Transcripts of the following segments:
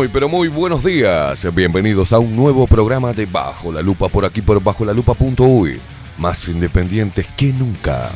Muy, pero muy buenos días. Bienvenidos a un nuevo programa de Bajo la Lupa por aquí por bajo la lupa.uy. Más independientes que nunca.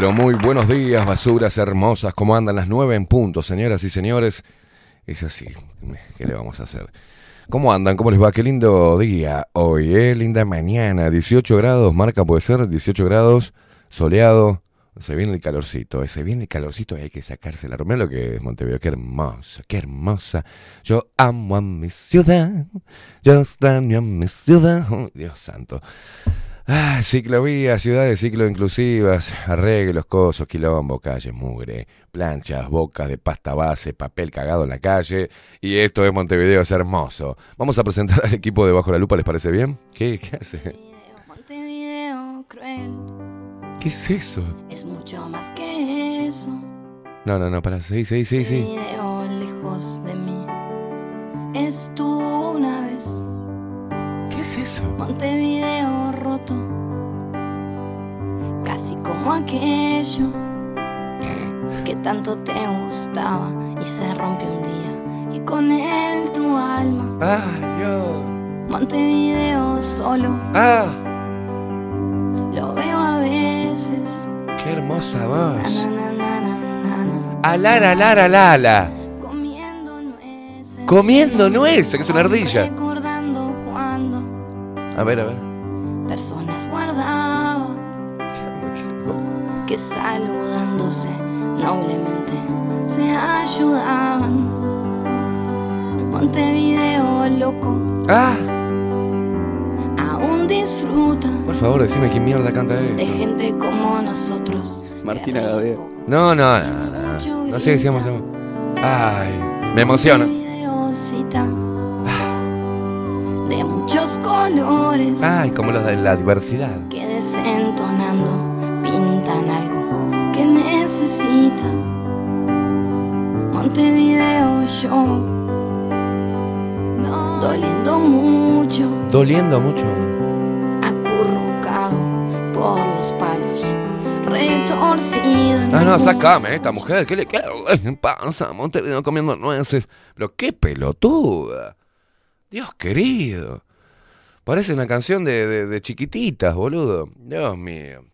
Pero muy buenos días, basuras hermosas. ¿Cómo andan las nueve en punto, señoras y señores? Es así. ¿Qué le vamos a hacer? ¿Cómo andan? ¿Cómo les va? Qué lindo día hoy, ¿eh? Linda mañana. 18 grados, marca puede ser, 18 grados, soleado. Se viene el calorcito, eh, se viene el calorcito hay que sacarse la Mira lo que es Montevideo, qué hermosa, qué hermosa. Yo amo a mi ciudad, yo extraño a mi ciudad. Dios santo. Ah, ciclovías, ciudades ciclo inclusivas, arreglos, cosos, quilombo, calles, mugre, planchas, bocas de pasta base, papel cagado en la calle. Y esto es Montevideo, es hermoso. Vamos a presentar al equipo de Bajo la Lupa, ¿les parece bien? ¿Qué, qué hace? Montevideo cruel. ¿Qué es eso? Es mucho más que eso. No, no, no, para, sí, sí, sí, sí. lejos de mí. Es tú una vez ¿Qué es eso? Montevideo roto, casi como aquello que tanto te gustaba y se rompió un día y con él tu alma. Ah, yo. Montevideo solo. Ah. Lo veo a veces. Qué hermosa voz. Alara, alara, alala. Comiendo nueces. Comiendo nueces, que es una ardilla. A ver, a ver. Personas guardaban que saludándose noblemente se ayudaban. Montevideo loco. ¡Ah! Aún disfruta. Por favor, decime quién mierda canta esto. De gente como nosotros. Martina Gadea. No, no, no, no. No sé qué llama. Ay, me emociona de muchos colores. Ay, como los de la diversidad. Que desentonando pintan algo que necesitan. Montevideo yo. Doliendo mucho. Doliendo mucho. Acurrucado por los palos. Retorcido. Ah, no, sacame esta mujer. ¿Qué le pasa? Montevideo comiendo nueces. Pero qué pelotuda. Dios querido. Parece una canción de, chiquititas, boludo. Dios mío.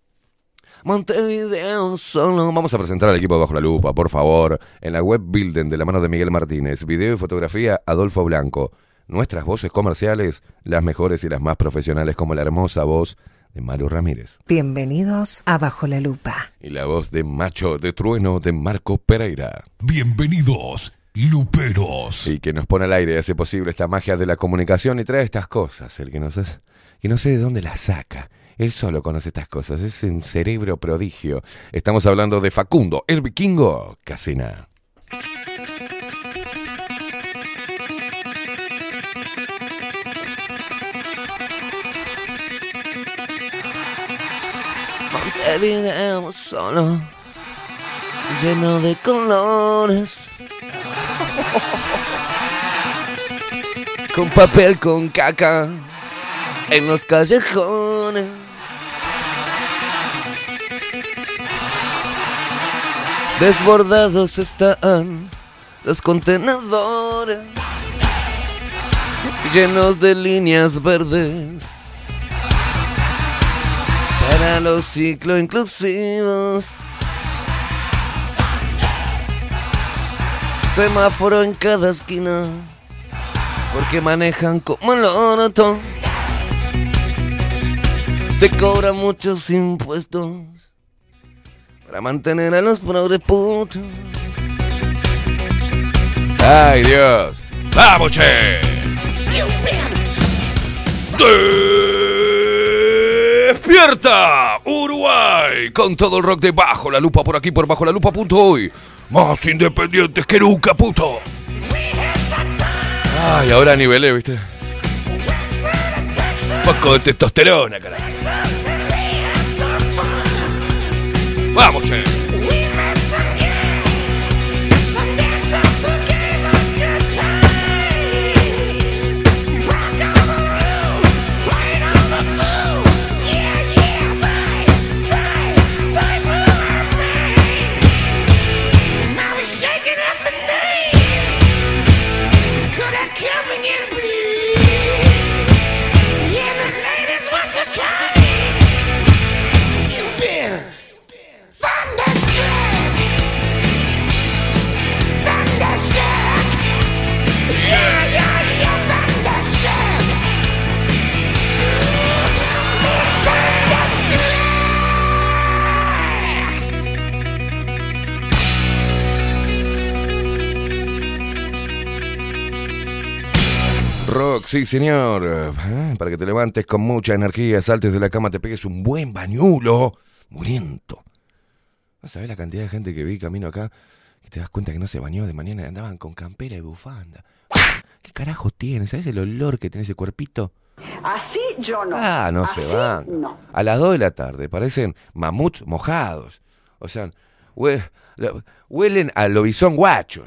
Montevideo solo. Vamos a presentar al equipo Bajo la Lupa, por favor. En la web Builden de la mano de Miguel Martínez. Video y fotografía Adolfo Blanco. Nuestras voces comerciales, las mejores y las más profesionales, como la hermosa voz de Mario Ramírez. Bienvenidos a Bajo la Lupa. Y la voz de Macho de Trueno de Marco Pereira. Bienvenidos, luperos. Y que nos pone al aire y hace posible esta magia de la comunicación y trae estas cosas. El que nos hace, que no sé de dónde las saca. Él solo conoce estas cosas. Es un cerebro prodigio. Estamos hablando de Facundo, el vikingo Casina. Solo, lleno de colores. Con papel con caca en los callejones. Desbordados están los contenedores llenos de líneas verdes para los ciclo inclusivos. Semáforo en cada esquina porque manejan como el orto. Te cobran muchos impuestos para mantener a los pobres putos. ¡Ay, Dios! ¡Vamos, che! ¡Despierta! Uruguay, con todo el rock de Bajo la Lupa por aquí por Bajo la Lupa.hoy. Más independientes que nunca, puto. Ay, ahora nivelé, ¿viste? Poco de testosterona, carajo. Vamos, che. Rock, sí señor. Ah, Para que te levantes con mucha energía, saltes de la cama, te pegues un buen bañulo. Muriento. ¿No sabés la cantidad de gente que vi camino acá? Que te das cuenta que no se bañó de mañana y andaban con campera y bufanda. ¿Qué carajo tiene? ¿Sabes el olor que tiene ese cuerpito? Así yo no. Ah, no Así se van. No. A las 2 de la tarde parecen mamuts mojados. O sea, hue- huelen a lobizón guacho.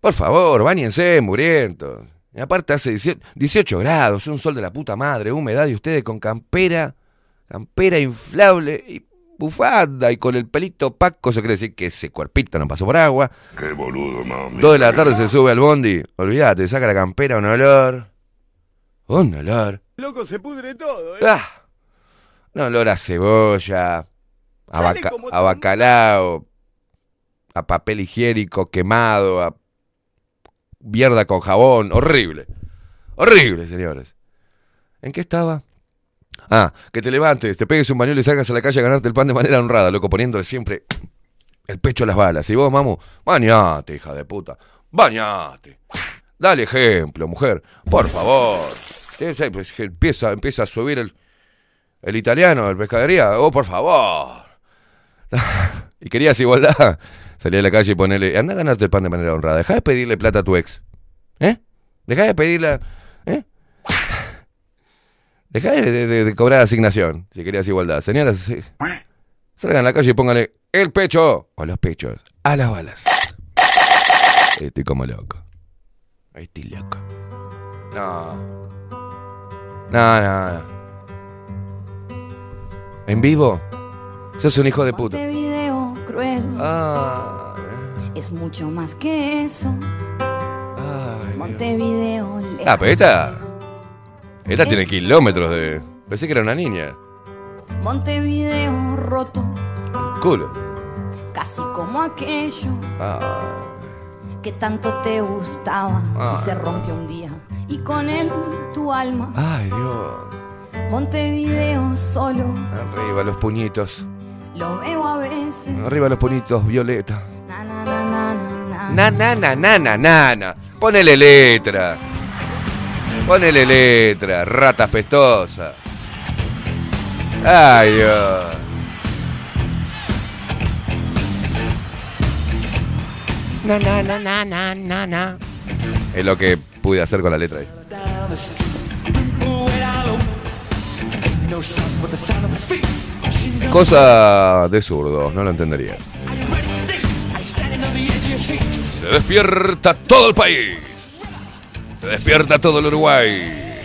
Por favor, bañense, murientos. Y aparte hace 18, 18 grados, un sol de la puta madre, humedad y ustedes con campera, campera inflable y bufanda y con el pelito opaco, se quiere decir que ese cuerpito no pasó por agua. Qué boludo, mami. Dos de la tarde se sube al bondi, olvídate, saca la campera, un olor. Un olor. Loco, se pudre todo, ¿eh? Ah, un olor a cebolla, a, baca- a bacalao, a papel higiénico quemado, a mierda con jabón. Horrible. Horrible, señores. ¿En qué estaba? Ah, que te levantes, te pegues un bañuelo y salgas a la calle a ganarte el pan de manera honrada, loco, poniéndole siempre el pecho a las balas. Y vos, mamu, bañate, hija de puta. Bañate. Dale ejemplo, mujer. Por favor. Pues, empieza, empieza a subir el, el italiano, el pescadería. Oh, por favor. y querías igualdad. Salí a la calle y ponele, anda a ganarte el pan de manera honrada. Deja de pedirle plata a tu ex. ¿Eh? Deja de pedirle... ¿Eh? Deja de, cobrar asignación, si querías igualdad. Señoras, sí. salgan a la calle y póngale el pecho o los pechos a las balas. Estoy como loco. Estoy loco. No. No, no, no. ¿En vivo? Sos un hijo de puta. Cruel Ah, es mucho más que eso. ay. Montevideo. Ah, pero esta. Esta tiene kilómetros de. Pensé que era una niña. Montevideo roto, Culo. casi como aquello Ah, que tanto te gustaba Ah. y se rompió un día. Y con él tu alma ay, Dios. Montevideo solo. Arriba los puñitos. Lo veo a veces. Arriba los puñitos, Violeta. Na, na, na, na, na, na. Na, na, na, na, na, na, na. Ponele letra. Ponele letra, rata pestosa. Ay, Dios. Na, na, na, na, na, na, na. Es lo que pude hacer con la letra ahí. Cosa de zurdos, no lo entenderías. Se despierta todo el país. Se despierta todo el Uruguay.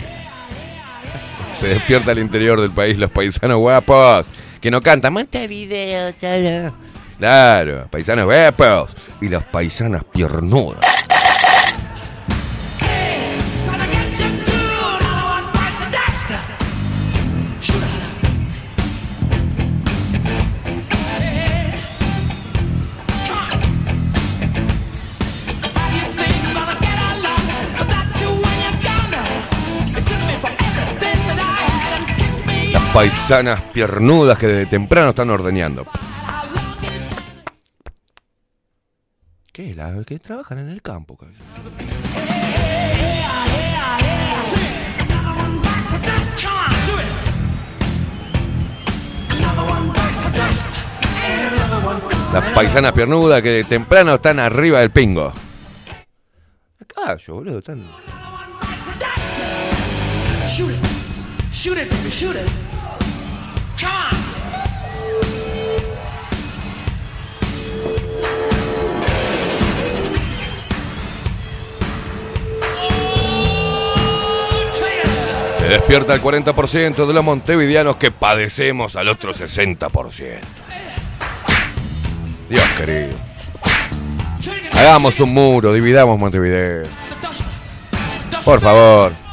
Se despierta el interior del país, los paisanos guapos. Que no cantan Montevideo, chala. Claro, paisanos guapos. Y las paisanas piernudas. Paisanas piernudas que desde temprano están ordeñando. ¿Qué? La, que trabajan en el campo. cabeza. Las paisanas piernudas que de temprano están arriba del pingo. Caballo, boludo. Están... Se despierta el 40% de los montevideanos que padecemos al otro 60%. Dios querido. Hagamos un muro, dividamos Montevideo. Por favor.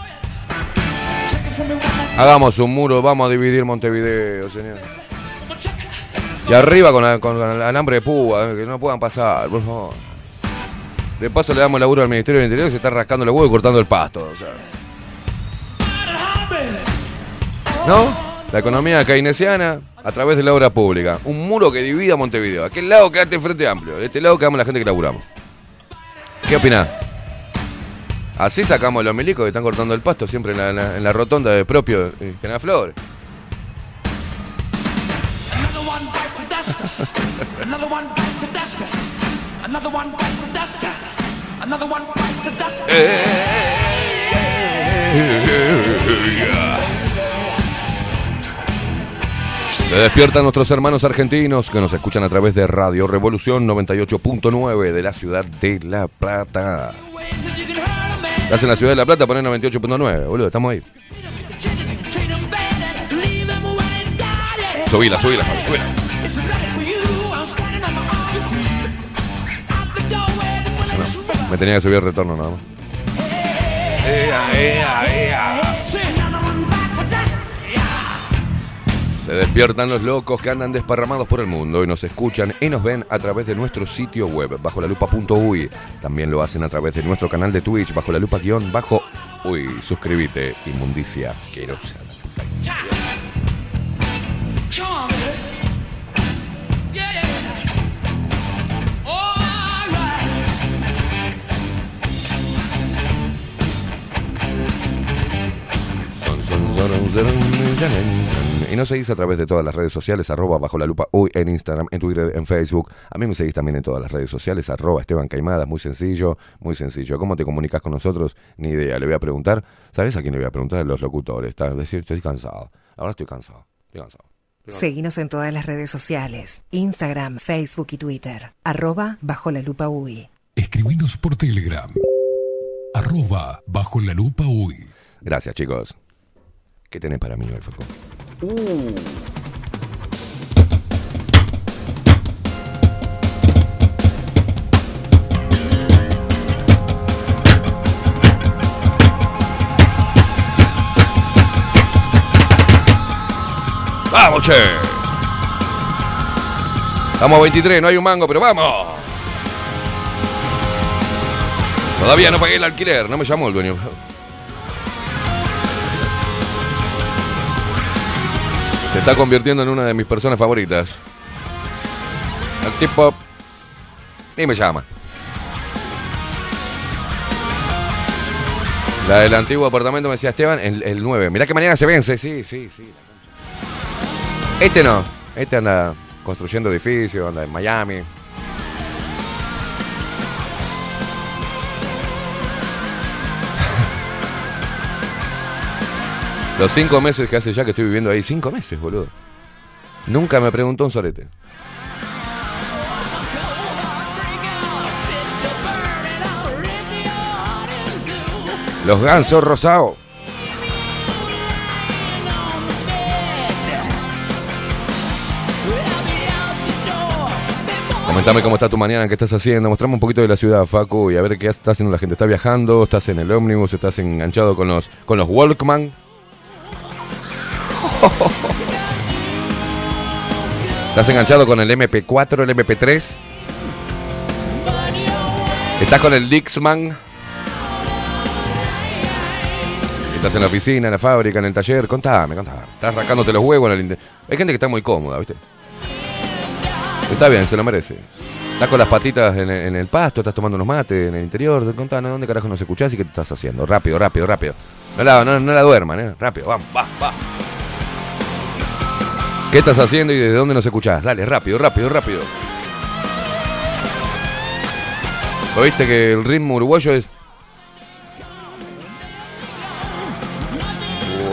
Hagamos un muro, vamos a dividir Montevideo, señor. Y arriba con, la- el alambre de púa, eh, que no puedan pasar, por favor. De paso le damos laburo al Ministerio del Interior que se está rascando los huevos y cortando el pasto. o. ¿No? La economía keynesiana a través de la obra pública. Un muro que divida Montevideo. Aquel lado quedate en Frente Amplio. De este lado quedamos la gente que laburamos. ¿Qué opinás? Así sacamos los milicos que están cortando el pasto siempre en la, en la- en la rotonda de propio eh, General Flores. Se despiertan nuestros hermanos argentinos que nos escuchan a través de Radio Revolución 98.9 de la ciudad de La Plata. Estás en la ciudad de La Plata, poner 98.9, boludo, estamos ahí. Subila, subila, subila. No, me tenía que subir el retorno nada más. Se despiertan los locos que andan desparramados por el mundo y nos escuchan y nos ven a través de nuestro sitio web bajo la lupa.uy. También lo hacen a través de nuestro canal de Twitch bajo la lupa guion bajo uy. Suscríbete, inmundicia querosa. Son, son, son, son, son, Y nos seguís a través de todas las redes sociales, arroba bajo la lupa uy, en Instagram, en Twitter, en Facebook. A mí me seguís también en todas las redes sociales, arroba Esteban Caimada, muy sencillo, muy sencillo. ¿Cómo te comunicas con nosotros? Ni idea. Le voy a preguntar, ¿sabes a quién le voy a preguntar? A los locutores. Está, decir, estoy cansado. Ahora estoy cansado. Estoy cansado. Seguinos en todas las redes sociales, Instagram, Facebook y Twitter, arroba bajo la lupa UI. Escribinos por Telegram. Arroba bajo la lupa uy. Gracias, chicos. ¿Qué tenés para mí hoy, Facu? ¡Vamos, che! Estamos a 23, no hay un mango, pero vamos. Todavía no pagué el alquiler, no me llamó el dueño. Está convirtiendo en una de mis personas favoritas. El tipo ni me llama. La del antiguo apartamento me decía Esteban, el, el 9. Mirá que mañana se vence. Sí, sí, sí. Este no. Este anda construyendo edificios, anda en Miami. Los cinco meses que hace ya que estoy viviendo ahí, cinco meses, boludo. Nunca me preguntó un sorete. Los gansos rosados. Comentame cómo está tu mañana, qué estás haciendo. Mostrame un poquito de la ciudad, Facu, y a ver qué está haciendo la gente. ¿Está viajando? ¿Estás en el ómnibus? ¿Estás enganchado con los, con los Walkman? ¿Estás enganchado con el MP4, el MP3? ¿Estás con el Dixman? ¿Estás en la oficina, en la fábrica, en el taller? Contame, contame. ¿Estás rascándote los huevos en el... Hay gente que está muy cómoda, ¿viste? Está bien, se lo merece. Estás con las patitas en el, en el pasto, estás tomando unos mates en el interior. Contame, ¿dónde carajo nos escuchás y qué te estás haciendo? Rápido, rápido, rápido. No la, no, no la duerman, ¿eh? Rápido, vamos, va, va. ¿Qué estás haciendo y desde dónde nos escuchás? Dale, rápido, rápido, rápido. ¿Lo viste que el ritmo uruguayo es...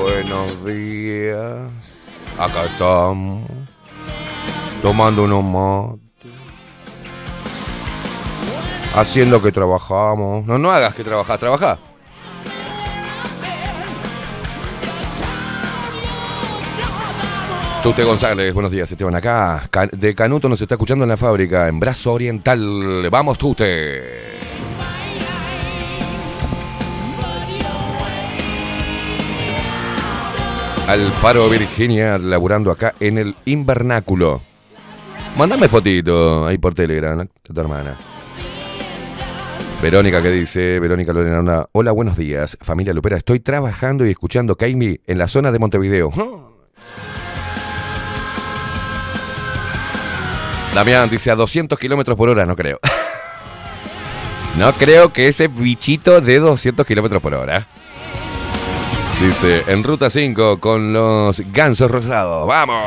Buenos días. Acá estamos. Tomando unos mates. Haciendo que trabajamos. No, no hagas que trabajás, trabajá. Tute González, buenos días, Esteban. Acá de Canuto nos está escuchando en la fábrica, en Brazo Oriental. Vamos, Tute. Alfaro Virginia, laburando acá en el invernáculo. Mándame fotito ahí por Telegram, de tu hermana. Verónica, ¿qué dice? Verónica Lorena, hola, buenos días. Familia Lupera, estoy trabajando y escuchando Kaimi en la zona de Montevideo. Damián dice a 200 kilómetros por hora, no creo. no creo que ese bichito de 200 kilómetros por hora. Dice, en ruta 5 con los gansos rosados. ¡Vamos!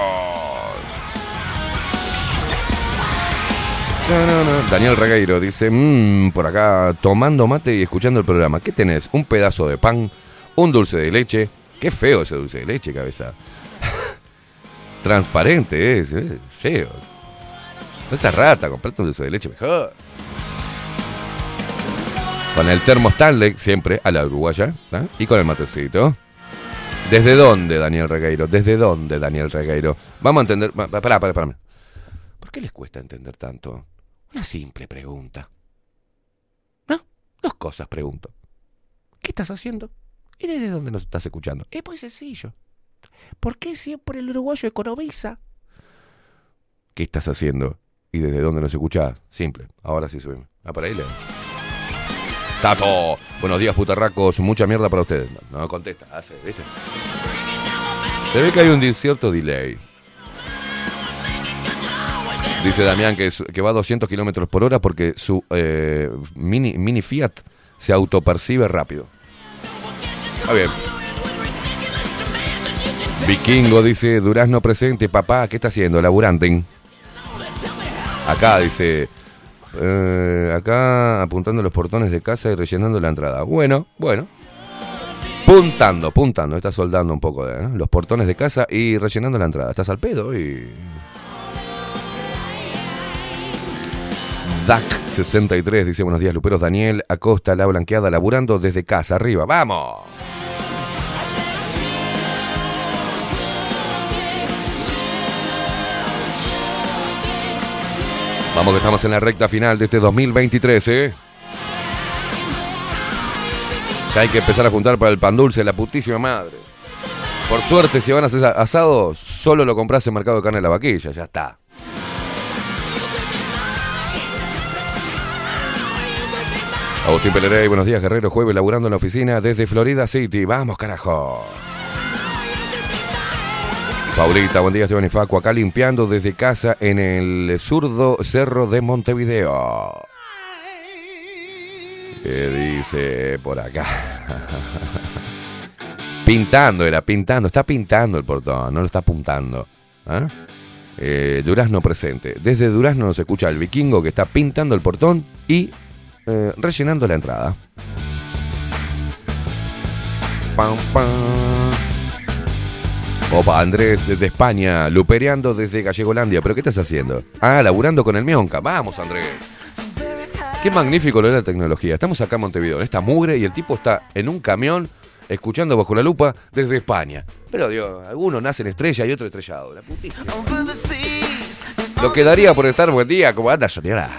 Daniel Regueiro dice, "Mm, por acá tomando mate y escuchando el programa. ¿Qué tenés? Un pedazo de pan, un dulce de leche. Qué feo ese dulce de leche, cabeza. Transparente es, es feo. Esa rata, comprate un dulce de leche mejor. Con el termo Stanley, siempre a la uruguaya, y con el matecito. ¿Desde dónde, Daniel Regueiro? ¿Desde dónde, Daniel Regueiro? Vamos a entender. pa- Pará, pará, pará. ¿Por qué les cuesta entender tanto? Una simple pregunta. ¿No? Dos cosas pregunto. ¿Qué estás haciendo? ¿Y desde dónde nos estás escuchando? Es muy sencillo. ¿Por qué siempre el uruguayo economiza? ¿Qué estás haciendo? ¿Y desde dónde nos escuchás? Simple. Ahora sí subimos. Ah, para ahí leo. Tato. Buenos días, putarracos. Mucha mierda para ustedes. No, no contesta. Hace, ¿viste? Se ve que hay un cierto delay. Dice Damián que, va a 200 kilómetros por hora porque su eh, mini, mini Fiat se autopercibe rápido. Bien. Vikingo dice, Durazno presente, papá, ¿qué está haciendo? Laburante. Acá dice, eh, acá apuntando los portones de casa y rellenando la entrada. Bueno, bueno. Puntando, puntando, está soldando un poco de ¿eh? los portones de casa y rellenando la entrada. Estás al pedo y... DAC63 dice buenos días Luperos Daniel Acosta la blanqueada laburando desde casa arriba vamos Vamos que estamos en la recta final de este 2023, ¿eh? Ya hay que empezar a juntar para el pan dulce, la putísima madre. Por suerte, si van a hacer asado, solo lo compras en Mercado de Carne de la Vaquilla, ya está. Agustín Pelerey, buenos días, Guerrero, jueves laburando en la oficina desde Florida City. Vamos, carajo. Paulita, buen día, Esteban y Facu. Acá limpiando desde casa en el zurdo cerro de Montevideo. ¿Qué dice por acá? pintando, era pintando. Está pintando el portón, no lo está apuntando. ¿Ah? Eh, Durazno presente. Desde Durazno nos escucha el vikingo que está pintando el portón y eh, rellenando la entrada. Pam, pam. Opa, Andrés desde España, lupereando desde Gallegolandia. ¿Pero qué estás haciendo? Ah, laburando con el Mionca. Vamos, Andrés. Qué magnífico lo de la tecnología. Estamos acá en Montevideo, en esta mugre, y el tipo está en un camión escuchando bajo la lupa desde España. Pero Dios, algunos nacen estrella y otros estrellado. La putísima. Lo quedaría por estar buen día. ¿Cómo anda, señora?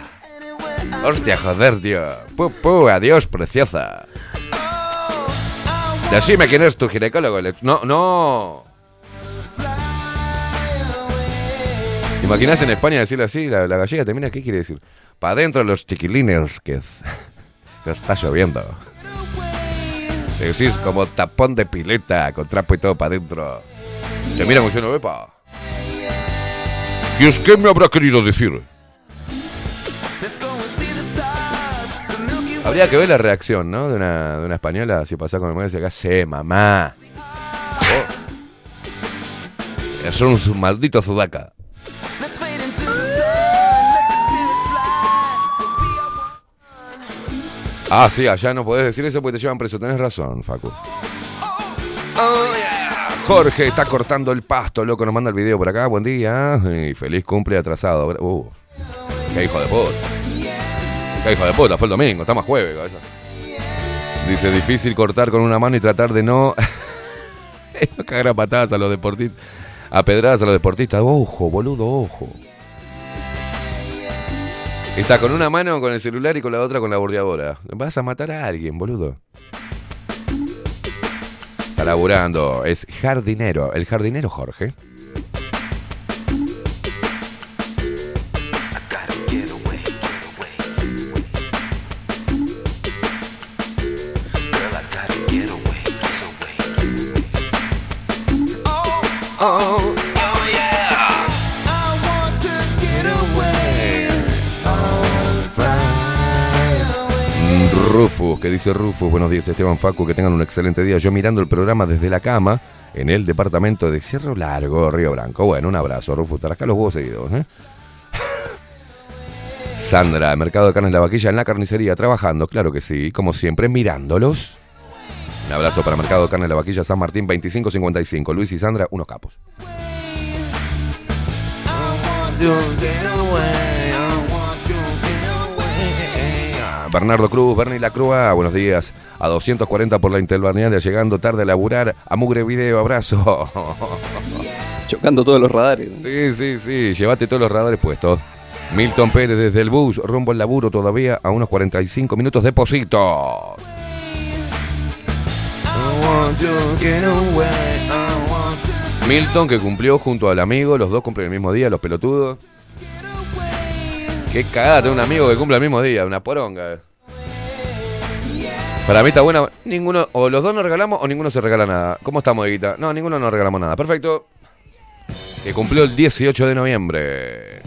Hostia, joder, tío. Pu, adiós, preciosa. Decime quién es tu ginecólogo. No, no. ¿Te imaginas en España decirle así? La, la gallega termina, ¿qué quiere decir? Para adentro los chiquilines, que, es- que está lloviendo. Decís como tapón de pileta, con trapo y todo para adentro. Te mira como no epa. ¿Y es qué me habrá querido decir? Habría que ver la reacción, ¿no? De una, de una española, si pasa con el mundo y acá, sí, mamá. Oh. Es un maldito sudaca. Ah, sí, allá no podés decir eso porque te llevan preso. Tenés razón, Facu. Jorge está cortando el pasto, loco. Nos manda el video por acá. Buen día. Y feliz cumple atrasado. Uh, qué hijo de puta. Qué hijo de puta. Fue el domingo. Está más jueves, cabeza. Dice, difícil cortar con una mano y tratar de no... no cagar a patadas a los deportistas. A pedradas a los deportistas. Ojo, boludo, ojo. Está con una mano con el celular y con la otra con la bordeadora. Vas a matar a alguien, boludo. Está laburando. Es jardinero. El jardinero Jorge. Mm, Rufus, que dice Rufus, buenos días Esteban Facu, que tengan un excelente día. Yo mirando el programa desde la cama en el departamento de Cerro Largo, Río Branco. Bueno, un abrazo, Rufus, estarás acá los huevos seguidos. ¿eh? Sandra, Mercado de Carnes La Vaquilla en la carnicería, trabajando, claro que sí, como siempre, mirándolos. Un abrazo para Mercado de Carnes La Vaquilla, San Martín 2555. Luis y Sandra, unos capos. Bernardo Cruz, Bernie La Crua, buenos días. A 240 por la interbalnearia, llegando tarde a laburar. A Mugre Video, abrazo. Chocando todos los radares. Sí, sí, sí, llévate todos los radares puestos. Milton Pérez desde el bus, rumbo al laburo todavía a unos 45 minutos de positos. Milton que cumplió junto al amigo, los dos cumplen el mismo día, los pelotudos. Qué cagada tener un amigo que cumple el mismo día, una poronga. Para mí está buena, ninguno, o los dos nos regalamos o ninguno se regala nada. ¿Cómo estamos, Guita? No, ninguno nos regalamos nada. Perfecto. Que cumplió el 18 de noviembre.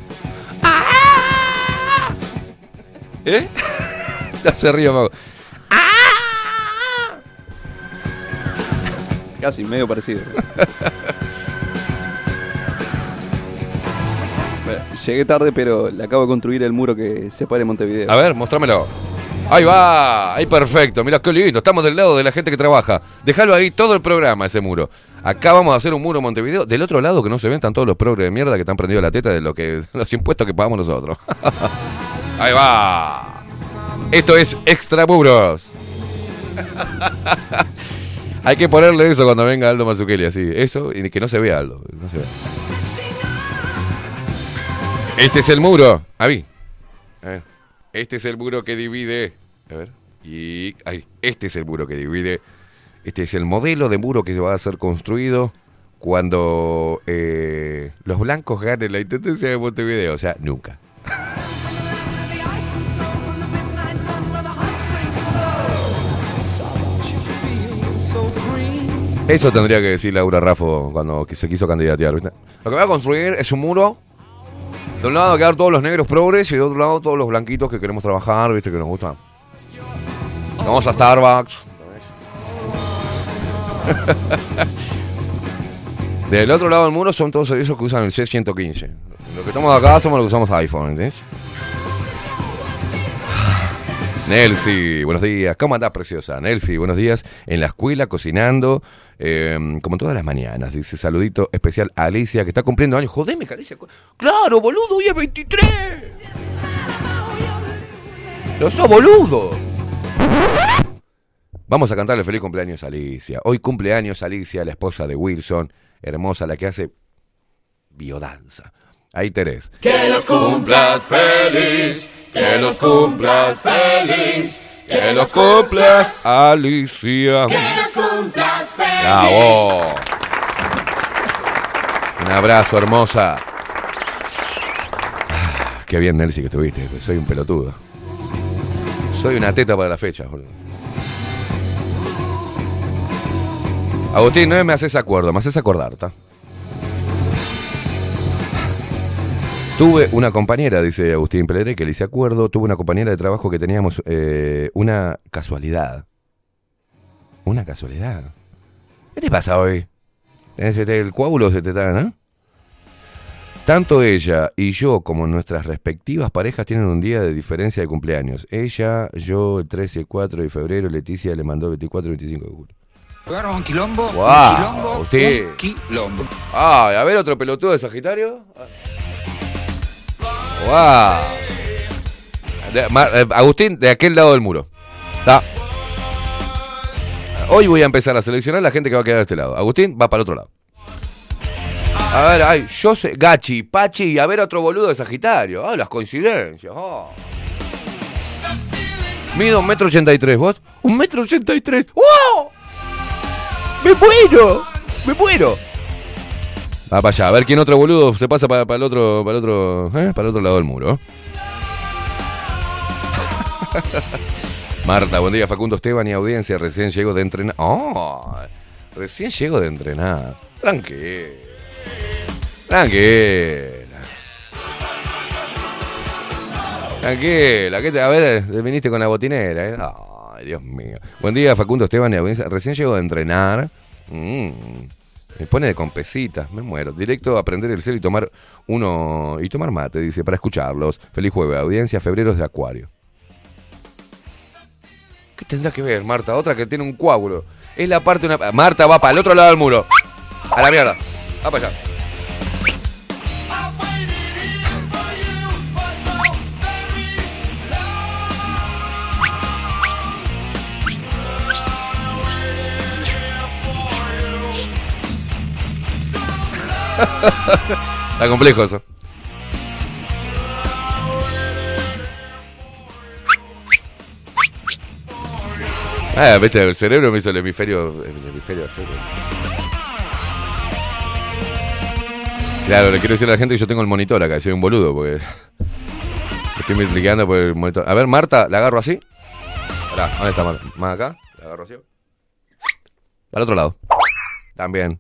¿Eh? ya se ríe, Mago. Casi, medio parecido. Llegué tarde, pero le acabo de construir el muro que separe Montevideo. A ver, mostrámelo. Ahí va, ahí perfecto. Mira qué lindo. Estamos del lado de la gente que trabaja. Déjalo ahí todo el programa, ese muro. Acá vamos a hacer un muro en Montevideo. Del otro lado, que no se ven, están todos los progres de mierda que están prendidos la teta de lo que, los impuestos que pagamos nosotros. ahí va. Esto es Extra Muros. Hay que ponerle eso cuando venga Aldo Mazzucchelli, así. Eso y que no se vea Aldo. No se vea. Este es el muro. Avi. Este es el muro que divide. A ver. Y. Ahí. Este es el muro que divide. Este es el modelo de muro que va a ser construido cuando eh, los blancos ganen la intendencia de Montevideo. O sea, nunca. Eso tendría que decir Laura Raffo cuando se quiso candidatear. ¿viste? Lo que voy a construir es un muro. De un lado quedar todos los negros progres y de otro lado todos los blanquitos que queremos trabajar, viste, que nos gusta. Vamos a Starbucks. Del otro lado del muro son todos esos que usan el C115. Los que estamos acá somos los que usamos iPhone, ¿entendés? Nelsi, buenos días. ¿Cómo andás, preciosa? Nelsi, buenos días. En la escuela, cocinando, eh, como todas las mañanas. Dice, saludito especial a Alicia, que está cumpliendo años. Jodeme, Alicia... Claro, boludo, hoy es 23. ¡No sos boludo! Vamos a cantarle feliz cumpleaños a Alicia. Hoy cumpleaños Alicia, la esposa de Wilson, hermosa, la que hace biodanza. Ahí Terés. Que los cumplas feliz, que los cumplas feliz, Que los cumplas, Alicia. que los cumplas feliz. Bravo. Un abrazo, hermosa. Ah, Qué bien, Nelsi, que estuviste. Soy un pelotudo. Soy una teta para la fecha. boludo. Agustín, no me haces acuerdo, me haces acordar, ¿está? Tuve una compañera, dice Agustín Peledre, que le hice acuerdo. Tuve una compañera de trabajo que teníamos eh, una casualidad. Una casualidad. ¿Qué te pasa hoy? Tenés este- el coágulo se te está, ¿no? Tanto ella y yo como nuestras respectivas parejas tienen un día de diferencia de cumpleaños. Ella, yo el 13 y el 4 de febrero, Leticia le mandó 24 y 25 de julio. Jugaron un quilombo, un quilombo, usted. un quilombo. Ah, a ver otro pelotudo de Sagitario. ¡Wow! Eh, Agustín, de aquel lado del muro. Está. Hoy voy a empezar a seleccionar la gente que va a quedar de este lado. Agustín va para el otro lado. A ver, ay, yo sé, Gachi, Pachi a ver otro boludo de Sagitario. Ah, las coincidencias. ah. Mido un metro ochenta y tres, ¿vos? Un metro ochenta y tres. ¡Wow! ¡Me muero! ¡Me muero! Va para allá, a ver quién otro boludo se pasa para, el otro, para el otro, ¿eh? para el otro lado del muro. Marta, buen día, Facundo Esteban y audiencia. Recién llego de entrenar. ¡Oh! Recién llego de entrenar. Tranquila. Tranquila. Tranquila. ¿qué te- a ver, viniste con la botinera, ¿eh? Ay, Dios mío. Buen día, Facundo Esteban y audiencia. Recién llego de entrenar. Mm, me pone de compesitas, me muero. Directo a aprender el cel y tomar uno. Y tomar mate, dice, para escucharlos. Feliz jueves, audiencia, febreros de Acuario. ¿Qué tendrá que ver, Marta? Otra que tiene un coágulo. Es la parte de una. Marta va para el otro lado del muro. A la mierda. Va para allá. Está complejo eso. Ah, viste, el cerebro me hizo el hemisferio. El hemisferio. Claro, le quiero decir a la gente que yo tengo el monitor acá, soy un boludo, porque. Estoy multiplicando por el monitor. A ver, Marta, la agarro así. Pará, ¿dónde está Marta? Más acá, la agarro así. Para el otro lado. También.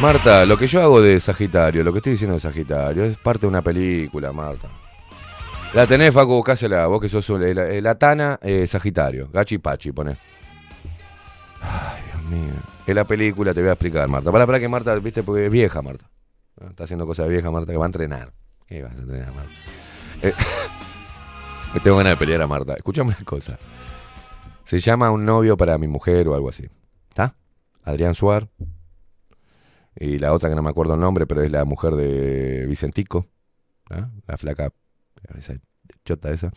Marta, lo que yo hago de Sagitario, lo que estoy diciendo de Sagitario, es parte de una película, Marta. La tenés, Facu, buscásela, vos que sos la, la Tana eh, Sagitario, Gachi Pachi, ponés. Ay, Dios mío. Es la película, te voy a explicar, Marta. Para, para que Marta, viste, porque es vieja, Marta. Está haciendo cosas de vieja, Marta, que va a entrenar. ¿Qué vas a entrenar, Marta? Eh, me tengo ganas de pelear a Marta. Escúchame una cosa. Se llama Un novio para mi mujer o algo así. ¿Está? Adrián Suar. Y la otra que no me acuerdo el nombre, pero es la mujer de Vicentico. ¿ah? La flaca, esa chota esa.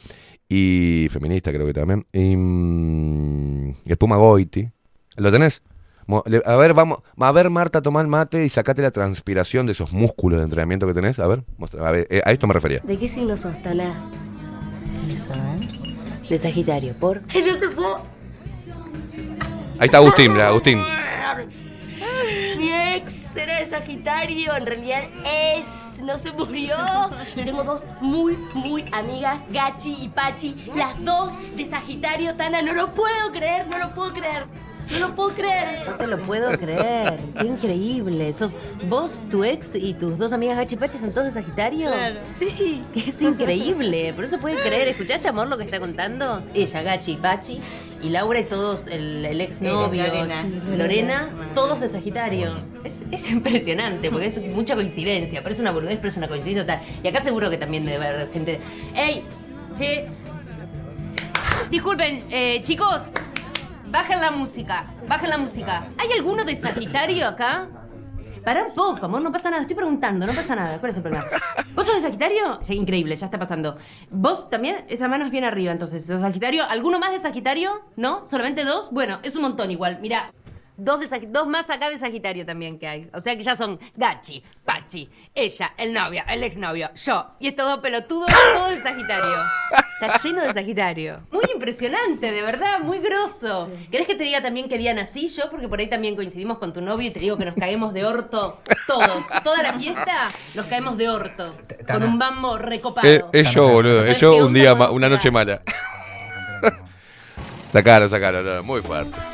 Y feminista creo que también. Y mm, el Puma Goiti. ¿Lo tenés? A ver, vamos. A ver, Marta, toma el mate y sacate la transpiración de esos músculos de entrenamiento que tenés. A ver, mostra- a, ver eh, a esto me refería. ¿De qué signo sos, Tala? De Sagitario, ¿por? Yo te puedo... Ahí está Agustín, mira, Agustín. Era de Sagitario, en realidad es no se murió. Y tengo dos muy, muy amigas, Gachi y Pachi, las dos de Sagitario, Tana. No lo puedo creer, no lo puedo creer. No lo puedo creer. No te lo puedo creer. Qué increíble. ¿Sos vos, tu ex y tus dos amigas Gachi y Pachi son todos de Sagitario? Claro. Sí. Que es increíble. Por eso puede creer. ¿Escuchaste, amor, lo que está contando? Ella, Gachi y Pachi. Y Laura y todos, el, el ex novio. Lorena. Lorena, todos de Sagitario. Es, es impresionante, porque es mucha coincidencia. Parece una boludez, pero es una coincidencia total. Y acá seguro que también debe haber gente. ¡Ey! Che. Disculpen, eh, chicos. Bajen la música. Bajen la música. ¿Hay alguno de Sagitario acá? Para un poco, amor, no pasa nada. Estoy preguntando, no pasa nada. ¿Cuál es el problema? ¿Vos sos de Sagitario? Increíble, ya está pasando. ¿Vos también? Esa mano es bien arriba, entonces. ¿Sos Sagitario? ¿Alguno más de Sagitario? ¿No? ¿Solamente dos? Bueno, es un montón igual. Mira, dos, de dos más acá de Sagitario también que hay. O sea que ya son Gachi, Pachi, ella, el novio, el exnovio, yo. Y estos dos pelotudos, todo de Sagitario. Está lleno de Sagitario. Muy impresionante, de verdad, muy grosso. ¿Querés que te diga también qué día nací yo? Porque por ahí también coincidimos con tu novio y te digo que nos caemos de orto todos. Toda la fiesta nos caemos de orto. Con un bambo recopado. Es, es yo, boludo. ¿Sabes Es yo un día, una noche mala. sacalo, sacalo, no, muy fuerte.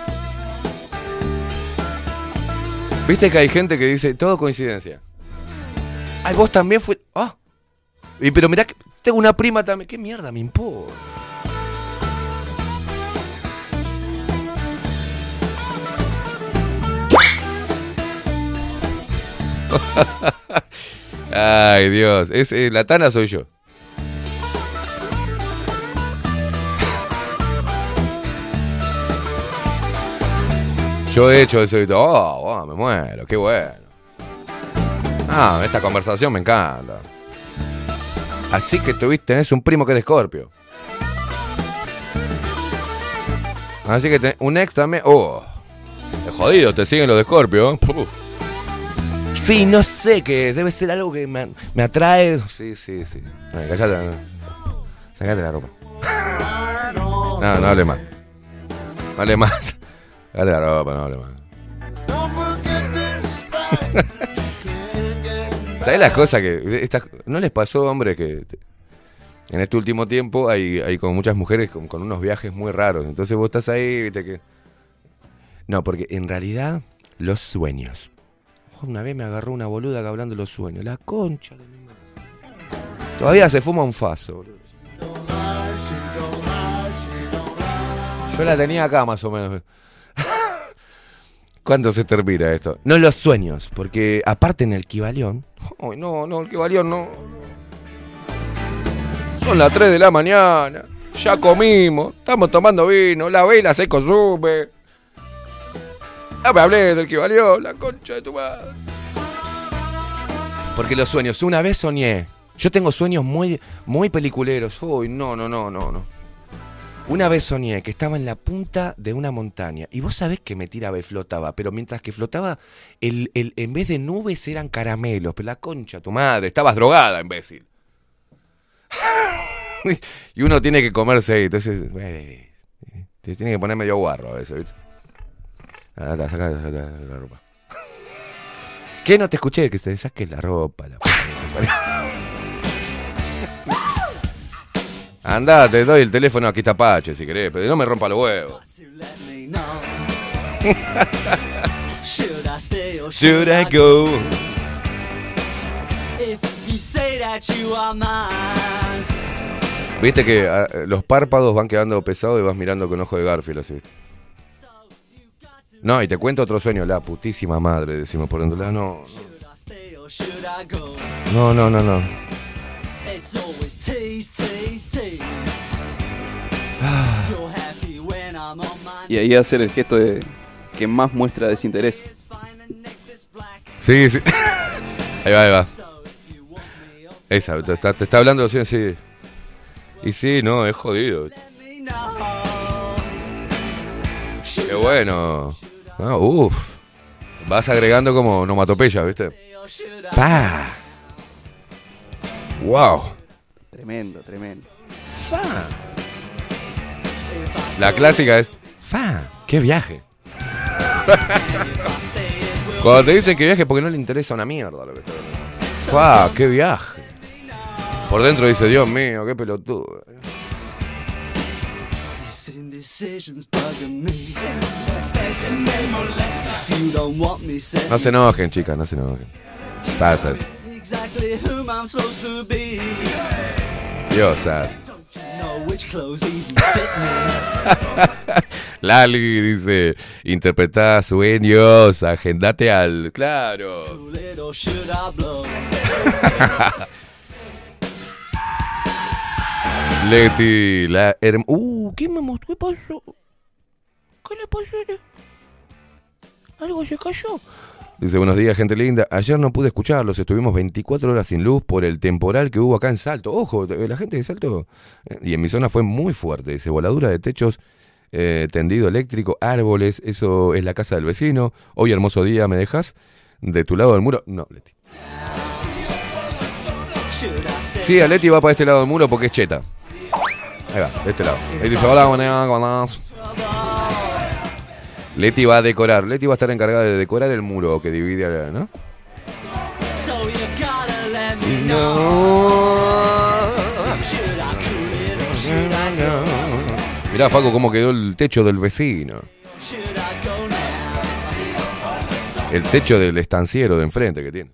Viste que hay gente que dice, todo coincidencia. Ay, vos también fue. Ah. Y pero mirá, que tengo una prima también. ¿Qué mierda me importa? Ay, Dios. Es, eh, la Tana soy yo. Yo he hecho eso y todo. Oh, oh, me muero, qué bueno. Ah, esta conversación me encanta. Así que tuviste, tenés un primo que es de Escorpio. Así que tenés un ex también. Oh, jodido, te siguen los de Escorpio. Puf. Sí, no sé qué. Debe ser algo que me, atrae. Sí, sí, sí. Ay, callate. Sacate la ropa. No, no hable más. No hable más. Sacate la ropa, no. ¿Sabes las cosas que... estas- ¿No les pasó, hombre, que en este último tiempo hay, hay como muchas mujeres con, con unos viajes muy raros? Entonces vos estás ahí, viste que... No, porque en realidad los sueños. Una vez me agarró una boluda que hablando de los sueños. La concha de mi madre. Todavía se fuma un faso, boludo. Yo la tenía acá más o menos. ¿Cuándo se termina esto? No los sueños, porque aparte en el Kibalión. Ay, no, no, el Kibalión no. Son las 3 de la mañana. Ya comimos, estamos tomando vino, la vela se consume. Ya me hablé del Kibalión, la concha de tu madre. Porque los sueños, una vez soñé. Yo tengo sueños muy, muy peliculeros. Uy, no, no, no, no, no. Una vez soñé que estaba en la punta de una montaña y vos sabés que me tiraba y flotaba, pero mientras que flotaba, el, el- en vez de nubes eran caramelos, pero la concha, tu madre, estabas drogada, imbécil. y uno tiene que comerse ahí, entonces, eh, te tiene que poner medio guarro a veces, ¿viste? Ah, saca la ropa. ¿Qué? No te escuché, que te saques la ropa. La Andá, te doy el teléfono, aquí está Pache si querés, pero no me rompa los huevos. Should I go? If you say that you are mine, Viste que ah, los párpados van quedando pesados y vas mirando con ojo de Garfield así. No, y te cuento otro sueño, la putísima madre, decimos por dentro. No, go? no, no, no, no. Y ahí hacer el gesto de que más muestra desinterés. Sí, sí. Ahí va, ahí va. Esa, te está, te está hablando así, sí. Y sí, no, es jodido. Qué bueno. No, uf. Vas agregando como nomatopeya, ¿viste? Pa. Wow. Tremendo, tremendo. Fa. La clásica es Fa. ¡Qué viaje! Cuando te dicen que viaje porque no le interesa una mierda lo que está hablando. Fa, qué viaje. Por dentro dice, Dios mío, qué pelotudo. These indecisions bugging me. You don't want me said No se enojen, chicas, no se enojen. Pasa eso. exactly whom Lali dice, interpretá sueños, agendate al... Claro. Leti, la herm- Uh, ¿qué me mostró? ¿Qué pasó? ¿Qué le pasó? ¿Algo se cayó? Dice, buenos días, gente linda. Ayer no pude escucharlos, estuvimos 24 horas sin luz por el temporal que hubo acá en Salto. Ojo, eh, la gente de Salto, eh, y en mi zona fue muy fuerte. Dice, voladura de techos, eh, tendido eléctrico, árboles, eso es la casa del vecino. Hoy hermoso día, ¿me dejas? De tu lado del muro. No, Leti. Sí, a Leti va para este lado del muro porque es cheta. Ahí va, de este lado. Ahí dice, hola, buenas, buenas. Leti va a decorar. Leti va a estar encargada de decorar el muro que divide, a- ¿no? I go? Mirá, Faco, cómo quedó el techo del vecino. El techo del estanciero de enfrente que tiene.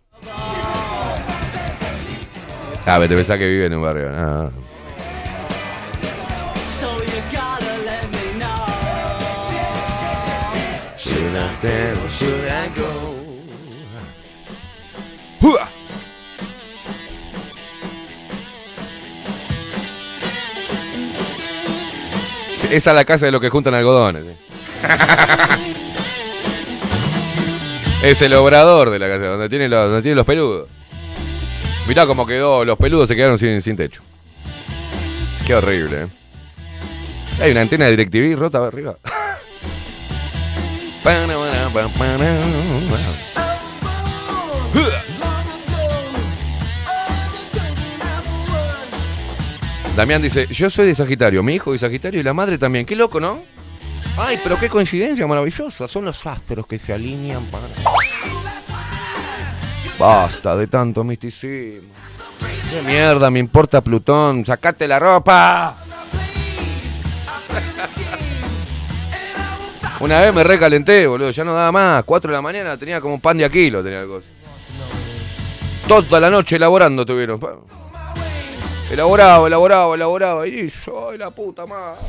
Ah, te pensás que vive en un barrio. Ah. Should I should I Esa es la casa de los que juntan algodones. sí. es el obrador de la casa, donde tiene los, donde tiene los peludos. Mirá cómo quedó, los peludos se quedaron sin, sin techo. Qué horrible, ¿eh? Hay una antena de DirecTV rota arriba. Damián dice, yo soy de Sagitario, mi hijo de Sagitario y la madre también. Qué loco, ¿no? Ay, pero qué coincidencia maravillosa. Son los astros que se alinean para... Basta de tanto misticismo. ¿Qué mierda me importa Plutón? ¡Sacate la ropa! Una vez me recalenté, boludo, ya no daba más. 4 de la mañana tenía como un pan de a kilo, tenía la cosa. Toda la noche elaborando tuvieron. pa. Elaboraba, elaboraba, elaboraba. Y yo, ay, la puta madre.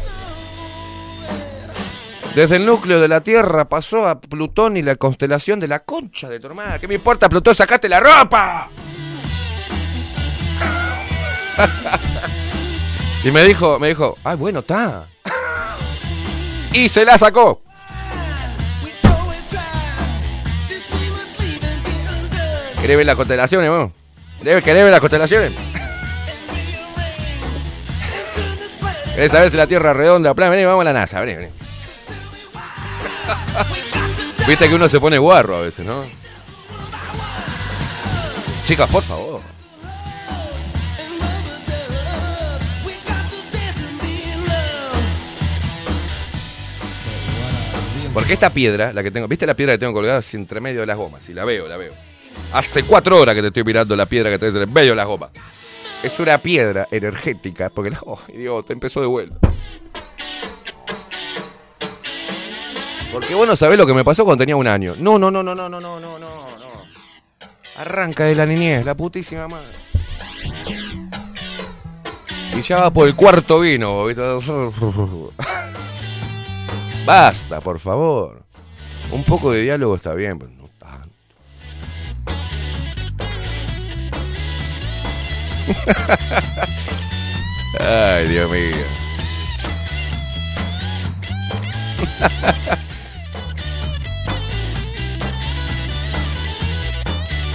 Desde el núcleo de la Tierra pasó a Plutón y la constelación de la concha de tu hermana. ¿Qué me importa, Plutón? ¡Sacate la ropa! y me dijo, me dijo, ay, bueno, está. y se la sacó. ¿Querés ver las constelaciones, vos? ¿Querés ver las constelaciones? ¿Querés saber si la Tierra es redonda? Plan, vení, vamos a la NASA, vení, vení. Viste que uno se pone guarro a veces, ¿no? Chicas, por favor. Porque esta piedra, la que tengo, ¿viste la piedra que tengo colgada así entre medio de las gomas? Y la veo, la veo. Hace cuatro horas que te estoy mirando la piedra que tenés en el medio de las gomas. Es una piedra energética, porque la. Oh, idiota, empezó de vuelta. Porque vos no sabés lo que me pasó cuando tenía un año. No, no, no, no, no, no, no, no, no, no. Arranca de la niñez, la putísima madre. Y ya va por el cuarto vino, ¿viste? Basta, por favor. Un poco de diálogo está bien, Ay, Dios mío.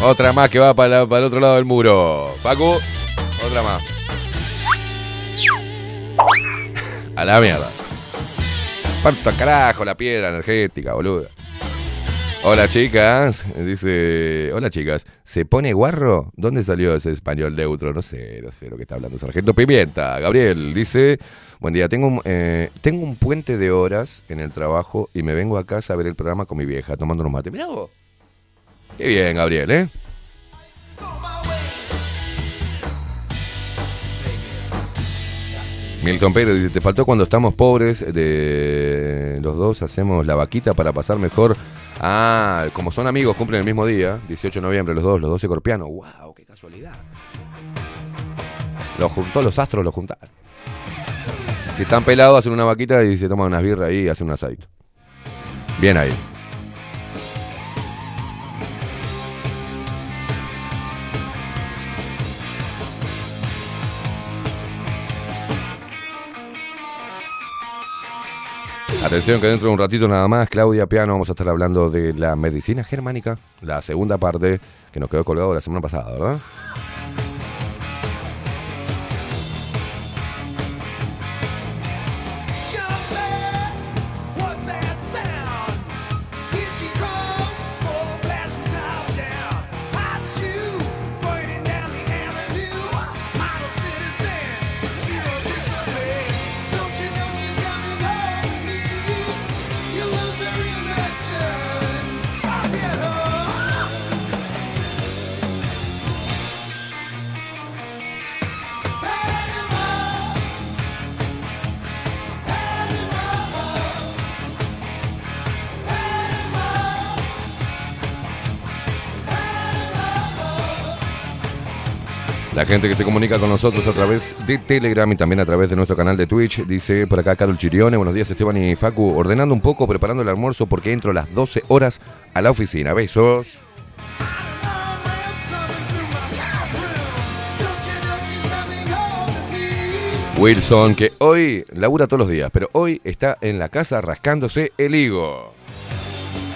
Otra más que va para, el otro lado del muro. Paco, otra más. A la mierda. Parto a carajo la piedra energética, boluda. Hola chicas, dice, hola chicas, ¿se pone guarro? ¿Dónde salió ese español neutro? No sé, no sé lo que está hablando Sargento Pimienta. Gabriel dice, buen día, tengo un, eh, tengo un puente de horas en el trabajo y me vengo a casa a ver el programa con mi vieja tomando unos mates. Mirá vos. Qué bien, Gabriel, ¿eh? Milton Pérez dice, te faltó cuando estamos pobres, de los dos hacemos la vaquita para pasar mejor Ah, como son amigos, cumplen el mismo día, 18 de noviembre los dos, los dos escorpianos. ¡Wow! ¡Qué casualidad! Los juntó, los astros los juntaron. Si están pelados, hacen una vaquita y se toman unas birras ahí y hacen un asadito. Bien ahí. Atención que dentro de un ratito nada más, Claudia Piano, vamos a estar hablando de la medicina germánica, la segunda parte que nos quedó colgado la semana pasada, ¿verdad? Gente que se comunica con nosotros a través de Telegram y también a través de nuestro canal de Twitch, dice por acá Carol Chirione, buenos días Esteban y Facu, ordenando un poco, preparando el almuerzo porque entro a las 12 horas a la oficina. Besos. Wilson, que hoy labura todos los días, pero hoy está en la casa rascándose el higo.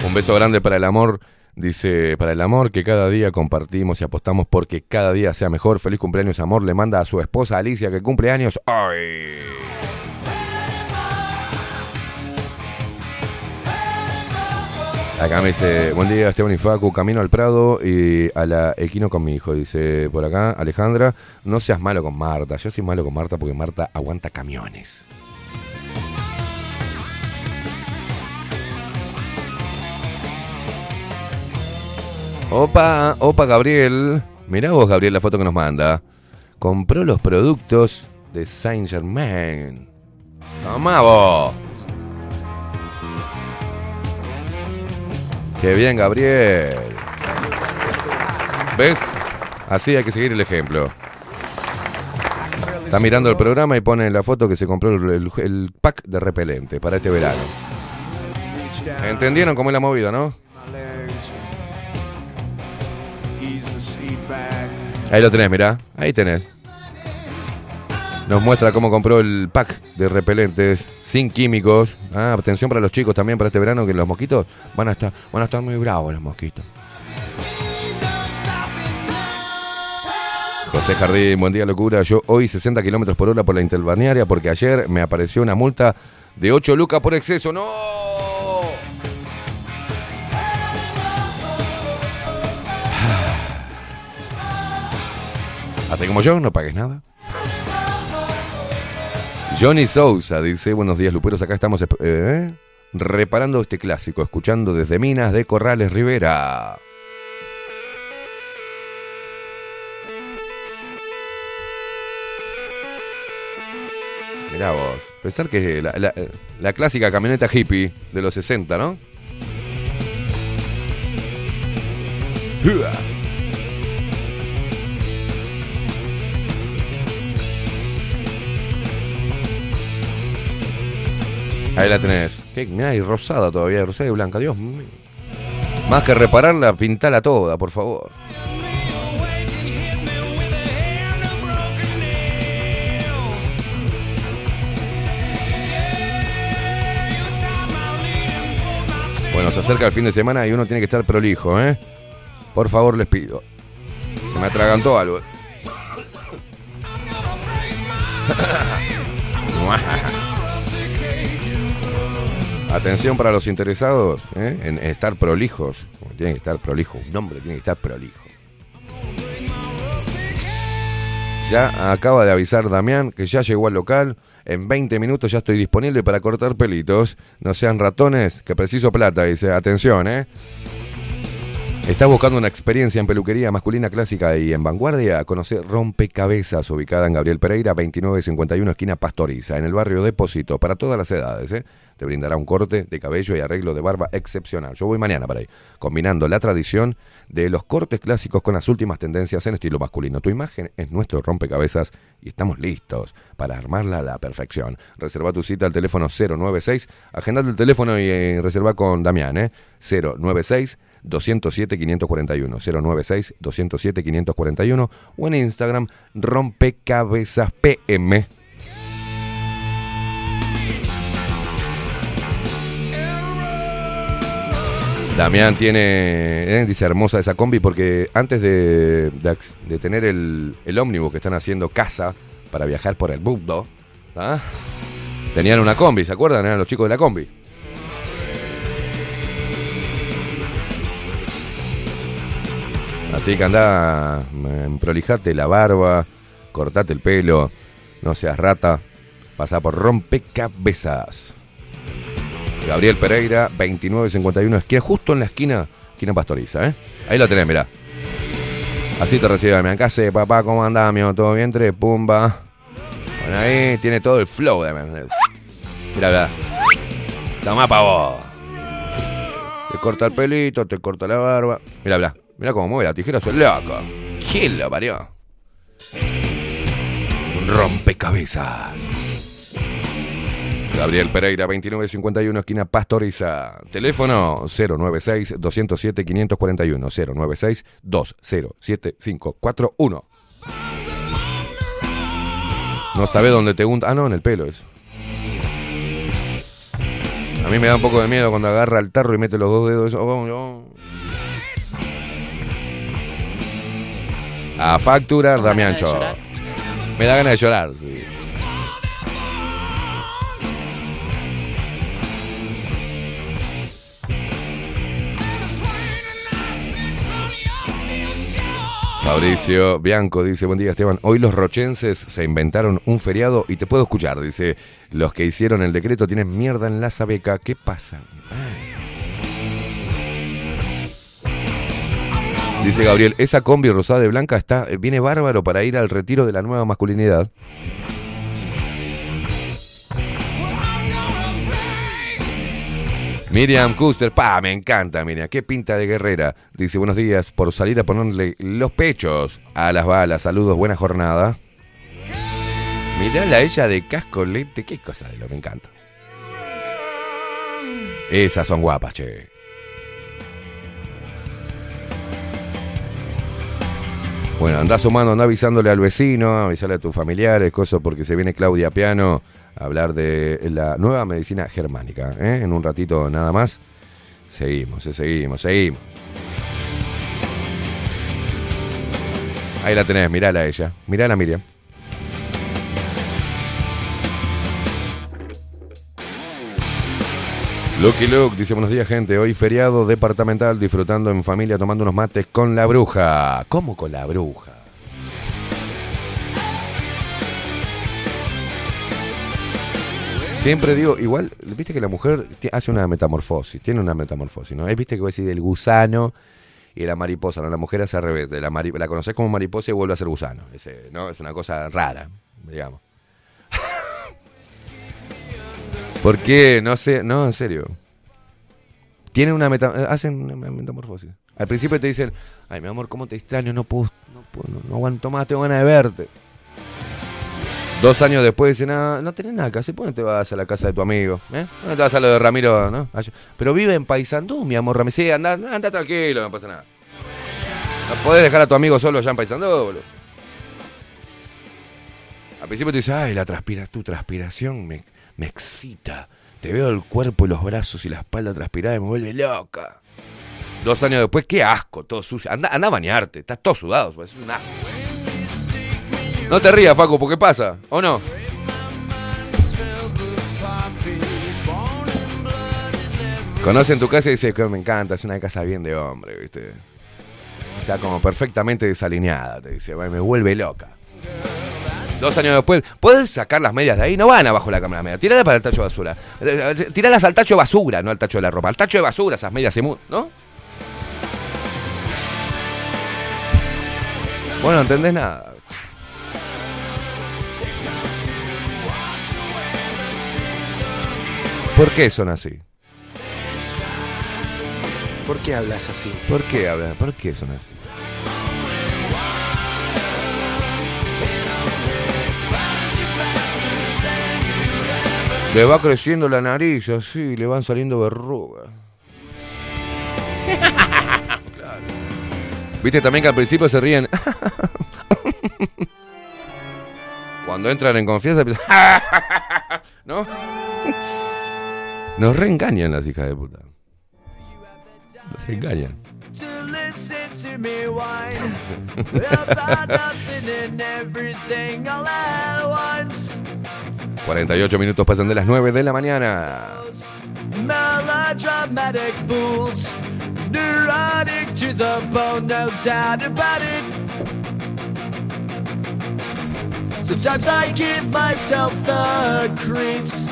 Un beso grande para el amor Dice, para el amor que cada día compartimos y apostamos porque cada día sea mejor. Feliz cumpleaños, amor. Le manda a su esposa Alicia que cumple años hoy. Acá me dice, buen día Esteban y Facu, camino al Prado y a la Equino con mi hijo. Dice por acá, Alejandra, no seas malo con Marta. Yo soy malo con Marta porque Marta aguanta camiones. Opa, opa Gabriel. Mirá vos, Gabriel, la foto que nos manda. Compró los productos de Saint Germain. Tomá vos. Qué bien, Gabriel. ¿Ves? Así hay que seguir el ejemplo. Está mirando el programa y pone la foto que se compró el, el- pack de repelente para este verano. ¿Entendieron cómo es la movida, no? Ahí lo tenés, mirá. Ahí tenés. Nos muestra cómo compró el pack de repelentes sin químicos. Ah, atención para los chicos también para este verano que los mosquitos van a estar, van a estar muy bravos los mosquitos. José Jardín, buen día locura. Yo hoy 60 kilómetros por hora por la interbalnearia porque ayer me apareció una multa de 8 lucas por exceso. ¡No! Así como yo, no pagues nada. Johnny Sousa dice, buenos días Luperos, acá estamos esp- eh, reparando este clásico, escuchando desde Minas de Corrales Rivera. Mirá vos, pensar que la, la- clásica camioneta hippie de los 60, ¿no? Hua. Ahí la tenés. ¿Qué? Mirá, y rosada todavía, rosada y blanca. Dios mío. Más que repararla, pintala toda, por favor. Bueno, se acerca el fin de semana y uno tiene que estar prolijo, ¿eh? Por favor, les pido. Se me atragantó algo. Atención para los interesados ¿eh? en estar prolijos. Tiene que estar prolijo. Un hombre tiene que estar prolijo. Ya acaba de avisar Damián que ya llegó al local. En 20 minutos ya estoy disponible para cortar pelitos. No sean ratones, que preciso plata. Dice, atención, ¿eh? ¿Estás buscando una experiencia en peluquería masculina clásica y en vanguardia? Conoce Rompecabezas, ubicada en Gabriel Pereira, 2951, esquina Pastoriza, en el barrio Depósito, para todas las edades. ¿eh? Te brindará un corte de cabello y arreglo de barba excepcional. Yo voy mañana para ahí, combinando la tradición de los cortes clásicos con las últimas tendencias en estilo masculino. Tu imagen es nuestro rompecabezas y estamos listos para armarla a la perfección. Reserva tu cita al teléfono 096, agendate el teléfono y eh, reserva con Damián, ¿eh? 096 207 541 096 207 541 o en Instagram rompecabezas PM. Damián tiene, eh, dice hermosa esa combi porque antes de, de, tener el, el ómnibus que están haciendo casa para viajar por el mundo, ¿ah? tenían una combi, ¿se acuerdan? Eran los chicos de la combi. Así que andá, mm, prolijate la barba, cortate el pelo, no seas rata, pasá por rompecabezas. Gabriel Pereira, 2951, esquina, justo en la esquina, esquina pastoriza, ¿eh? Ahí lo tenés, mirá. Así te recibe mi casa, papá, ¿cómo andás, amigo? ¿Todo bien? Tres, pumba. Bueno, ahí tiene todo el flow de... Mirá, mirá. Toma pa' vos. Te corta el pelito, te corta la barba. Mirá, mirá. Mirá cómo mueve la tijera, soy loco. ¿Quién lo parió? Rompecabezas. Gabriel Pereira, 2951, esquina Pastoriza. Teléfono 096-207-541. 096-207-541. No sabe dónde te unta. Ah, no, en el pelo eso. A mí me da un poco de miedo cuando agarra el tarro y mete los dos dedos. Oh, oh. A facturar, Damián Cho. Me da ganas de llorar, sí. Fabricio Bianco dice, buen día Esteban, hoy los rochenses se inventaron un feriado y te puedo escuchar, dice, los que hicieron el decreto tienen mierda en la sabeca, ¿qué pasa? Dice Gabriel, esa combi rosada de blanca está, viene bárbaro para ir al retiro de la nueva masculinidad. Miriam Custer, pa, me encanta, Miriam, qué pinta de guerrera. Dice, buenos días, por salir a ponerle los pechos a las balas. Saludos, buena jornada. Mirá a ella de casco lente, qué cosa de lo, me encanta. Esas son guapas, che. Bueno, andá sumando, andá avisándole al vecino, avisarle a tus familiares, cosas, porque se viene Claudia Piano hablar de la nueva medicina germánica. ¿eh? En un ratito nada más. Seguimos, eh, seguimos, seguimos. Ahí la tenés, mirala ella. Mirala, Miriam. Lucky Luke dice buenos días gente, hoy feriado departamental disfrutando en familia tomando unos mates con la bruja. ¿Cómo con la bruja? Siempre digo, igual, viste que la mujer hace una metamorfosis, tiene una metamorfosis, ¿no? Viste que voy a decir el gusano y la mariposa, ¿no? La mujer hace al revés, la, conoces como mariposa y vuelve a ser gusano. Ese, ¿no? Es una cosa rara, digamos. ¿Por qué? No sé, no, en serio. Tienen una meta, hacen una metamorfosis. Al principio te dicen, ay mi amor, ¿cómo te extraño? No puedo, no, puedo, no aguanto más, tengo ganas de verte. Dos años después dicen, ah, no tenés nada que hacer, ¿por qué no te vas a la casa de tu amigo? ¿Eh? ¿Por qué te vas a lo de Ramiro? ¿no? Pero vive en Paysandú, mi amor Ramiro. Sí, anda, anda tranquilo, no pasa nada. No podés dejar a tu amigo solo allá en Paysandú, boludo. Al principio te dice, ay, la transpira, tu transpiración me, me excita. Te veo el cuerpo y los brazos y la espalda transpirada y me vuelve loca. Dos años después, qué asco, todo sucio. Anda, anda a bañarte, estás todo sudado, es un asco. No te rías, Facu, porque pasa, ¿o no? Conocen tu casa y dice que me encanta, es una casa bien de hombre, ¿viste? Está como perfectamente desalineada, te dice, me vuelve loca. Dos años después, ¿puedes sacar las medias de ahí? No van abajo la cámara media. Tiralas para el tacho de basura. Tiralas al tacho de basura, no al tacho de la ropa. Al tacho de basura, esas medias se ¿no? Bueno, no entendés nada. ¿Por qué son así? ¿Por qué hablas así? ¿Por qué hablan? ¿Por qué son así? Le va creciendo la nariz, así, le van saliendo verrugas. Claro. Viste también que al principio se ríen. Cuando entran en confianza, ¿no? Nos reengañan las hijas de puta. Nos engañan. at once. 48 minutos pasan de las 9 de la mañana. Melodramatic fools, neurotic to the bone, no doubt about it. Sometimes I give myself the creeps.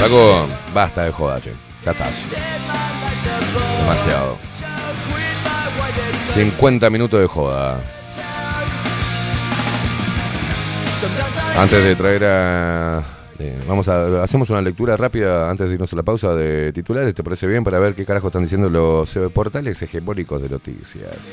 Paco, basta de joda, che. Ya estás. Demasiado. 50 minutos de joda. Antes de traer a. eh, vamos a. Hacemos una lectura rápida antes de irnos a la pausa de titulares. ¿Te parece bien? Para ver qué carajo están diciendo los eh, portales hegemónicos de noticias.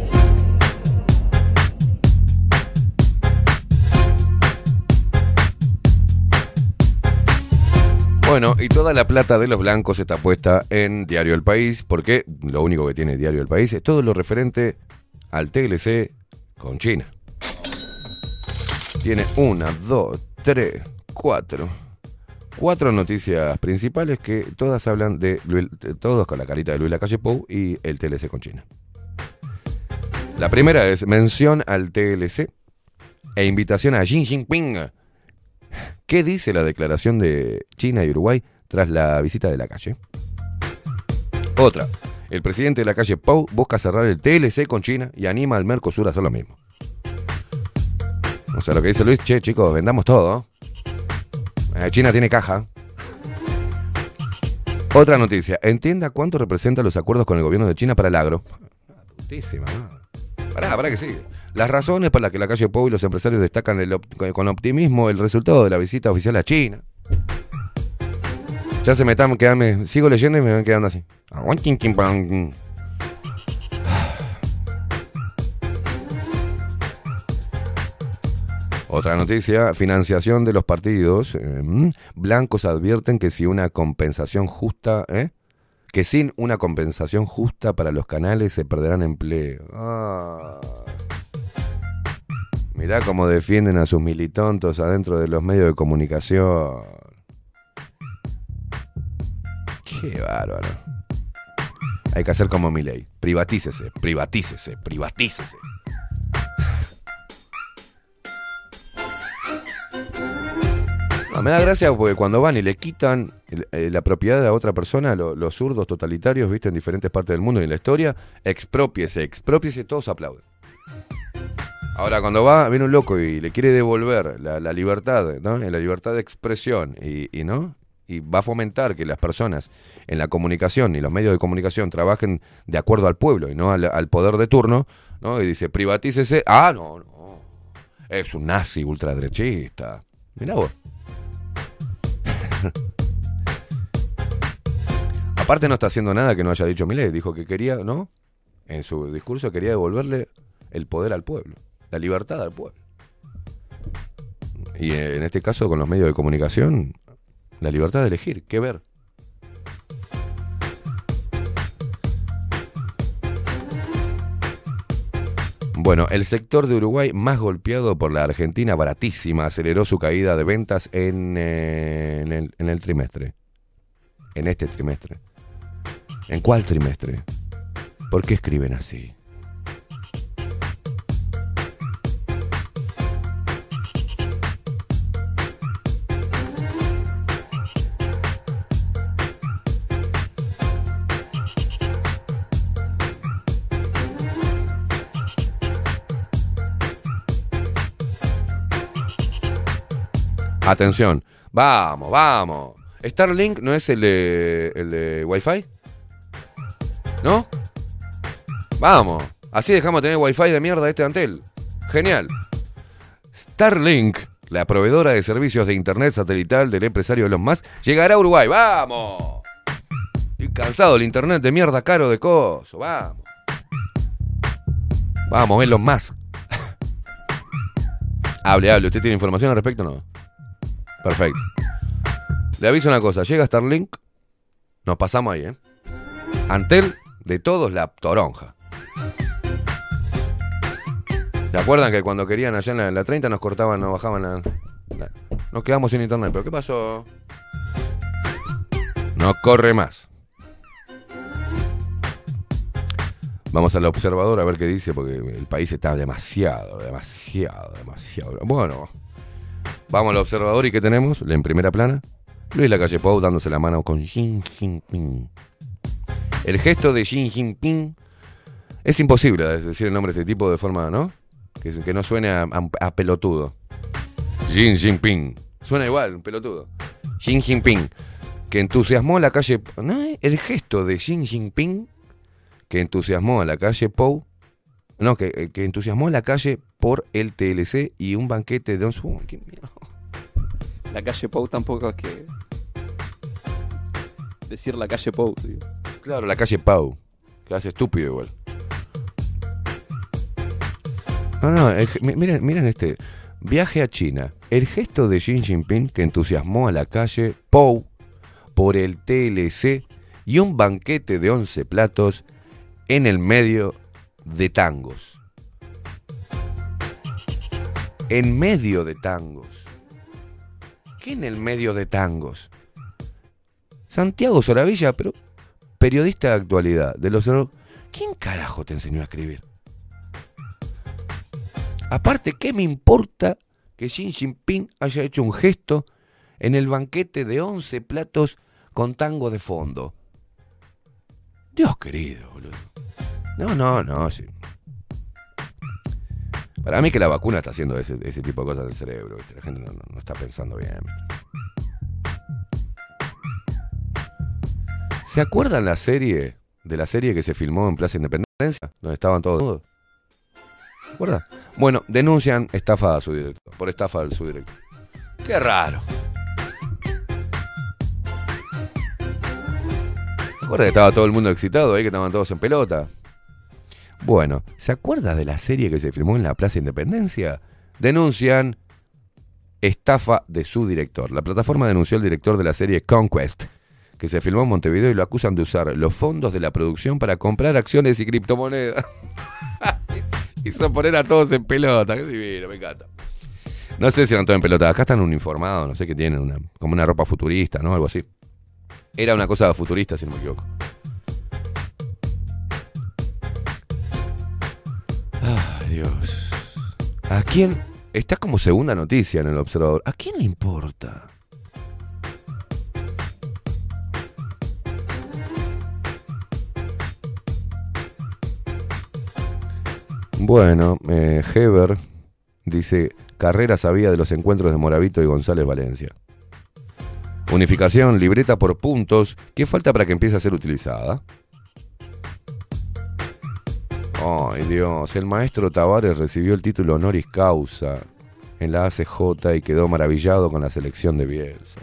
Bueno, y toda la plata de los blancos está puesta en Diario El País, porque lo único que tiene Diario El País es todo lo referente al TLC con China. Tiene una, dos, tres, cuatro. Cuatro noticias principales que todas hablan de, todos con la carita de Luis Lacalle Pou y el TLC con China. La primera es mención al TLC e invitación a Xi Jinping ¿Qué dice la declaración de China y Uruguay tras la visita de la calle? Otra. El presidente de la calle Pou busca cerrar el TLC con China y anima al Mercosur a hacer lo mismo. O sea, lo que dice Luis, che, chicos, vendamos todo. Eh, China tiene caja. Otra noticia. Entienda cuánto representan los acuerdos con el gobierno de China para el agro. Putísima, ¿no? Pará, pará que sigue. Las razones por las que la calle Pou y los empresarios destacan con optimismo el resultado de la visita oficial a China. Ya se me están quedando, sigo leyendo y me van quedando así. Otra noticia, financiación de los partidos. mm, blancos advierten que si una compensación justa, ¿eh? que sin una compensación justa para los canales se perderán empleo. Ah. Mirá cómo defienden a sus militontos adentro de los medios de comunicación. Qué bárbaro. Hay que hacer como mi ley. Privatícese, privatícese, privatícese. Me da gracia porque cuando van y le quitan eh, la propiedad a otra persona, lo- los zurdos totalitarios, viste, en diferentes partes del mundo y en la historia, expropiese, expropiese, todos aplauden. Ahora, cuando va, viene un loco y le quiere devolver la, libertad, ¿no? La libertad de expresión y, y, ¿no? Y va a fomentar que las personas en la comunicación y los medios de comunicación trabajen de acuerdo al pueblo y no al, al poder de turno, ¿no? Y dice, privatícese. Ah, no, no. Es un nazi ultraderechista. Mirá vos. Aparte no está haciendo nada que no haya dicho Milei. Dijo que quería, ¿no? En su discurso quería devolverle el poder al pueblo, la libertad al pueblo. Y en este caso con los medios de comunicación, la libertad de elegir, qué ver. Bueno, el sector de Uruguay más golpeado por la Argentina baratísima aceleró su caída de ventas en, eh, en el, en el trimestre. En este trimestre. ¿En cuál trimestre? ¿Por qué escriben así? Atención, vamos, vamos. Starlink no es el de, el de Wi-Fi, ¿no? Vamos, así dejamos de tener Wi-Fi de mierda este antel. Genial. Starlink, la proveedora de servicios de internet satelital del empresario Elon Musk, llegará a Uruguay. ¡Vamos! Estoy cansado del internet de mierda caro de coso. Vamos. Vamos, Elon Musk. hable, hable. ¿Usted tiene información al respecto o no? Perfecto. Le aviso una cosa, llega Starlink, nos pasamos ahí, ¿eh? Antel, de todos, la toronja. ¿Se acuerdan que cuando querían allá en la, en la 30 nos cortaban, nos bajaban la, la- Nos quedamos sin internet, pero ¿qué pasó? No corre más. Vamos al observador a ver qué dice, porque el país está demasiado, demasiado, demasiado. Bueno, vamos al observador y ¿qué tenemos? En primera plana, Luis Lacalle Pou dándose la mano con Xi Jinping. El gesto de Xi Jinping es imposible decir el nombre de este tipo de forma, ¿no? Que, no suene a, a- a pelotudo. Xi Jinping. Suena igual, un pelotudo. Xi Jinping. Que entusiasmó a la calle. ¿no? El gesto de Xi Jinping que entusiasmó a la calle Pou. No, que, eh, que entusiasmó a la calle por el TLC y un banquete de 11. Uy, qué miedo. La calle Pou tampoco es que. Decir la calle Pou, tío. Claro, la calle Pau. Que hace estúpido igual. No, no, el mi- miren, miren este. Viaje a China. El gesto de Xi Jinping que entusiasmó a la calle Pou por el TLC y un banquete de 11 platos en el medio de tangos. En medio de tangos. ¿Qué en el medio de tangos? Santiago Soravilla, pero periodista de actualidad, de los ¿Quién carajo te enseñó a escribir? Aparte, ¿qué me importa que Xi Jinping haya hecho un gesto en el banquete de 11 platos con tango de fondo? Dios querido, boludo. No, no, no, sí. Para mí que la vacuna está haciendo ese, tipo de cosas en el cerebro. La gente no, está pensando bien. ¿Se acuerdan la serie de la serie que se filmó en Plaza Independencia? Donde estaban todos. ¿Se acuerdan? Bueno, denuncian estafa a su director, por estafa al subdirector. Qué raro. ¿Se acuerdan que estaba todo el mundo excitado ahí, que estaban todos en pelota? Bueno, ¿se acuerda de la serie que se filmó en la Plaza Independencia? Denuncian estafa de su director. La plataforma denunció al director de la serie Conquest, que se filmó en Montevideo y lo acusan de usar los fondos de la producción para comprar acciones y criptomonedas. Hizo poner a todos en pelota, qué divino, me encanta. No sé si eran todos en pelota, acá están uniformados, no sé qué tienen, como una ropa futurista, ¿no? Algo así. Era una cosa futurista, si no me equivoco. Dios. ¿A quién? Está como segunda noticia en el observador. ¿A quién le importa? Bueno, eh, Heber dice, Carrera sabía de los encuentros de Moravito y González Valencia. Unificación, libreta por puntos. ¿Qué falta para que empiece a ser utilizada? Ay, Dios. El maestro Tavares recibió el título honoris causa en la ACJ y quedó maravillado con la selección de Bielsa.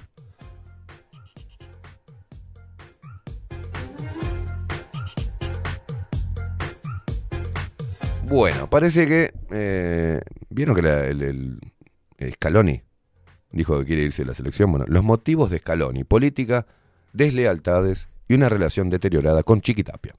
Bueno, parece que. eh, ¿Vieron que el, el Scaloni dijo que quiere irse la selección? Bueno, los motivos de Scaloni: política, deslealtades y una relación deteriorada con Chiquitapia.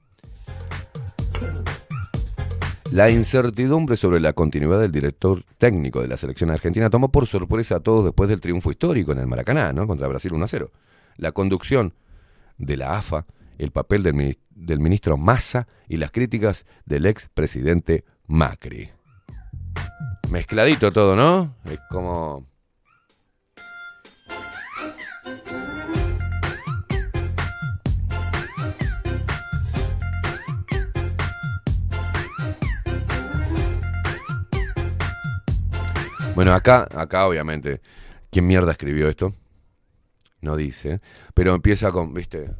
La incertidumbre sobre la continuidad del director técnico de la selección argentina tomó por sorpresa a todos después del triunfo histórico en el Maracaná, ¿no? Contra Brasil 1 a 0. La conducción de la AFA, el papel del, del ministro Massa y las críticas del ex presidente Macri. Mezcladito todo, ¿no? Es como. Bueno, acá, acá obviamente, ¿quién mierda escribió esto? No dice, pero empieza con, viste,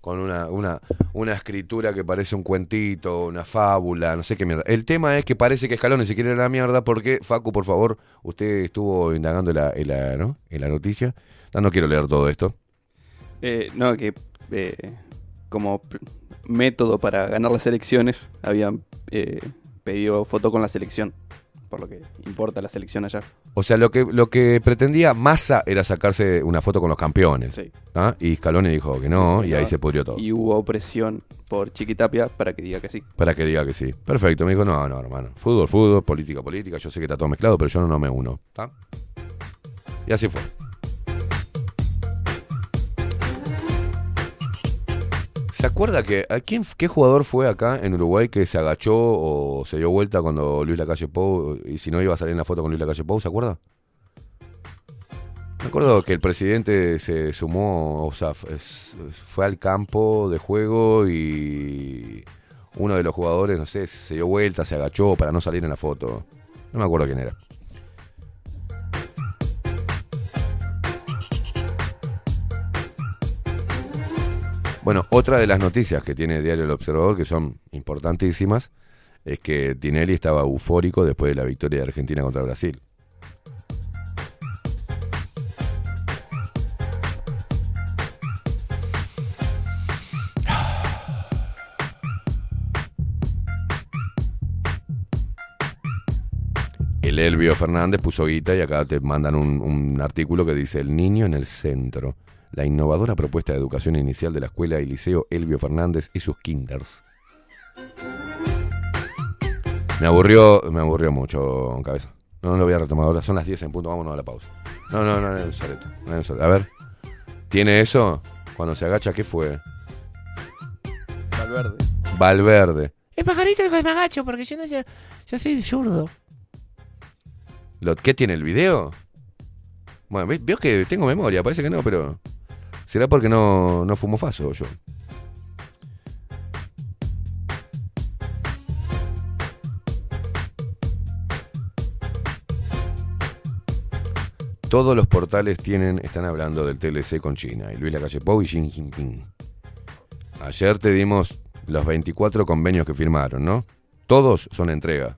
con una, una, una escritura que parece un cuentito, una fábula, no sé qué mierda. El tema es que parece que Escalón se quiere ir a la mierda porque, Facu, por favor, usted estuvo indagando en la, la, noticia. No, no quiero leer todo esto. Eh, no, que eh, como método para ganar las elecciones habían eh, pedido foto con la selección, por lo que importa la selección allá. O sea, lo que, lo que pretendía Massa era sacarse una foto con los campeones. Sí. ¿ah? Y Scaloni dijo que no, y ahí se pudrió todo. Y hubo presión por Chiquitapia para que diga que sí. Para que diga que sí. Perfecto. Me dijo, no, no, hermano. Fútbol, fútbol, política, política. Yo sé que está todo mezclado, pero yo no, no me uno. ¿tá? Y así fue. ¿Se acuerda que a quién, qué jugador fue acá en Uruguay que se agachó o se dio vuelta cuando Luis Lacalle Pou y si no iba a salir en la foto con Luis Lacalle Pou, ¿se acuerda? Me acuerdo que el presidente se sumó, o sea, fue al campo de juego y uno de los jugadores, no sé, se dio vuelta, se agachó para no salir en la foto. No me acuerdo quién era. Bueno, otra de las noticias que tiene Diario El Observador, que son importantísimas, es que Tinelli estaba eufórico después de la victoria de Argentina contra Brasil. El Elvio Fernández puso guita y acá te mandan un artículo que dice El niño en el centro. La innovadora propuesta de educación inicial de la escuela y liceo Elvio Fernández y sus kinders. Me aburrió, me aburrió mucho, cabeza. No, no lo voy a retomar ahora. Son las 10 en punto, vámonos a la pausa. No, no, no, no, no, no, no. A ver. ¿Tiene eso? Cuando se agacha, ¿qué fue? Valverde. Valverde. Es pajarito el que me agacho porque yo no sé, yo soy zurdo. ¿Qué tiene el video? Bueno, ve- veo que tengo memoria, parece que no, pero. ¿Será porque no, no fumo faso yo? Todos los portales tienen, están hablando del TLC con China y Luis Lacalle Pou y Xi Jinping. Ayer te dimos los 24 convenios que firmaron, ¿no? Todos son entrega.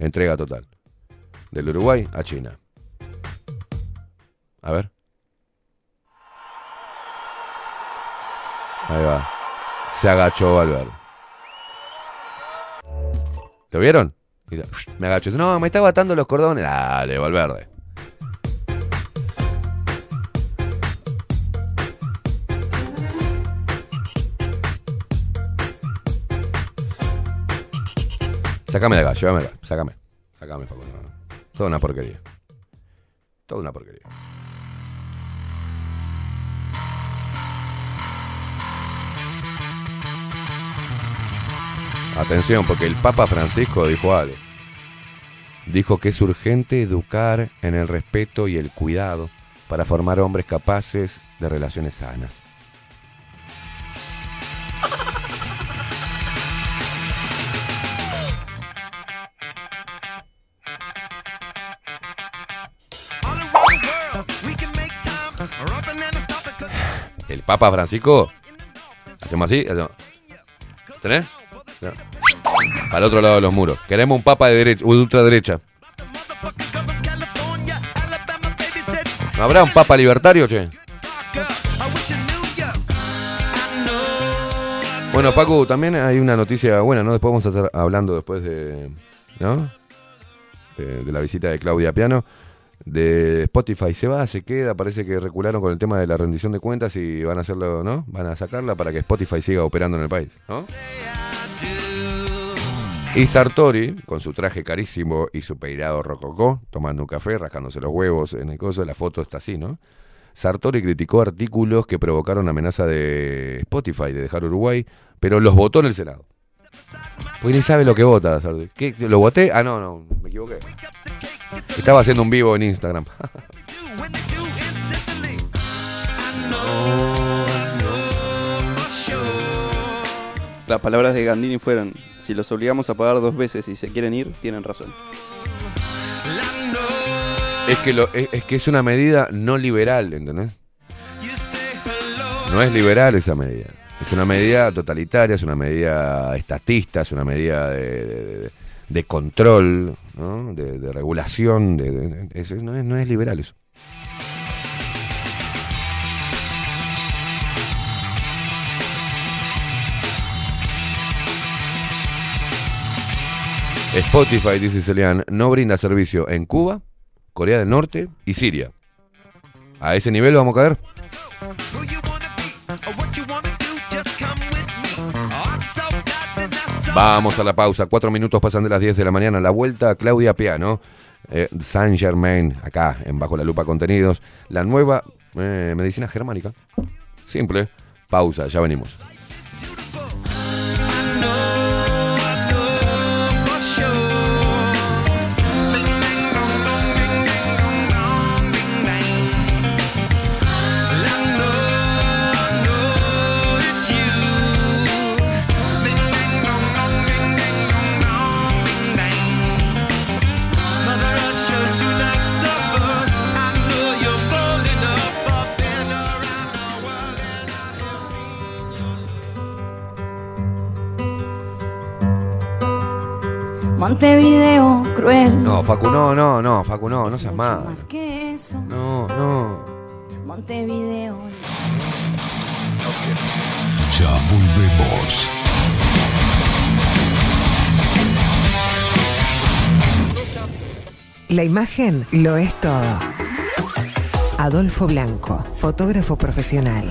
Entrega total. Del Uruguay a China. A ver. Ahí va. Se agachó Valverde. ¿Lo vieron? Me agacho. No, me estaba atando los cordones. Dale, Valverde. Sácame de acá, llévame acá. Sácame. Sácame, Facundo. Toda una porquería. Toda una porquería. Atención, porque el Papa Francisco dijo algo. Dijo que es urgente educar en el respeto y el cuidado para formar hombres capaces de relaciones sanas. El Papa Francisco. Hacemos así. ¿Tenés? No. Para el otro lado de los muros. Queremos un papa de, derecha, de ultraderecha. ¿No habrá un papa libertario, che? Bueno, Facu, también hay una noticia buena, ¿no? Después vamos a estar hablando después de. ¿No? De la visita de Claudia Piano. De Spotify se va, se queda, parece que recularon con el tema de la rendición de cuentas y van a hacerlo, ¿no? Van a sacarla para que Spotify siga operando en el país, ¿no? Y Sartori, con su traje carísimo y su peinado rococó, tomando un café, rascándose los huevos en el coso, la foto está así, ¿no? Sartori criticó artículos que provocaron amenaza de Spotify de dejar Uruguay, pero los votó en el Senado. Porque ni sabe lo que vota, Sartori. ¿Lo voté? Ah, no, no, me equivoqué. Estaba haciendo un vivo en Instagram. Las palabras de Gandini fueron, si los obligamos a pagar dos veces y se quieren ir, tienen razón. Es que, es, que es una medida no liberal, ¿entendés? No es liberal esa medida. Es una medida totalitaria, es una medida estatista, es una medida de, control, ¿no? de, regulación. Es- no, es, no es liberal eso. Spotify, dice Celian, no brinda servicio en Cuba, Corea del Norte y Siria. ¿A ese nivel vamos a caer? Vamos a la pausa. Cuatro minutos pasan de las 10 de la mañana. La vuelta Claudia Piano. eh, Saint Germain, acá en Bajo la Lupa Contenidos. La nueva eh, medicina germánica. Simple. Pausa, ya venimos. Montevideo cruel. No, Facu, no, no, no, Facu, no, no seas más. Más que eso. No, no. Montevideo. Ya volvemos. La imagen lo es todo. Adolfo Blanco, fotógrafo profesional.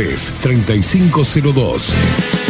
3502.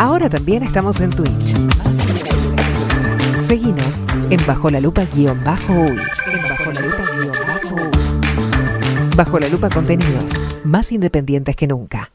Ahora también estamos en Twitch. Seguinos en Bajo la Lupa guion bajo uy. En Bajo la Lupa guion bajo uy. Bajo la Lupa contenidos más independientes que nunca.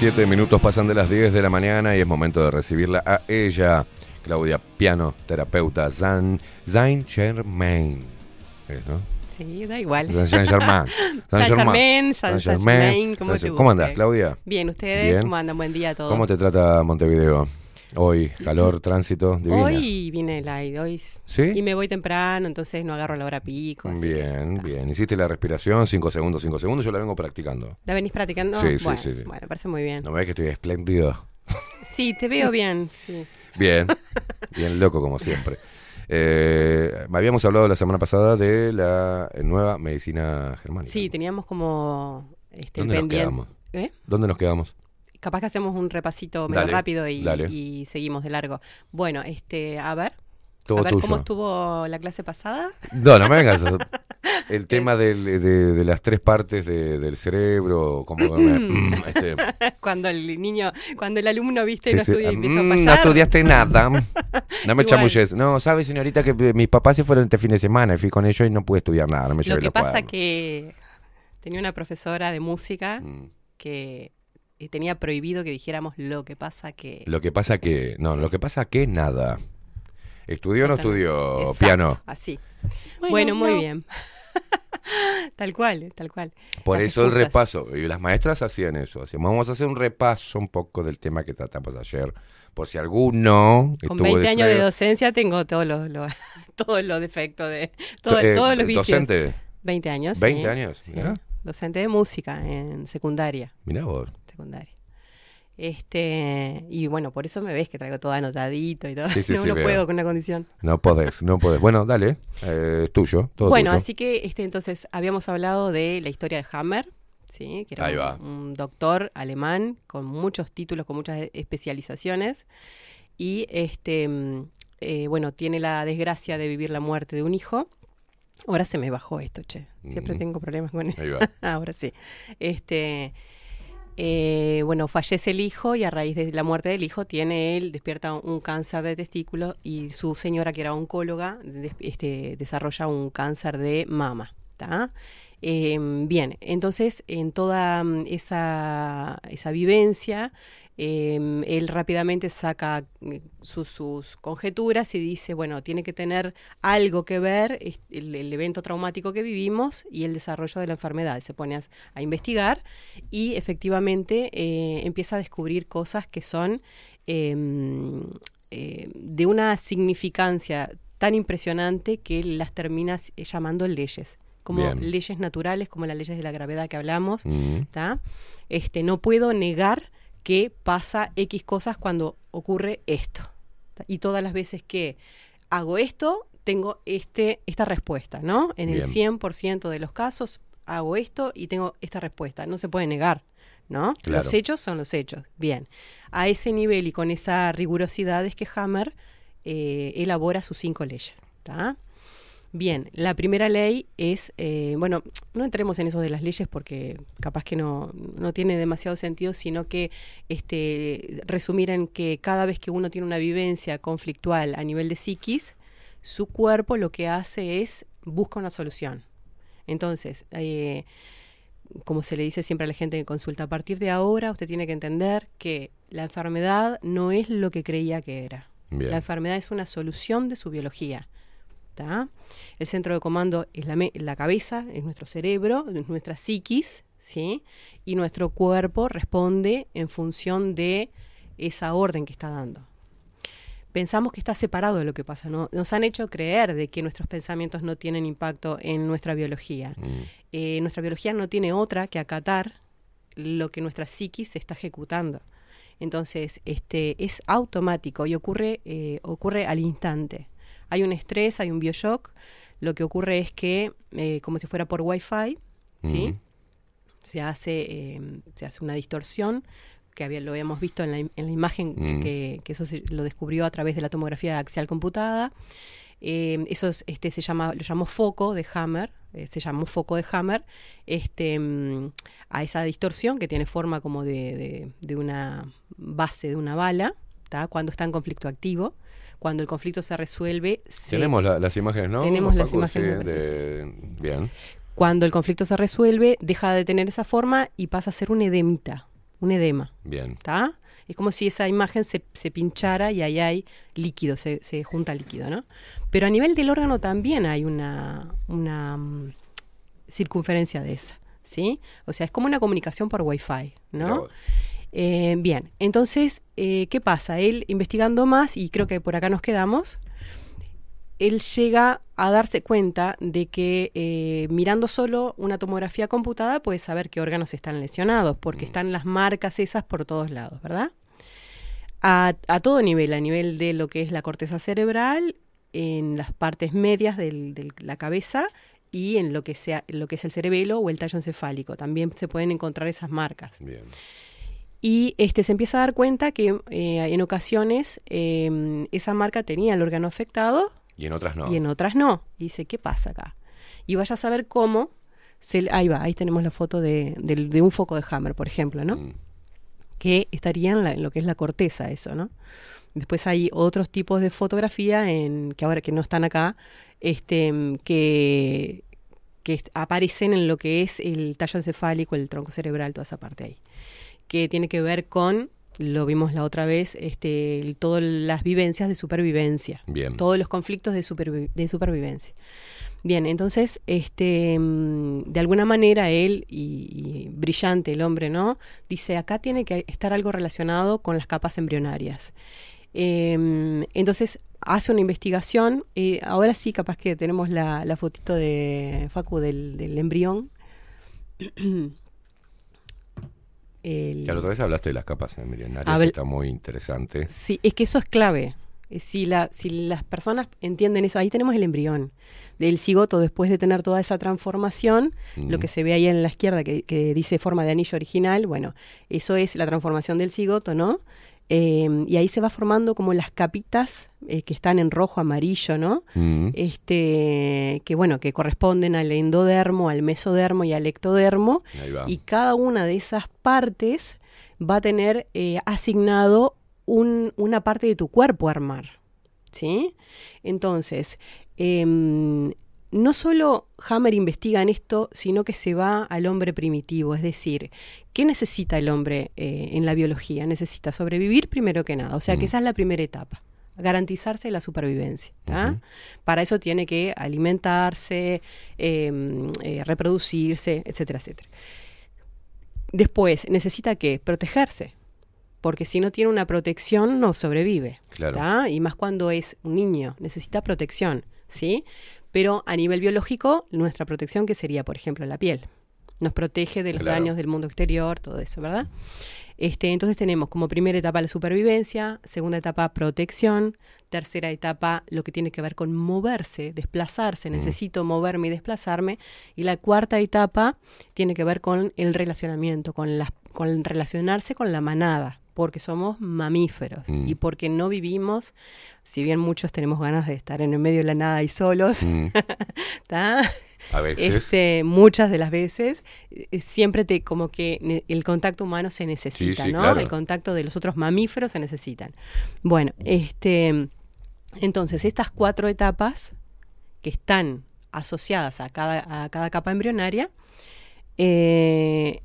17 minutos pasan de las 10 de la mañana y es momento de recibirla a ella, Claudia Piano, terapeuta Zan, Zain Germain. ¿Es, no? Sí, da igual. Saint Germain. Saint Germain, Germain, ¿cómo ¿Cómo guste? Claudia? Bien, ¿ustedes Bien. cómo andan? Buen día a todos. ¿Cómo te trata Montevideo? Hoy, calor, tránsito, divina. Hoy viene el aire, hoy ¿Sí? y me voy temprano, entonces no agarro la hora pico. Bien, bien. Hiciste la respiración, 5 segundos, 5 segundos, yo la vengo practicando. ¿La venís practicando? Sí, sí, bueno, sí, sí. Bueno, parece muy bien. ¿No ves que estoy espléndido? Sí, te veo bien, sí. Bien, bien loco como siempre. Eh, habíamos hablado la semana pasada de la nueva medicina germánica. Sí, teníamos como este, ¿Dónde nos quedamos? ¿Eh? ¿Dónde nos quedamos? Capaz que hacemos un repasito medio Dale, rápido y, seguimos de largo. Bueno, este, a ver. Todo a ver, tuyo. ¿cómo estuvo la clase pasada? No, no me vengas. a- El tema del- de, de las tres partes de- del cerebro, como me- este, cuando el niño, cuando el alumno, viste, sí, no sí, estudia y empieza a mm, no estudiaste nada. No me chamulles. No, sabe, señorita, que eh, mis papás se fueron este fin de semana y fui con ellos y no pude estudiar nada. No me Lo que pasa cuadernos. que tenía una profesora de música Mm. que eh, tenía prohibido que dijéramos lo que pasa que... Lo que pasa que. No, lo que pasa que nada. ¿Estudió o no estudió Exacto, piano? Así. Bueno, muy bien. tal cual, eh, tal cual. Por Las eso el repaso. Y las maestras hacían eso. Hacían, vamos a hacer un repaso un poco del tema que tratamos ayer. Por si alguno. Con estuvo 20 años de docencia tengo todos los, los- todos los defectos de... todo- Eh, todos los vicios. docente. 20 años. 20 sí, años, sí. Docente de música en secundaria. Mirá vos. Secundaria. Este, y bueno, por eso me ves que traigo todo anotadito y todo. Sí, sí, no sí, lo veo. puedo con una condición. No podés, no podés. Bueno, dale. eh, es tuyo. Todo bueno, tuyo. así que este entonces habíamos hablado de la historia de Hammer, ¿sí? que era Ahí un, va. un doctor alemán con muchos títulos, con muchas especializaciones. Y este mm, eh, bueno, tiene la desgracia de vivir la muerte de un hijo. Ahora se me bajó esto, che. Siempre Mm. tengo problemas con Ahí va. Ahora sí. Este, eh, bueno, fallece el hijo y a raíz de la muerte del hijo tiene él, despierta un cáncer de testículo y su señora, que era oncóloga, este, desarrolla un cáncer de mama. Eh, bien, entonces en toda mm, esa vivencia, eh, él rápidamente saca eh, sus, sus conjeturas y dice, bueno, tiene que tener algo que ver el, el evento traumático que vivimos y el desarrollo de la enfermedad. Se pone a, a investigar y efectivamente eh, empieza a descubrir cosas que son eh, eh, de una significancia tan impresionante que las termina llamando leyes como Bien. leyes naturales, como las leyes de la gravedad que hablamos, Mm. Este, no puedo negar que pasa X cosas cuando ocurre esto. Y todas las veces que hago esto, tengo este, esta respuesta, ¿no? En el Bien. 100% de los casos hago esto y tengo esta respuesta. No se puede negar, ¿no? Claro. Los hechos son los hechos. Bien. A ese nivel y con esa rigurosidad es que Hammer eh, elabora sus cinco leyes, ¿tá? Bien, la primera ley es, eh, bueno, no entremos en eso de las leyes porque capaz que no, no tiene demasiado sentido, sino que este, resumir en que cada vez que uno tiene una vivencia conflictual a nivel de psiquis, su cuerpo lo que hace es busca una solución. Entonces, eh, como se le dice siempre a la gente que consulta, a partir de ahora usted tiene que entender que la enfermedad no es lo que creía que era. Bien. La enfermedad es una solución de su biología. El centro de comando es la, cabeza, es nuestro cerebro, es nuestra psiquis, ¿sí? Y nuestro cuerpo responde en función de esa orden que está dando. Pensamos que está separado de lo que pasa, ¿no? Nos han hecho creer de que nuestros pensamientos no tienen impacto en nuestra biología. Mm. Eh, nuestra biología no tiene otra que acatar lo que nuestra psiquis está ejecutando. Entonces, este es automático y ocurre, eh, ocurre al instante. Hay un estrés, hay un bioshock. Lo que ocurre es que, eh, como si fuera por Wi-Fi, ¿sí? Se, hace, eh, se hace una distorsión, que había, lo habíamos visto en la, en la imagen, Mm. que, que eso se- lo descubrió a través de la tomografía axial computada. Eh, eso es- este, se llama, lo llamó foco de Hammer, eh, se llamó foco de Hammer, este, mm, a esa distorsión que tiene forma como de, de- de una base de una bala, ¿tá? cuando está en conflicto activo. Cuando el conflicto se resuelve, se- Tenemos la- las imágenes, ¿no? Tenemos las Facu? Sí, imágenes. de- Bien. Cuando el conflicto se resuelve, deja de tener esa forma y pasa a ser un edemita. un edema. Bien. ¿Está? Es como si esa imagen se, se pinchara y ahí hay líquido, se, se junta líquido, ¿no? Pero a nivel del órgano también hay una, una mm, circunferencia de esa, ¿sí? O sea, es como una comunicación por Wi-Fi, ¿no? Eh, bien, entonces, eh, ¿qué pasa? Él investigando más, y creo que por acá nos quedamos, él llega a darse cuenta de que eh, mirando solo una tomografía computada puede saber qué órganos están lesionados, porque están las marcas esas por todos lados, ¿verdad? A, a todo nivel, a nivel de lo que es la corteza cerebral, en las partes medias de la cabeza y en lo que, sea, lo que es el cerebelo o el tallo encefálico. También se pueden encontrar esas marcas. Bien. Y este, se empieza a dar cuenta que eh, en ocasiones eh, esa marca tenía el órgano afectado Y en otras no. y en otras no. Y dice, ¿qué pasa acá? Y vaya a saber cómo. Se, ahí va, ahí tenemos la foto de, de un foco de Hammer, por ejemplo, ¿no? Mm. Que estaría en, la- en lo que es la corteza, eso, ¿no? Después hay otros tipos de fotografía en, que ahora que no están acá, este, que, que aparecen en lo que es el tallo encefálico, el tronco cerebral, toda esa parte ahí. Que tiene que ver con, lo vimos la otra vez, este, todas las vivencias de supervivencia. Bien. Todos los conflictos de, supervi- de supervivencia. Bien, entonces, este, mm, de alguna manera él, y, y brillante el hombre, ¿no? Dice, acá tiene que estar algo relacionado con las capas embrionarias. Em, entonces hace una investigación, eh, ahora sí capaz que tenemos la, la fotito de Facu del, del embrión. El- la otra vez hablaste de las capas embrionarias, Habl- está muy interesante. Sí, es que eso es clave. Eh, Si, la, si las personas entienden eso, ahí tenemos el embrión del cigoto después de tener toda esa transformación, lo que se ve ahí en la izquierda que, que dice forma de anillo original, bueno, eso es la transformación del cigoto, ¿no? Eh, y ahí se va formando como las capitas eh, que están en rojo, amarillo, ¿no? Mm. Este, que bueno, que corresponden al endodermo, al mesodermo y al ectodermo. Y cada una de esas partes va a tener eh, asignado un- una parte de tu cuerpo a armar. ¿Sí? Entonces, em, no solo Hammer investiga en esto, sino que se va al hombre primitivo. Es decir, ¿qué necesita el hombre eh, en la biología? Necesita sobrevivir primero que nada. O sea, que esa es la primera etapa. Garantizarse la supervivencia. ¿tá? Para eso tiene que alimentarse, em, eh, reproducirse, etcétera, etcétera. Después, necesita que protegerse, porque si no tiene una protección no sobrevive. Claro. Y más cuando es un niño, necesita protección, ¿sí? Pero a nivel biológico, nuestra protección, que sería, por ejemplo, la piel. Nos protege de los Claro. daños del mundo exterior, todo eso, ¿verdad? Este, entonces tenemos como primera etapa la supervivencia, segunda etapa protección, tercera etapa lo que tiene que ver con moverse, desplazarse, necesito moverme y desplazarme, y la cuarta etapa tiene que ver con el relacionamiento, con, las con relacionarse con la manada, porque somos mamíferos Mm. y porque no vivimos, si bien muchos tenemos ganas de estar en el medio de la nada y solos, Mm. ¿tá? A veces. Este, muchas de las veces, eh, siempre te como que el contacto humano se necesita, sí, ¿no? claro. El contacto de los otros mamíferos se necesitan. Bueno, este, entonces estas cuatro etapas que están asociadas a cada, a cada capa embrionaria, eh,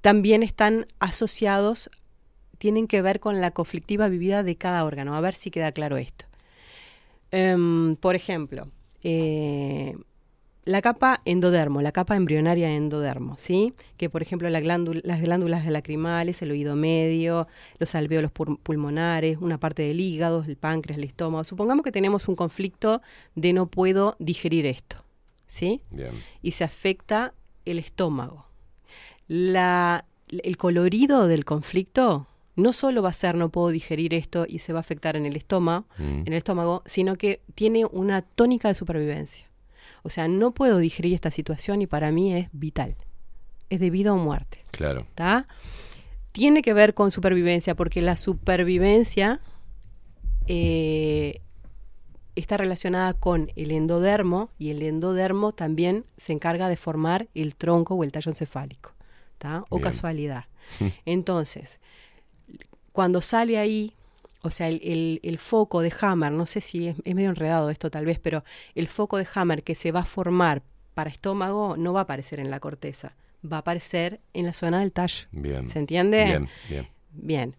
también están asociados, tienen que ver con la conflictiva vivida de cada órgano. A ver si queda claro esto. Em, por ejemplo, eh, la capa endodermo, la capa embrionaria de endodermo, ¿sí? Que por ejemplo la glándula- las glándulas lacrimales, el oído medio, los alvéolos pul- pulmonares, una parte del hígado, el páncreas, el estómago. Supongamos que tenemos un conflicto de no puedo digerir esto, ¿sí? Bien. Y se afecta el estómago. La, el colorido del conflicto no solo va a ser no puedo digerir esto y se va a afectar en el estómago, Mm. en el estómago, sino que tiene una tónica de supervivencia. O sea, no puedo digerir esta situación y para mí es vital. Es de vida o muerte. Claro. ¿tá? Tiene que ver con supervivencia, porque la supervivencia eh, está relacionada con el endodermo y el endodermo también se encarga de formar el tronco o el tallo encefálico. ¿tá? O Bien. casualidad. Entonces, cuando sale ahí, o sea, el, el- el foco de Hammer, no sé si es, es medio enredado esto tal vez, pero el foco de Hammer que se va a formar para estómago no va a aparecer en la corteza, va a aparecer en la zona del tallo. Bien. ¿Se entiende? Bien, bien. Bien.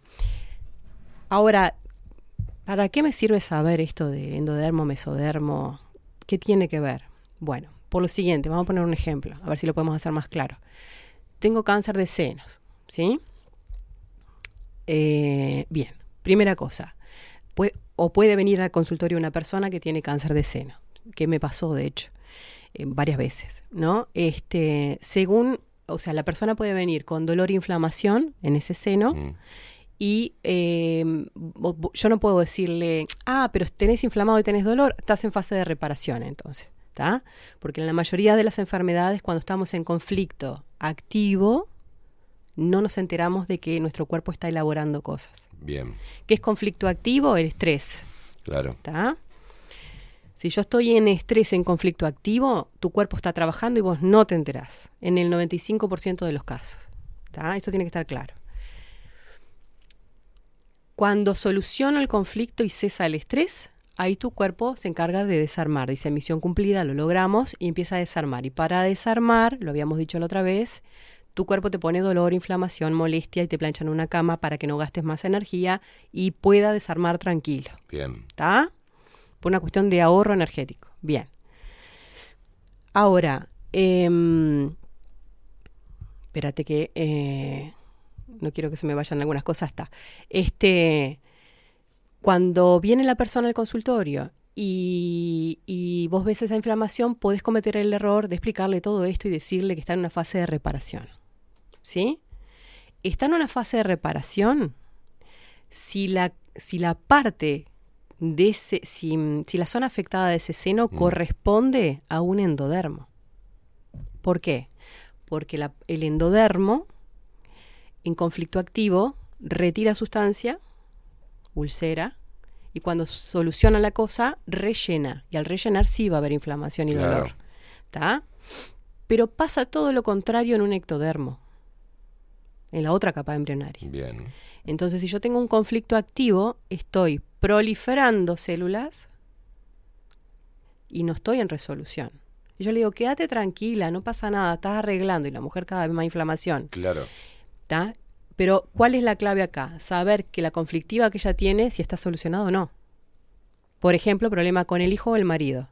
Ahora, ¿para qué me sirve saber esto de endodermo, mesodermo? ¿Qué tiene que ver? Bueno, por lo siguiente, vamos a poner un ejemplo, a ver si lo podemos hacer más claro. Tengo cáncer de senos, ¿sí? Eh, bien, primera cosa, o puede venir al consultorio una persona que tiene cáncer de seno, que me pasó de hecho eh, varias veces, ¿no? Este, según, o sea, la persona puede venir con dolor e inflamación en ese seno Mm. y eh, vo- yo no puedo decirle, ah, pero tenés inflamado y tenés dolor, estás en fase de reparación entonces, ¿está? Porque en la mayoría de las enfermedades, cuando estamos en conflicto activo, no nos enteramos de que nuestro cuerpo está elaborando cosas. Bien, ¿Qué es conflicto activo? El estrés. claro. ¿Está? Si yo estoy en estrés, en conflicto activo, tu cuerpo está trabajando y vos no te enterás. En el 95% de los casos. Esto tiene que estar claro. Cuando soluciono el conflicto y cesa el estrés, ahí tu cuerpo se encarga de desarmar. Dice misión cumplida, lo logramos y empieza a desarmar. Y para desarmar, lo habíamos dicho la otra vez, tu cuerpo te pone dolor, inflamación, molestia y te plancha en una cama para que no gastes más energía y pueda desarmar tranquilo. Bien. ¿Está? Por una cuestión de ahorro energético. Bien. Ahora, em, espérate que eh, no quiero que se me vayan algunas cosas. Está. Este, cuando viene la persona al consultorio y, y vos ves esa inflamación, podés cometer el error de explicarle todo esto y decirle que está en una fase de reparación. ¿Sí? Está en una fase de reparación si la, si la parte de ese, si, si la zona afectada de ese seno Mm. corresponde a un endodermo. ¿Por qué? Porque la- el endodermo, en conflicto activo, retira sustancia, ulcera, y cuando soluciona la cosa, rellena. Y al rellenar sí va a haber inflamación y Claro. dolor. ¿Está? Pero pasa todo lo contrario en un ectodermo, en la otra capa embrionaria. Bien. Entonces, si yo tengo un conflicto activo, estoy proliferando células y no estoy en resolución. Y yo le digo, quédate tranquila, no pasa nada, estás arreglando. Y la mujer cada vez más inflamación. Claro. ¿tá? Pero, ¿cuál es la clave acá? Saber que la conflictiva que ella tiene, si está solucionado o no. Por ejemplo, problema con el hijo o el marido.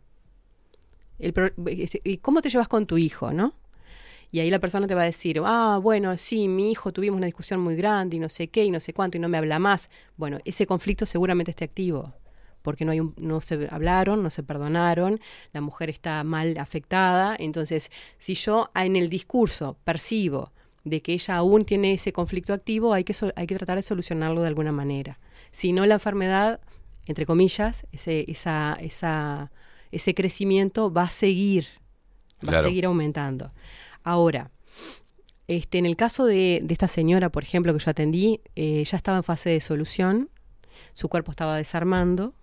El pro- ¿Y cómo te llevas con tu hijo, no? Y ahí la persona te va a decir, ah, bueno, sí, mi hijo tuvimos una discusión muy grande y no sé qué y no sé cuánto y no me habla más. Bueno, ese conflicto seguramente esté activo, porque no, hay un- no se hablaron, no se perdonaron, la mujer está mal afectada. Entonces, si yo en el discurso percibo de que ella aún tiene ese conflicto activo, hay que, hay que tratar de solucionarlo de alguna manera. Si no, la enfermedad, entre comillas, ese, esa, esa, ese crecimiento va a seguir, va a seguir aumentando. Ahora, este, en el caso de, de esta señora, por ejemplo, que yo atendí, eh, ya estaba en fase de solución, su cuerpo estaba desarmando,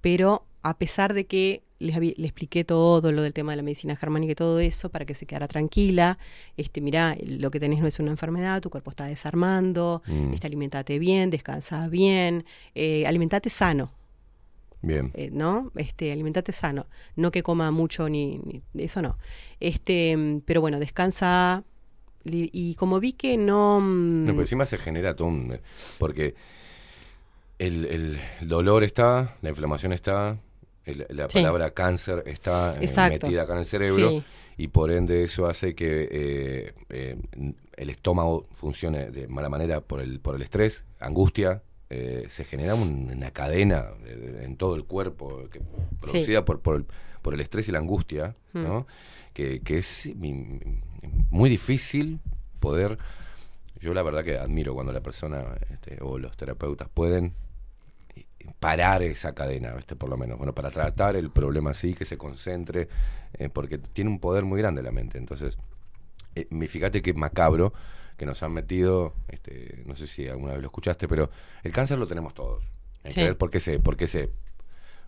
pero a pesar de que les le expliqué todo lo del tema de la medicina germánica y todo eso para que se quedara tranquila, este, mira, lo que tenés no es una enfermedad, tu cuerpo está desarmando, Mm. este, alimentate bien, descansa bien, eh, alimentate sano, Bien. eh, ¿no? Este, alimentate sano, no que coma mucho ni, ni- eso no. Este, mm, pero bueno, descansa y, como vi que no mm, No, pero encima se genera todo un... Porque el, el dolor está, la inflamación está, el- la Sí. palabra cáncer está eh, Exacto. metida acá en el cerebro Sí. y por ende eso hace que eh, eh, el estómago funcione de mala manera por el, por el estrés, angustia. Eh, se genera un- una cadena de- de- en todo el cuerpo que, producida por, por, el, por el estrés y la angustia, Mm. ¿no? que, que es muy difícil poder yo la verdad que admiro cuando la persona este, o los terapeutas pueden parar esa cadena, ¿viste? por lo menos, bueno, para tratar el problema así, que se concentre, eh, porque tiene un poder muy grande la mente. Entonces, eh, fíjate que macabro que nos han metido, este, no sé si alguna vez lo escuchaste, pero el cáncer lo tenemos todos. Hay Sí. que ver por qué se, por qué se,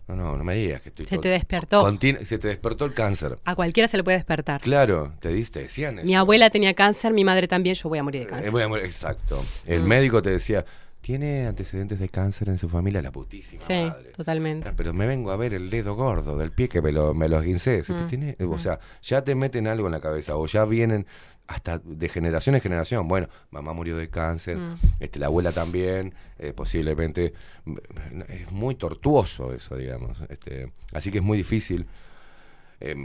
no, no, no me digas que estoy Se te despertó. se te despertó el cáncer. a cualquiera se le puede despertar. Claro, te diste, decían eso. Mi abuela tenía cáncer, mi madre también, yo voy a morir de Eh, cáncer. voy a morir- exacto. El Mm. médico te decía, tiene antecedentes de cáncer en su familia, la putísima Sí, madre. totalmente. Ah, Pero me vengo a ver el dedo gordo del pie que me lo, me lo esguincé. Mm, tiene- O sea, ya te meten algo en la cabeza o ya vienen hasta de generación en generación. Bueno, mamá murió de cáncer, Mm. este, la abuela también, eh, posiblemente. Es muy tortuoso eso, digamos. Este, así que es muy difícil eh,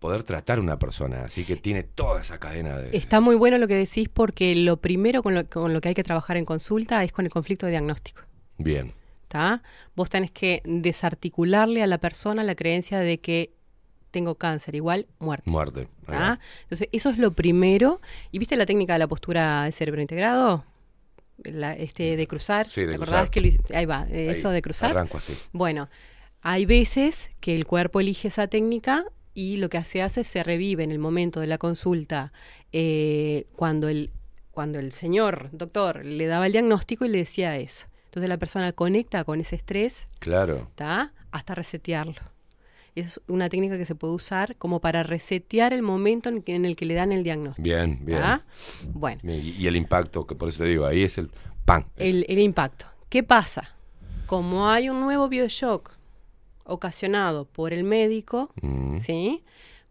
poder tratar a una persona. Así que tiene toda esa cadena de... Está muy bueno lo que decís porque lo primero con lo, con lo que hay que trabajar en consulta es con el conflicto de diagnóstico. Bien. ¿tá? Vos tenés que desarticularle a la persona la creencia de que tengo cáncer, igual muerte. Muerte. ¿tá? Entonces, eso es lo primero. ¿Y viste la técnica de la postura de cerebro integrado? La, este, de cruzar. Sí, de ¿Te acordás cruzar. que lo Ahí va, eh, Ahí, eso de cruzar. arranco así. Bueno, hay veces que el cuerpo elige esa técnica y lo que se hace es se revive en el momento de la consulta eh, cuando, el, cuando el señor doctor le daba el diagnóstico y le decía eso. Entonces la persona conecta con ese estrés Claro. ¿tá? hasta resetearlo. Es una técnica que se puede usar como para resetear el momento en, que- en el que le dan el diagnóstico. Bien, bien. ¿tá? Bueno, Y, y el impacto, que por eso te digo, ahí es el pan. el, el impacto. ¿Qué pasa? Como hay un nuevo bioshock ocasionado por el médico, Mm. ¿sí?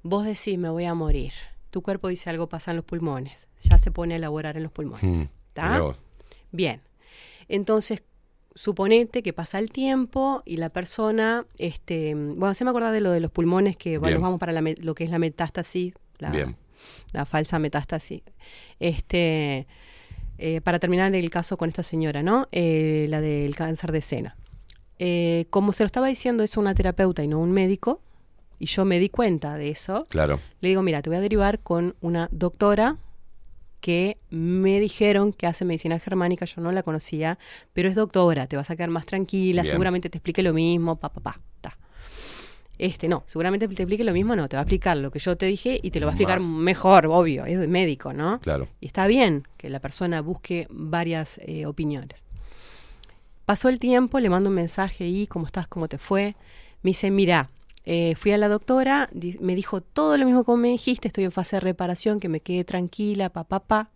Vos decís, me voy a morir. Tu cuerpo dice algo pasa en los pulmones. Ya se pone a elaborar en los pulmones. Mm. Bien. Entonces, suponete que pasa el tiempo y la persona, este, bueno, se me acuerda de lo de los pulmones, que bueno, vamos para la lo que es la metástasis, la, Bien. la falsa metástasis. Este, eh, para terminar el caso con esta señora, ¿no? Eh, la del cáncer de seno. Eh, como se lo estaba diciendo, es una terapeuta y no un médico, y yo me di cuenta de eso, Claro. le digo, mira, te voy a derivar con una doctora que me dijeron que hace medicina germánica, yo no la conocía, pero es doctora, te vas a quedar más tranquila, Bien. seguramente te explique lo mismo, pa, pa, pa, ta. Este, no, seguramente te explique lo mismo, no, te va a explicar lo que yo te dije y te lo va a explicar Más. mejor, obvio, es médico, ¿no? Claro. Y está bien que la persona busque varias eh, opiniones. Pasó el tiempo, le mando un mensaje y ¿cómo estás? ¿Cómo te fue? Me dice, mira, eh, fui a la doctora, di- me dijo todo lo mismo como me dijiste, estoy en fase de reparación, que me quede tranquila, pa, pa, pa.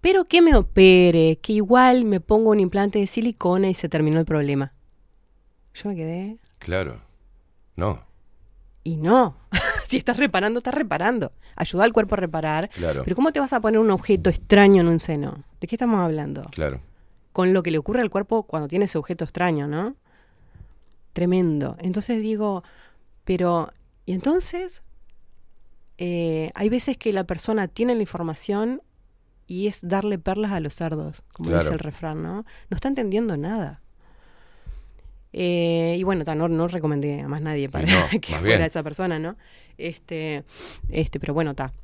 Pero que me opere, que igual me pongo un implante de silicona y se terminó el problema. Yo me quedé, Claro. No. y no, si estás reparando, estás reparando. Ayuda al cuerpo a reparar. Claro. Pero ¿cómo te vas a poner un objeto extraño en un seno? ¿De qué estamos hablando? Claro. Con lo que le ocurre al cuerpo cuando tiene ese objeto extraño, ¿no? Tremendo. Entonces digo, pero, ¿y entonces? Eh, hay veces que la persona tiene la información y es darle perlas a los cerdos, como Claro. dice el refrán, ¿no? No está entendiendo nada. Eh, y bueno, no, no recomendé a más nadie para no, que fuera bien. esa persona, ¿no? Este, este, pero bueno, está.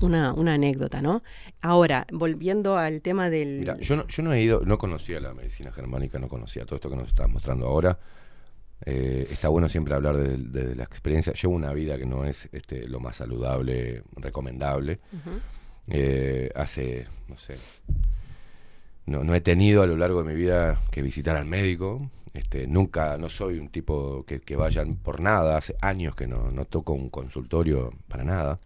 Una, una anécdota, ¿no? Ahora, volviendo al tema del. Mira, yo no, yo no he ido, no conocía la medicina germánica, no conocía todo esto que nos estás mostrando ahora. Eh, está bueno siempre hablar de, de la experiencia. Llevo una vida que no es este, lo más saludable, recomendable. Eh, hace, no sé, no, no he tenido a lo largo de mi vida que visitar al médico. Este, nunca, no soy un tipo que, que vayan por nada. Hace años que no, no toco un consultorio para nada.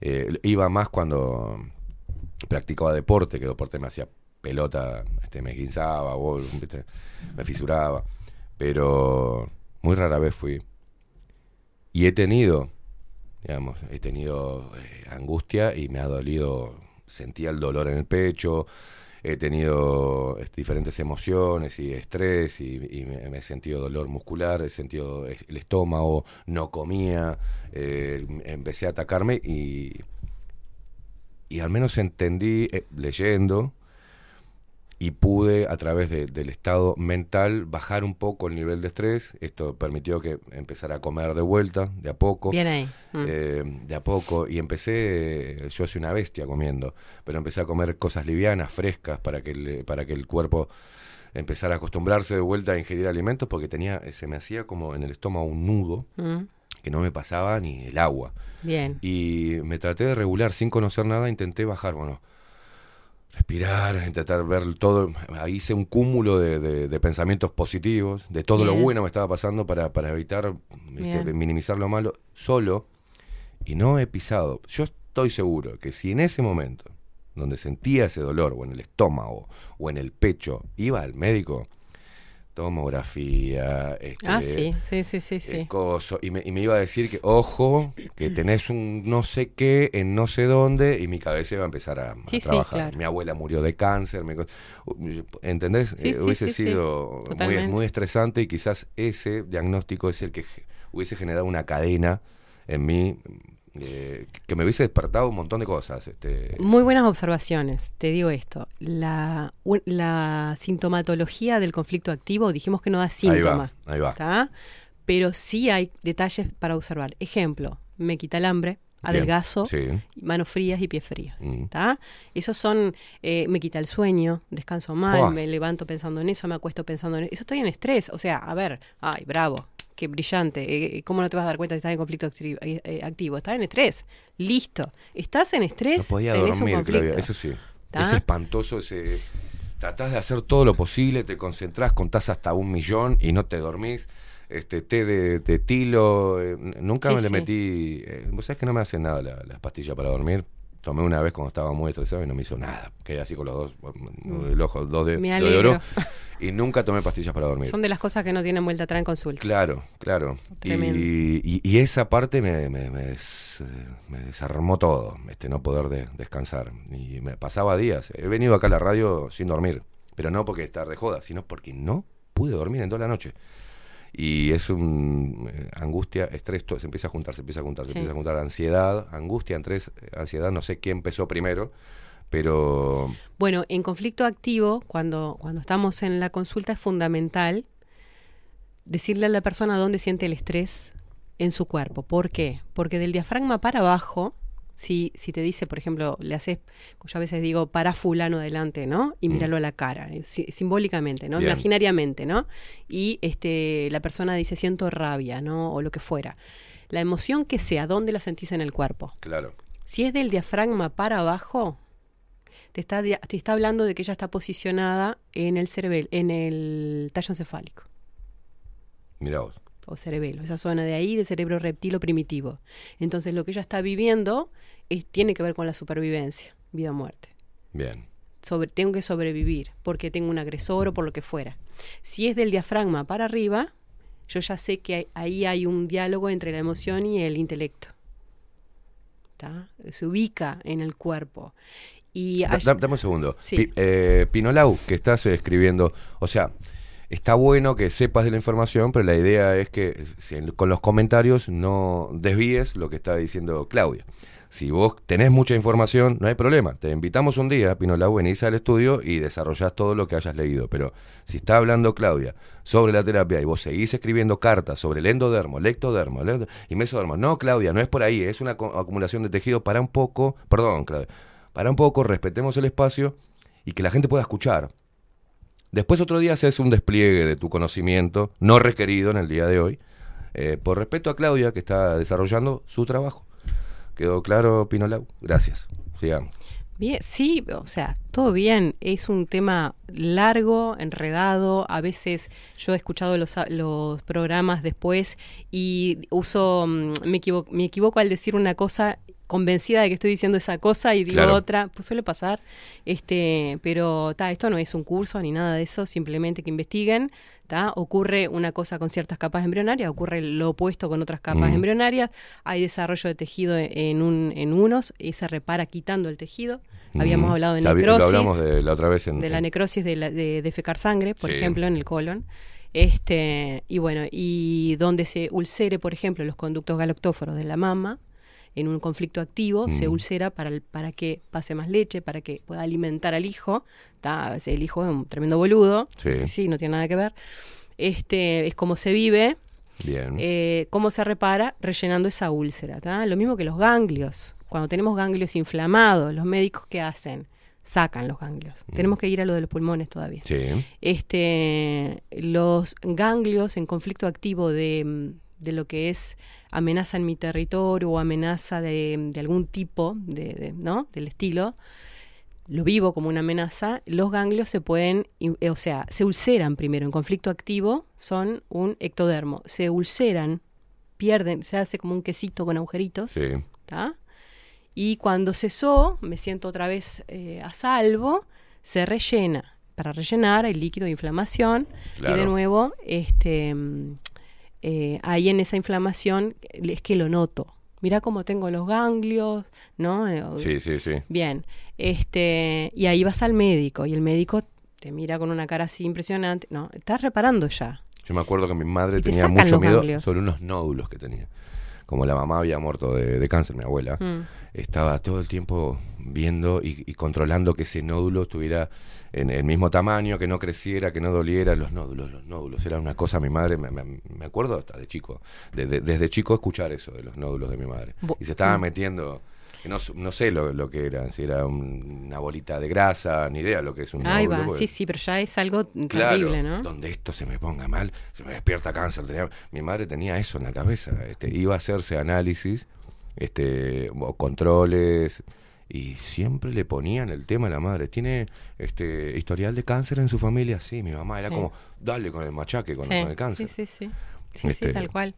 Eh, iba más cuando practicaba deporte, que deporte me hacía pelota, este, me guinzaba, ¿viste? me fisuraba. Pero muy rara vez fui. Y he tenido, digamos, he tenido eh, angustia y me ha dolido, sentía el dolor en el pecho, he tenido este, diferentes emociones y estrés y, me, he sentido dolor muscular, he sentido el estómago, no comía, eh, empecé a atacarme y, y al menos entendí eh, leyendo y pude a través de- del estado mental bajar un poco el nivel de estrés. Esto permitió que empezara a comer de vuelta, de a poco. Bien ahí. Mm. Eh, de a poco. Y empecé, yo soy una bestia comiendo, pero empecé a comer cosas livianas, frescas, para que el, para que el cuerpo empezara a acostumbrarse de vuelta a ingerir alimentos, porque tenía, se me hacía como en el estómago un nudo Mm. que no me pasaba ni el agua. Bien. Y me traté de regular sin conocer nada, intenté bajar, bueno, respirar, intentar ver todo. Ahí hice un cúmulo de, de- de pensamientos positivos, de todo lo bueno que me estaba pasando para, para evitar. Bien. minimizar lo malo, solo, y no he pisado. Yo estoy seguro que si en ese momento donde sentía ese dolor, o en el estómago, o en el pecho, iba al médico, tomografía, este, Ah, sí, sí, sí, sí, sí. coso, y, me, y me iba a decir que, ojo, que tenés un no sé qué en no sé dónde, y mi cabeza iba a empezar a, a Sí, sí, trabajar. claro. Mi abuela murió de cáncer, me ¿entendés? Sí, Eh, sí, hubiese sí, sí. sido muy, muy estresante y quizás ese diagnóstico es el que hubiese generado una cadena en mí eh, que me hubiese despertado un montón de cosas. Este, Muy buenas observaciones. Te digo esto. La, un- la sintomatología del conflicto activo, dijimos que no da síntoma. ahí va. ¿tá? Pero sí hay detalles para observar. Ejemplo, me quita el hambre, adelgazo, sí. manos frías y pies fríos. Mm. Esos son, eh, me quita el sueño, descanso mal, me levanto pensando en eso, me acuesto pensando en eso. Eso estoy en estrés. O sea, a ver, ay, bravo, qué brillante. eh, ¿Cómo no te vas a dar cuenta si estás en conflicto activo? eh, eh, activo? Estás en estrés. Listo. Estás en estrés. No podía dormir. Claudia, eso sí. ¿Tá? Es espantoso ese... Tratás de hacer todo lo posible, te concentrás, contás hasta un millón y no te dormís. Este té de, de tilo, eh, nunca Sí, me le sí. metí... eh, Vos sabés que no me hacen nada la- las pastillas para dormir. Tomé una vez cuando estaba muy estresado y no me hizo nada. Quedé así con los dos, mm, el ojo, dos de, Me de oro. Y nunca tomé pastillas para dormir. Son de las cosas que no tienen vuelta atrás en consulta. Claro, claro. Y, y- y esa parte me, me- me des- me desarmó todo, este, no poder de- descansar. Y me pasaba días. He venido acá a la radio sin dormir, pero no porque estar de joda, sino porque no pude dormir en toda la noche. Y es un eh, angustia, estrés, todo, se empieza a juntar, se empieza a juntar, se empieza a juntar ansiedad, angustia, estrés, ansiedad, no sé qué empezó primero, pero Bueno, en conflicto activo, cuando, cuando estamos en la consulta, es fundamental decirle a la persona dónde siente el estrés en su cuerpo. ¿Por qué? Porque del diafragma para abajo, si, si te dice, por ejemplo, le haces, yo a veces digo, para fulano adelante, ¿no? Y míralo a la cara, eh, si- simbólicamente, ¿no? Bien. Imaginariamente, ¿no? Y este, la persona dice, siento rabia, ¿no? O lo que fuera. La emoción que sea, ¿dónde la sentís en el cuerpo? claro. Si es del diafragma para abajo, te está, te está hablando de que ella está posicionada en el cerebelo, en el tallo encefálico Mira vos. O cerebelo, esa zona de ahí de cerebro reptilo primitivo. Entonces lo que ella está viviendo es, tiene que ver con la supervivencia, vida o muerte. Bien. Sobre, tengo que sobrevivir porque tengo un agresor o por lo que fuera. Si es del diafragma para arriba, yo ya sé que hay- ahí hay un diálogo entre la emoción y el intelecto. ¿Tá? Se ubica en el cuerpo. Y da- dame un segundo. Sí. Pi- eh, Pinolau, que estás escribiendo, o sea, está bueno que sepas de la información, pero la idea es que con los comentarios no desvíes lo que está diciendo Claudia. Si vos tenés mucha información, no hay problema. Te invitamos un día, Pinolau, venís al estudio y desarrollás todo lo que hayas leído. Pero si está hablando Claudia sobre la terapia y vos seguís escribiendo cartas sobre el endodermo, el ectodermo el endo- y mesodermo, no, Claudia, no es por ahí, es una acumulación de tejido para un poco, perdón, Claudia, para un poco, respetemos el espacio y que la gente pueda escuchar. Después otro día haces un despliegue de tu conocimiento, no requerido en el día de hoy, eh, por respeto a Claudia, que está desarrollando su trabajo. ¿Quedó claro, Pinolau? Gracias. Sigamos. Bien, sí, o sea, todo bien. Es un tema largo, enredado. A veces yo he escuchado los, los programas después y uso, mm, me, equivo- me equivoco al decir una cosa convencida de que estoy diciendo esa cosa y digo Claro. otra, pues suele pasar, este, pero ta, esto no es un curso ni nada de eso, simplemente que investiguen, ta, ocurre una cosa con ciertas capas embrionarias, ocurre lo opuesto con otras capas Mm. embrionarias, hay desarrollo de tejido en, un, en unos y se repara quitando el tejido, habíamos Mm. hablado de necrosis, Lo hablamos de la otra vez en... de la necrosis de, la- de defecar sangre, por Sí. ejemplo, en el colon. Este, y bueno, y donde se ulcere, por ejemplo, los conductos galactóforos de la mama, en un conflicto activo, se Mm. ulcera para, el- para que pase más leche, para que pueda alimentar al hijo. ¿tá? El hijo es un tremendo boludo, Sí. no tiene nada que ver. Este, es como se vive, Bien. eh, cómo se repara rellenando esa úlcera. ¿tá? Lo mismo que los ganglios. Cuando tenemos ganglios inflamados, los médicos ¿qué hacen? Sacan los ganglios. Tenemos que ir a lo de los pulmones todavía. Sí. Este, los ganglios en conflicto activo de, mm, de lo que es amenaza en mi territorio o amenaza de, de algún tipo, de, de- ¿no? Del estilo, lo vivo como una amenaza, los ganglios se pueden, eh, o sea, se ulceran primero en conflicto activo, son un ectodermo, se ulceran, pierden, se hace como un quesito con agujeritos, Sí. Y cuando cesó, me siento otra vez eh, a salvo, se rellena. Para rellenar hay líquido de inflamación y de Claro. nuevo, este, eh, ahí en esa inflamación es que lo noto. Mira cómo tengo los ganglios, ¿no? Sí, sí, sí. Bien, este, y ahí vas al médico y el médico te mira con una cara así impresionante. No, estás reparando ya. Yo me acuerdo que mi madre Y tenía mucho miedo ganglios. sobre unos nódulos que tenía. Como la mamá había muerto de, de cáncer, mi abuela, Mm. estaba todo el tiempo viendo y, y controlando que ese nódulo estuviera en el mismo tamaño, que no creciera, que no doliera. Los nódulos, los nódulos. Era una cosa, mi madre, me, me- me acuerdo hasta de chico, de- de- desde chico escuchar eso de los nódulos de mi madre. Y se estaba mm. metiendo, no, no sé lo, lo que era, si era un- una bolita de grasa, ni idea lo que es un Ahí va, sí, sí, pero ya es algo Claro, terrible, ¿no? donde esto se me ponga mal, se me despierta cáncer. tenía- mi madre tenía eso en la cabeza. Este, iba a hacerse análisis, este, o controles, y siempre le ponían el tema a la madre. ¿Tiene este historial de cáncer en su familia? Sí, mi mamá era Sí. como, dale con el machaque, con, Sí, con el cáncer. Sí, sí, sí. Sí, Este- sí, tal cual.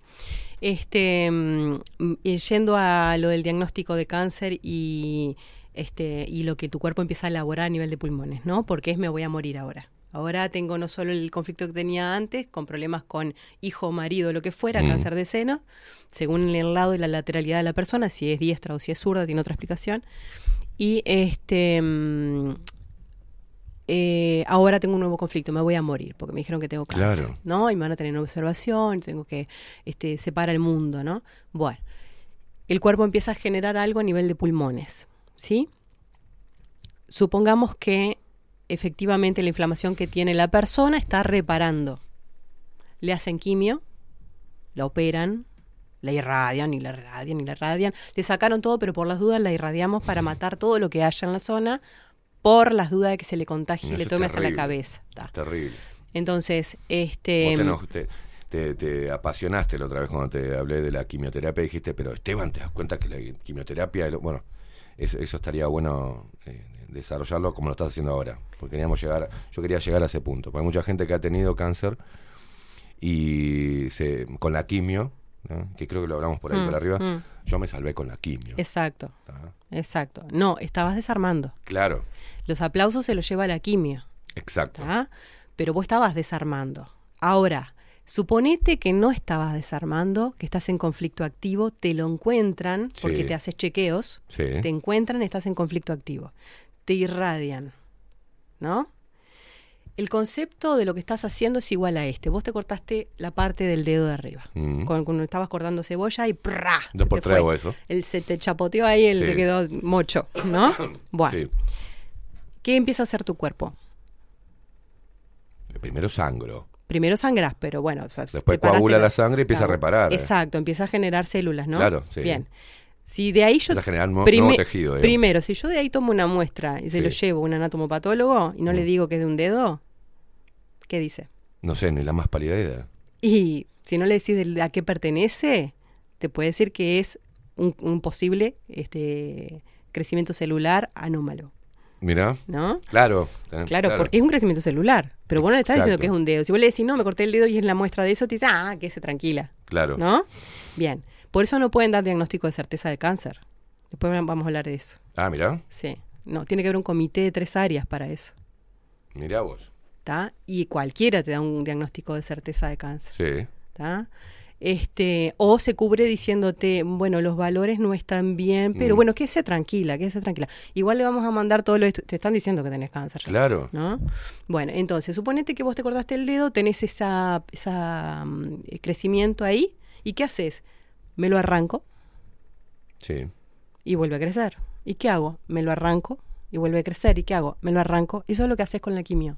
Este, mm, yendo a lo del diagnóstico de cáncer y este y lo que tu cuerpo empieza a elaborar a nivel de pulmones, ¿no? Porque es me voy a morir ahora. Ahora tengo no solo el conflicto que tenía antes, con problemas con hijo, marido, lo que fuera, Mm. cáncer de seno, según el lado y la lateralidad de la persona, si es diestra o si es zurda, tiene otra explicación. Y este mm, eh, ahora tengo un nuevo conflicto, me voy a morir, porque me dijeron que tengo cáncer, Claro. ¿no? Y me van a tener en observación, tengo que este, separa el mundo, ¿no? Bueno, el cuerpo empieza a generar algo a nivel de pulmones, ¿sí? Supongamos que efectivamente la inflamación que tiene la persona está reparando. Le hacen quimio, la operan, la irradian y la irradian y la irradian. Le sacaron todo, pero por las dudas la irradiamos para matar todo lo que haya en la zona, por las dudas de que se le contagie y le tome hasta la cabeza. Ta. Terrible. Entonces, este... Vos te, eno- te- te- te apasionaste la otra vez cuando te hablé de la quimioterapia. Dijiste, pero Esteban, ¿te das cuenta que la quimioterapia... Bueno, eso, eso estaría bueno eh, desarrollarlo como lo estás haciendo ahora. Porque queríamos llegar... Yo quería llegar a ese punto. Porque hay mucha gente que ha tenido cáncer y se, con la quimio, ¿no? que creo que lo hablamos por ahí Mm, por arriba, mm. yo me salvé con la quimio. Exacto. Exacto. No, estabas desarmando. Claro, Los aplausos se los lleva la quimio. exacto. ¿tá? Pero vos estabas desarmando. Ahora, suponete que no estabas desarmando, que estás en conflicto activo, te lo encuentran, porque te haces chequeos, Sí. te encuentran, estás en conflicto activo. Te irradian, ¿no? El concepto de lo que estás haciendo es igual a este. Vos te cortaste la parte del dedo de arriba. Mm. Con- Cuando estabas cortando cebolla y ¡prá! Dos por tres eso. El, se te chapoteó ahí, Sí. te quedó mocho, ¿no? Bueno, Sí. ¿qué empieza a hacer tu cuerpo? Primero sangro. Primero sangrás, pero bueno, o sea, Después coagula la sangre y empieza a reparar. Exacto, empieza a generar células, ¿no? Claro, sí. Bien. Si de ahí yo. Generar tejido, digamos. Primero, si yo de ahí tomo una muestra y se lo llevo a un anatomopatólogo y no le digo que es de un dedo, ¿qué dice? No sé, ni la más pálida idea. Y si no le decís a qué pertenece, te puede decir que es un, un posible este, crecimiento celular anómalo. Mira. ¿No? Claro. Claro, porque es un crecimiento celular. Pero vos no le estás diciendo que es un dedo. Si vos le decís, no, me corté el dedo y es la muestra de eso, te dice, ah, que se tranquila. Claro. ¿No? Bien. Por eso no pueden dar diagnóstico de certeza de cáncer. Después vamos a hablar de eso. Ah, mira. Sí. No, tiene que haber un comité de tres áreas para eso. Mirá vos. ¿Está? Y cualquiera te da un diagnóstico de certeza de cáncer. Sí. ¿Está? Este, o se cubre diciéndote, bueno, los valores no están bien, pero Mm. bueno, quédese tranquila, quédese tranquila. Igual le vamos a mandar todo lo Te están diciendo que tenés cáncer. Claro. ¿No? Bueno, entonces, suponete que vos te cortaste el dedo, tenés esa, esa mm, crecimiento ahí, ¿y qué haces? Me lo arranco Sí. y vuelve a crecer. ¿Y qué hago? Me lo arranco y vuelve a crecer. ¿Y qué hago? Me lo arranco. Eso es lo que haces con la quimio.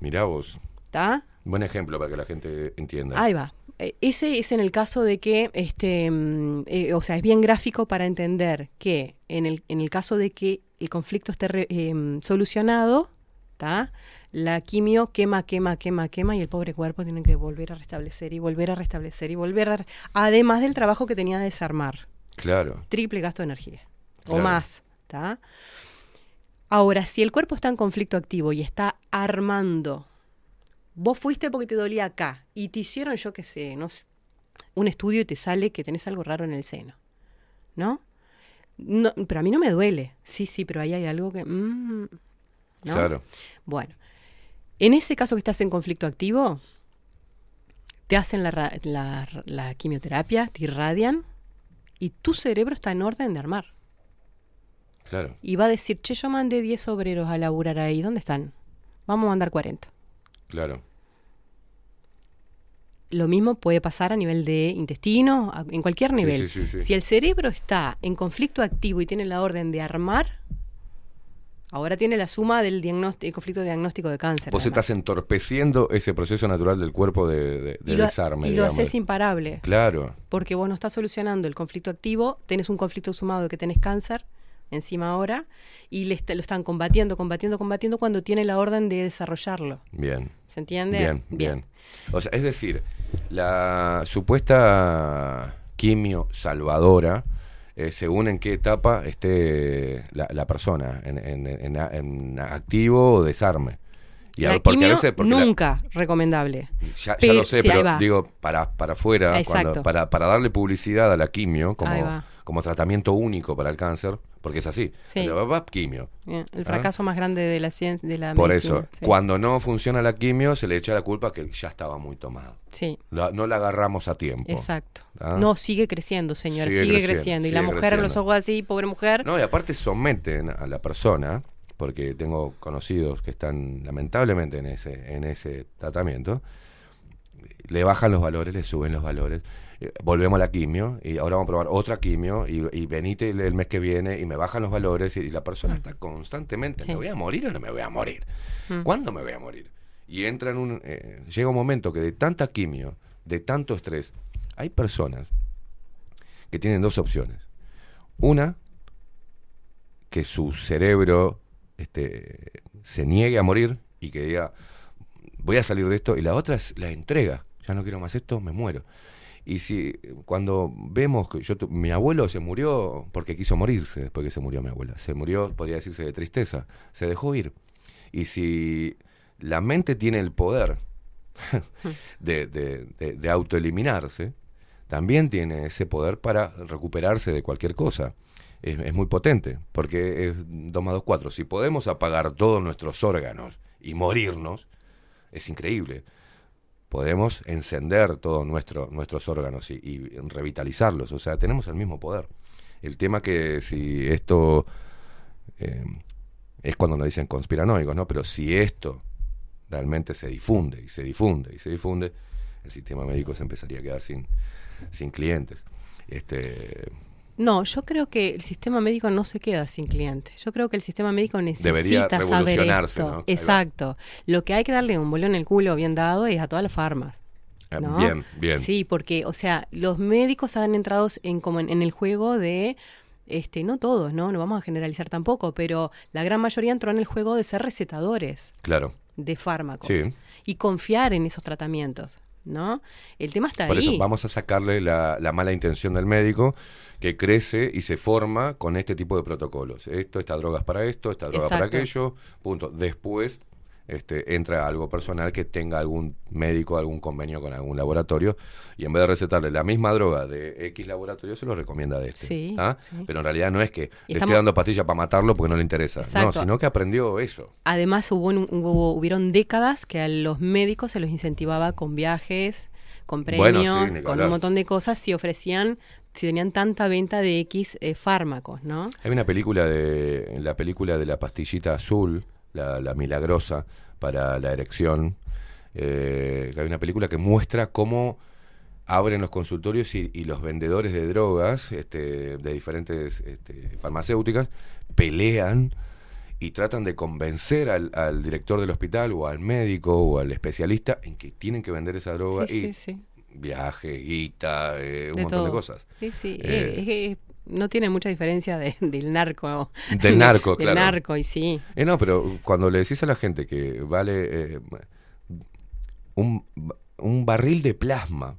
Mirá vos. ¿Está? Buen ejemplo para que la gente entienda. Ahí va. Eh, Ese es en el caso de que, este, mm, eh, o sea, es bien gráfico para entender que en el, en el caso de que el conflicto esté re- em, solucionado, la quimio quema, quema, quema, quema y el pobre cuerpo tiene que volver a restablecer y volver a restablecer y volver a... Además del trabajo que tenía de desarmar. Claro. Triple gasto de energía. O más. ¿tá? Ahora, si el cuerpo está en conflicto activo y está armando, vos fuiste porque te dolía acá y te hicieron, yo qué sé, no sé, un estudio y te sale que tenés algo raro en el seno, ¿no? No, pero a mí no me duele. Sí, sí, pero ahí hay algo que... mm, ¿no? Claro. Bueno, en ese caso que estás en conflicto activo, te hacen la, ra- la- la quimioterapia, te irradian y tu cerebro está en orden de armar. Claro, Y va a decir, che, yo mandé 10 obreros a laburar ahí, ¿dónde están? Vamos a mandar 40. claro. Lo mismo puede pasar a nivel de intestino, a- en cualquier nivel. sí, sí, sí. Si el cerebro está en conflicto activo y tiene la orden de armar, ahora tiene la suma del diagnóstico, conflicto diagnóstico de cáncer. Vos además. estás entorpeciendo ese proceso natural del cuerpo de, de- de y lo, desarme. y lo haces imparable. Claro, Porque vos no estás solucionando el conflicto activo, tenés un conflicto sumado de que tenés cáncer encima ahora, y le lo están combatiendo, combatiendo, combatiendo cuando tiene la orden de desarrollarlo. bien. ¿Se entiende? Bien, bien. O sea, es decir, la supuesta quimio salvadora, eh, según en qué etapa esté la, la persona, en, en- en- en activo o desarme. Y a- la porque a veces- porque la- nunca recomendable. ya, ya lo sé, sí, pero digo, para, para afuera, cuando- para, para darle publicidad a la quimio como, como tratamiento único para el cáncer, porque es así. Sí. Quimio. Eh, El ¿Ah? fracaso más grande de la ciencia, de la Por medicina, eso, sí. cuando no funciona la quimio, se le echa la culpa que ya estaba muy tomado. Sí. La- no la agarramos a tiempo. Exacto. ¿Ah? No, sigue creciendo, señor, Sigue sigue, creciendo, creciendo. Y sigue la mujer creciendo. los ojos así, pobre mujer. No, y aparte someten a la persona, porque tengo conocidos que están lamentablemente en ese, en ese tratamiento, le bajan los valores, le suben los valores. Eh, Volvemos a la quimio y ahora vamos a probar otra quimio y, y venite el, el mes que viene y me bajan los valores y, y la persona está constantemente, ¿me voy a morir o no me voy a morir? Mm. ¿Cuándo me voy a morir? Y entra en un... eh, llega un momento que de tanta quimio, de tanto estrés, hay personas que tienen dos opciones. Una, que su cerebro este, se niegue a morir y que diga, voy a salir de esto, y la otra es la entrega, ya no quiero más esto, me muero. Y si cuando vemos que yo mi abuelo se murió porque quiso morirse después que se murió mi abuela, se murió, podría decirse de tristeza, se dejó ir. Y si la mente tiene el poder de, de, de, de autoeliminarse, también tiene ese poder para recuperarse de cualquier cosa. Es, es muy potente, porque es 2 más 2, 4. Si podemos apagar todos nuestros órganos y morirnos, es increíble. Podemos encender todos nuestro, nuestros órganos y, revitalizarlos. O sea, tenemos el mismo poder. El tema que si esto eh, es cuando nos dicen conspiranoicos, ¿no? Pero si esto realmente se difunde y se difunde y se difunde, el sistema médico se empezaría a quedar sin, sin clientes. Este, No, yo creo que el sistema médico no se queda sin clientes. Yo creo que el sistema médico Debería necesita saber revolucionarse, esto. ¿no? Exacto. Lo que hay que darle un bolón en el culo bien dado es a todas las farmas. ¿no? Bien, bien. Sí, porque, o sea, los médicos han entrado en como en, en el juego de este, no todos, ¿no? No vamos a generalizar tampoco, pero la gran mayoría entró en el juego de ser recetadores Claro. de fármacos Sí. y confiar en esos tratamientos, ¿no? El tema está Por ahí. eso vamos a sacarle la, la mala intención del médico que crece y se forma con este tipo de protocolos. Esto, esta droga es para esto, esta droga para aquello, punto. Después este, entra algo personal que tenga algún médico, algún convenio con algún laboratorio y en vez de recetarle la misma droga de X laboratorio, se lo recomienda de este. Sí, sí. Pero en realidad no es que le esté dando pastillas para matarlo porque no le interesa. No, sino que aprendió eso. Además hubo, un- hubo- hubieron décadas que a los médicos se los incentivaba con viajes, con Bueno, premios, sí, con un montón de cosas si ofrecían, si tenían tanta venta de X eh, fármacos, ¿no? Hay una película de la película de la pastillita azul, la, la milagrosa para la erección. eh, hay una película que muestra cómo abren los consultorios y, y los vendedores de drogas este, de diferentes este, farmacéuticas pelean y tratan de convencer al, al director del hospital o al médico o al especialista en que tienen que vender esa droga Sí, y sí, sí. viaje, guita, eh, un De montón de cosas. Sí, sí. Eh, no tiene mucha diferencia de- del narco. Del narco, Del claro. narco, y sí. Eh, no, pero cuando le decís a la gente que vale eh, un, un barril de plasma,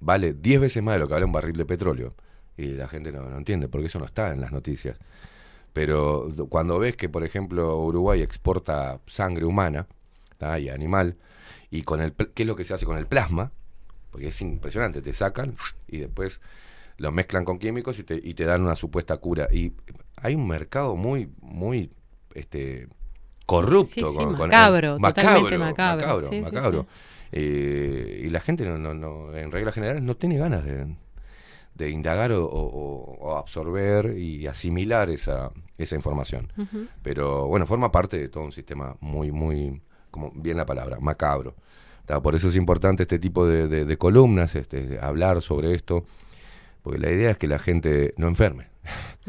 vale 10 veces más de lo que vale un barril de petróleo, y la gente no, no entiende, porque eso no está en las noticias. Pero cuando ves que, por ejemplo, Uruguay exporta sangre humana ¿tá? y animal, y con el qué es lo que se hace con el plasma, porque es impresionante, te sacan y después Los mezclan con químicos y te, y te dan una supuesta cura. Y hay un mercado muy, muy este corrupto. Sí, sí, con, con- macabro, macabro, totalmente macabro. macabro, Sí. Eh, y la gente, no, no, no, en reglas generales, no tiene ganas de, de indagar o, o- o absorber y asimilar esa, esa información. Pero bueno, forma parte de todo un sistema muy, muy, como bien la palabra, macabro. Por eso es importante este tipo de, de- de columnas, este, hablar sobre esto, porque la idea es que la gente no enferme.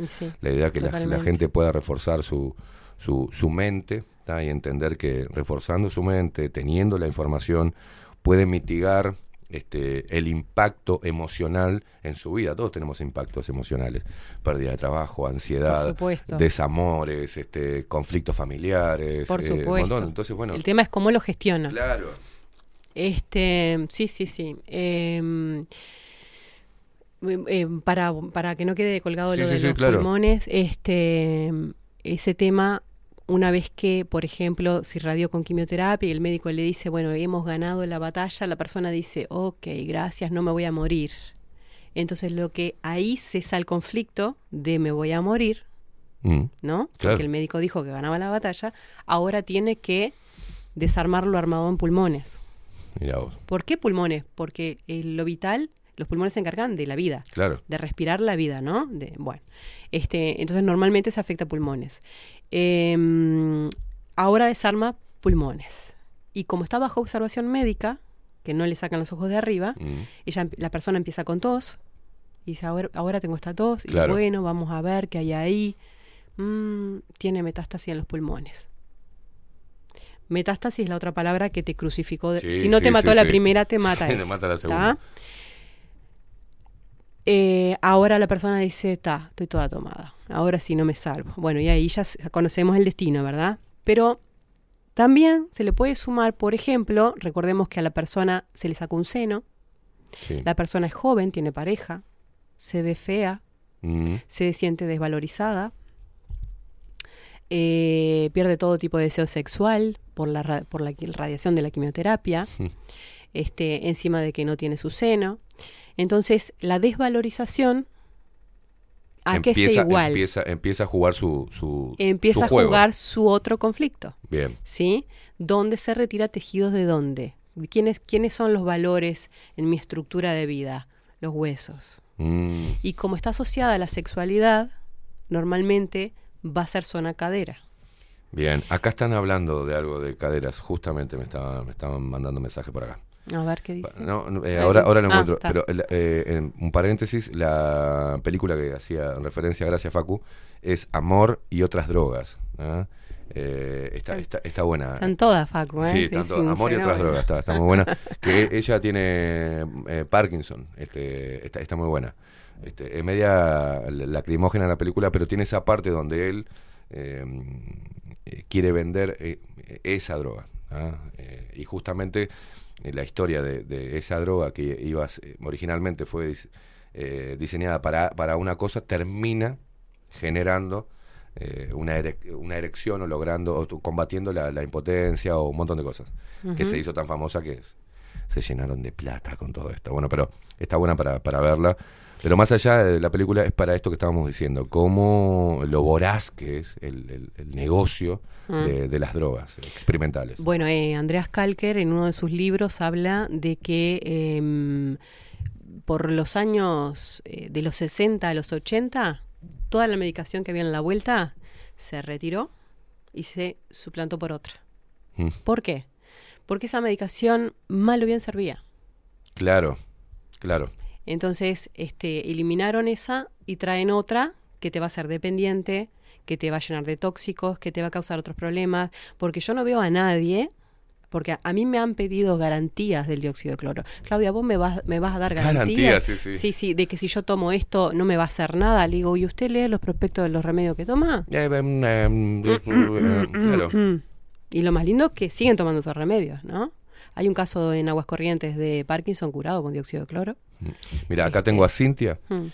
Sí, La idea es que la, gente pueda reforzar su, su, su mente ¿tá? y entender que reforzando su mente, teniendo la información, puede mitigar este, el impacto emocional en su vida. Todos tenemos impactos emocionales, pérdida de trabajo, ansiedad, desamores, este, conflictos familiares, Por eh, un supuesto. montón. Entonces, bueno, El tema es cómo lo gestiona. claro. Este, sí, sí, sí. Em, em, para, para que no quede colgado Sí, lo de sí, los claro. pulmones, este, ese tema, una vez que, por ejemplo, si radió con quimioterapia y el médico le dice, bueno, hemos ganado la batalla, la persona dice, ok, gracias, no me voy a morir. Entonces lo que ahí cesa el conflicto de me voy a morir, Mm, ¿no? claro. Porque el médico dijo que ganaba la batalla, ahora tiene que desarmar lo armado en pulmones. Mira vos. ¿Por qué pulmones? Porque eh, lo vital, los pulmones se encargan de la vida, Claro. de respirar la vida, ¿no? De, bueno, este, entonces normalmente se afecta a pulmones. Em, ahora desarma pulmones. Y como está bajo observación médica, que no le sacan los ojos de arriba, Mm, ella, la persona empieza con tos y dice, ahora, ahora tengo esta tos, y bueno, vamos a ver qué hay ahí. Mm, tiene metástasis en los pulmones. Metástasis es la otra palabra que te crucificó. de- Sí, si no sí, te mató sí, la primera, te mata Te mata la ¿tá? Eh, ahora la persona dice, está, estoy toda tomada. Ahora sí no me salvo. Bueno, y ahí ya conocemos el destino, ¿verdad? Pero también se le puede sumar, por ejemplo, recordemos que a la persona se le sacó un seno, sí. la persona es joven, tiene pareja, se ve fea, Mm, se siente desvalorizada, eh, pierde todo tipo de deseo sexual por la, ra- por la radiación de la quimioterapia, este, encima de que no tiene su seno. Entonces, la desvalorización, ¿a qué se empieza, igual? empieza, empieza a jugar su, su, Empieza su a juego. jugar su otro conflicto. Bien. ¿sí? ¿Dónde se retira tejidos de dónde? ¿Quiénes, ¿Quiénes son los valores en mi estructura de vida? Los huesos. Mm, Y como está asociada a la sexualidad, normalmente va a ser zona cadera. bien. Acá están hablando de algo de caderas. Justamente me estaban, me estaban mandando mensaje por acá. A ver qué dice. No, no, eh, Ah, ahora, ahora lo Ah, encuentro. pero eh, en un paréntesis, la película que hacía referencia, gracias Facu, es Amor y otras drogas. Eh, está, está, está buena. Están todas, Facu, ¿eh? Sí, están es todas. Amor y otras drogas, está, está muy buena. que ella tiene eh, Parkinson, este, está, está muy buena. Este, es media lacrimógena la película, pero tiene esa parte donde él eh, eh, quiere vender esa droga. y justamente la historia de, de esa droga que iba a ser- originalmente fue eh, diseñada para, para una cosa, termina generando eh, una, erec- una erección o logrando o combatiendo la, la impotencia o un montón de cosas que se hizo tan famosa que es- se llenaron de plata con todo esto. Bueno, pero está buena para, para verla. Pero más allá de la película es para esto que estábamos diciendo, cómo lo voraz que es el, el- el negocio Mm. de, de las drogas experimentales. Bueno, eh, Andreas Kalker en uno de sus libros habla de que em, por los años eh, de los 60 a los 80, toda la medicación que había en la vuelta se retiró y se suplantó por otra. Mm. ¿Por qué? Porque esa medicación mal o bien servía. Claro, claro. Entonces, este, eliminaron esa y traen otra que te va a hacer dependiente, que te va a llenar de tóxicos, que te va a causar otros problemas, porque yo no veo a nadie, porque a, a mí me han pedido garantías del dióxido de cloro. Claudia, vos me vas, me vas a dar garantías. Garantías, sí, sí. Sí, sí, de que si yo tomo esto no me va a hacer nada. Le digo, ¿y usted lee los prospectos de los remedios que toma? Eh, em, em, eh, claro. Mm. Y lo más lindo es que siguen tomando esos remedios, ¿no? Hay un caso en Aguascorrientes de Parkinson curado con dióxido de cloro. Mira, acá tengo a Cintia, Mm.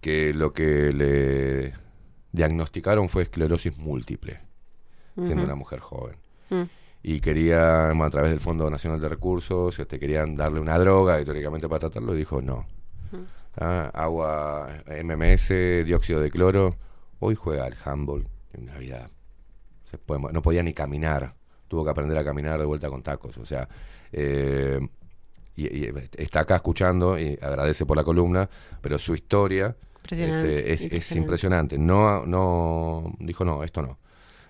que lo que le diagnosticaron fue esclerosis múltiple, siendo una mujer joven. Mm. Y querían, a través del Fondo Nacional de Recursos, este, querían darle una droga, y teóricamente para tratarlo, y dijo no. ah, agua, MMS, dióxido de cloro. Hoy juega al handball en Navidad. Se puede- no podía ni caminar. Tuvo que aprender a caminar de vuelta con tacos. O sea, eh, y, y está acá escuchando y agradece por la columna, pero su historia Impresionante, este, es, es impresionante. impresionante. No, no, dijo no, esto no.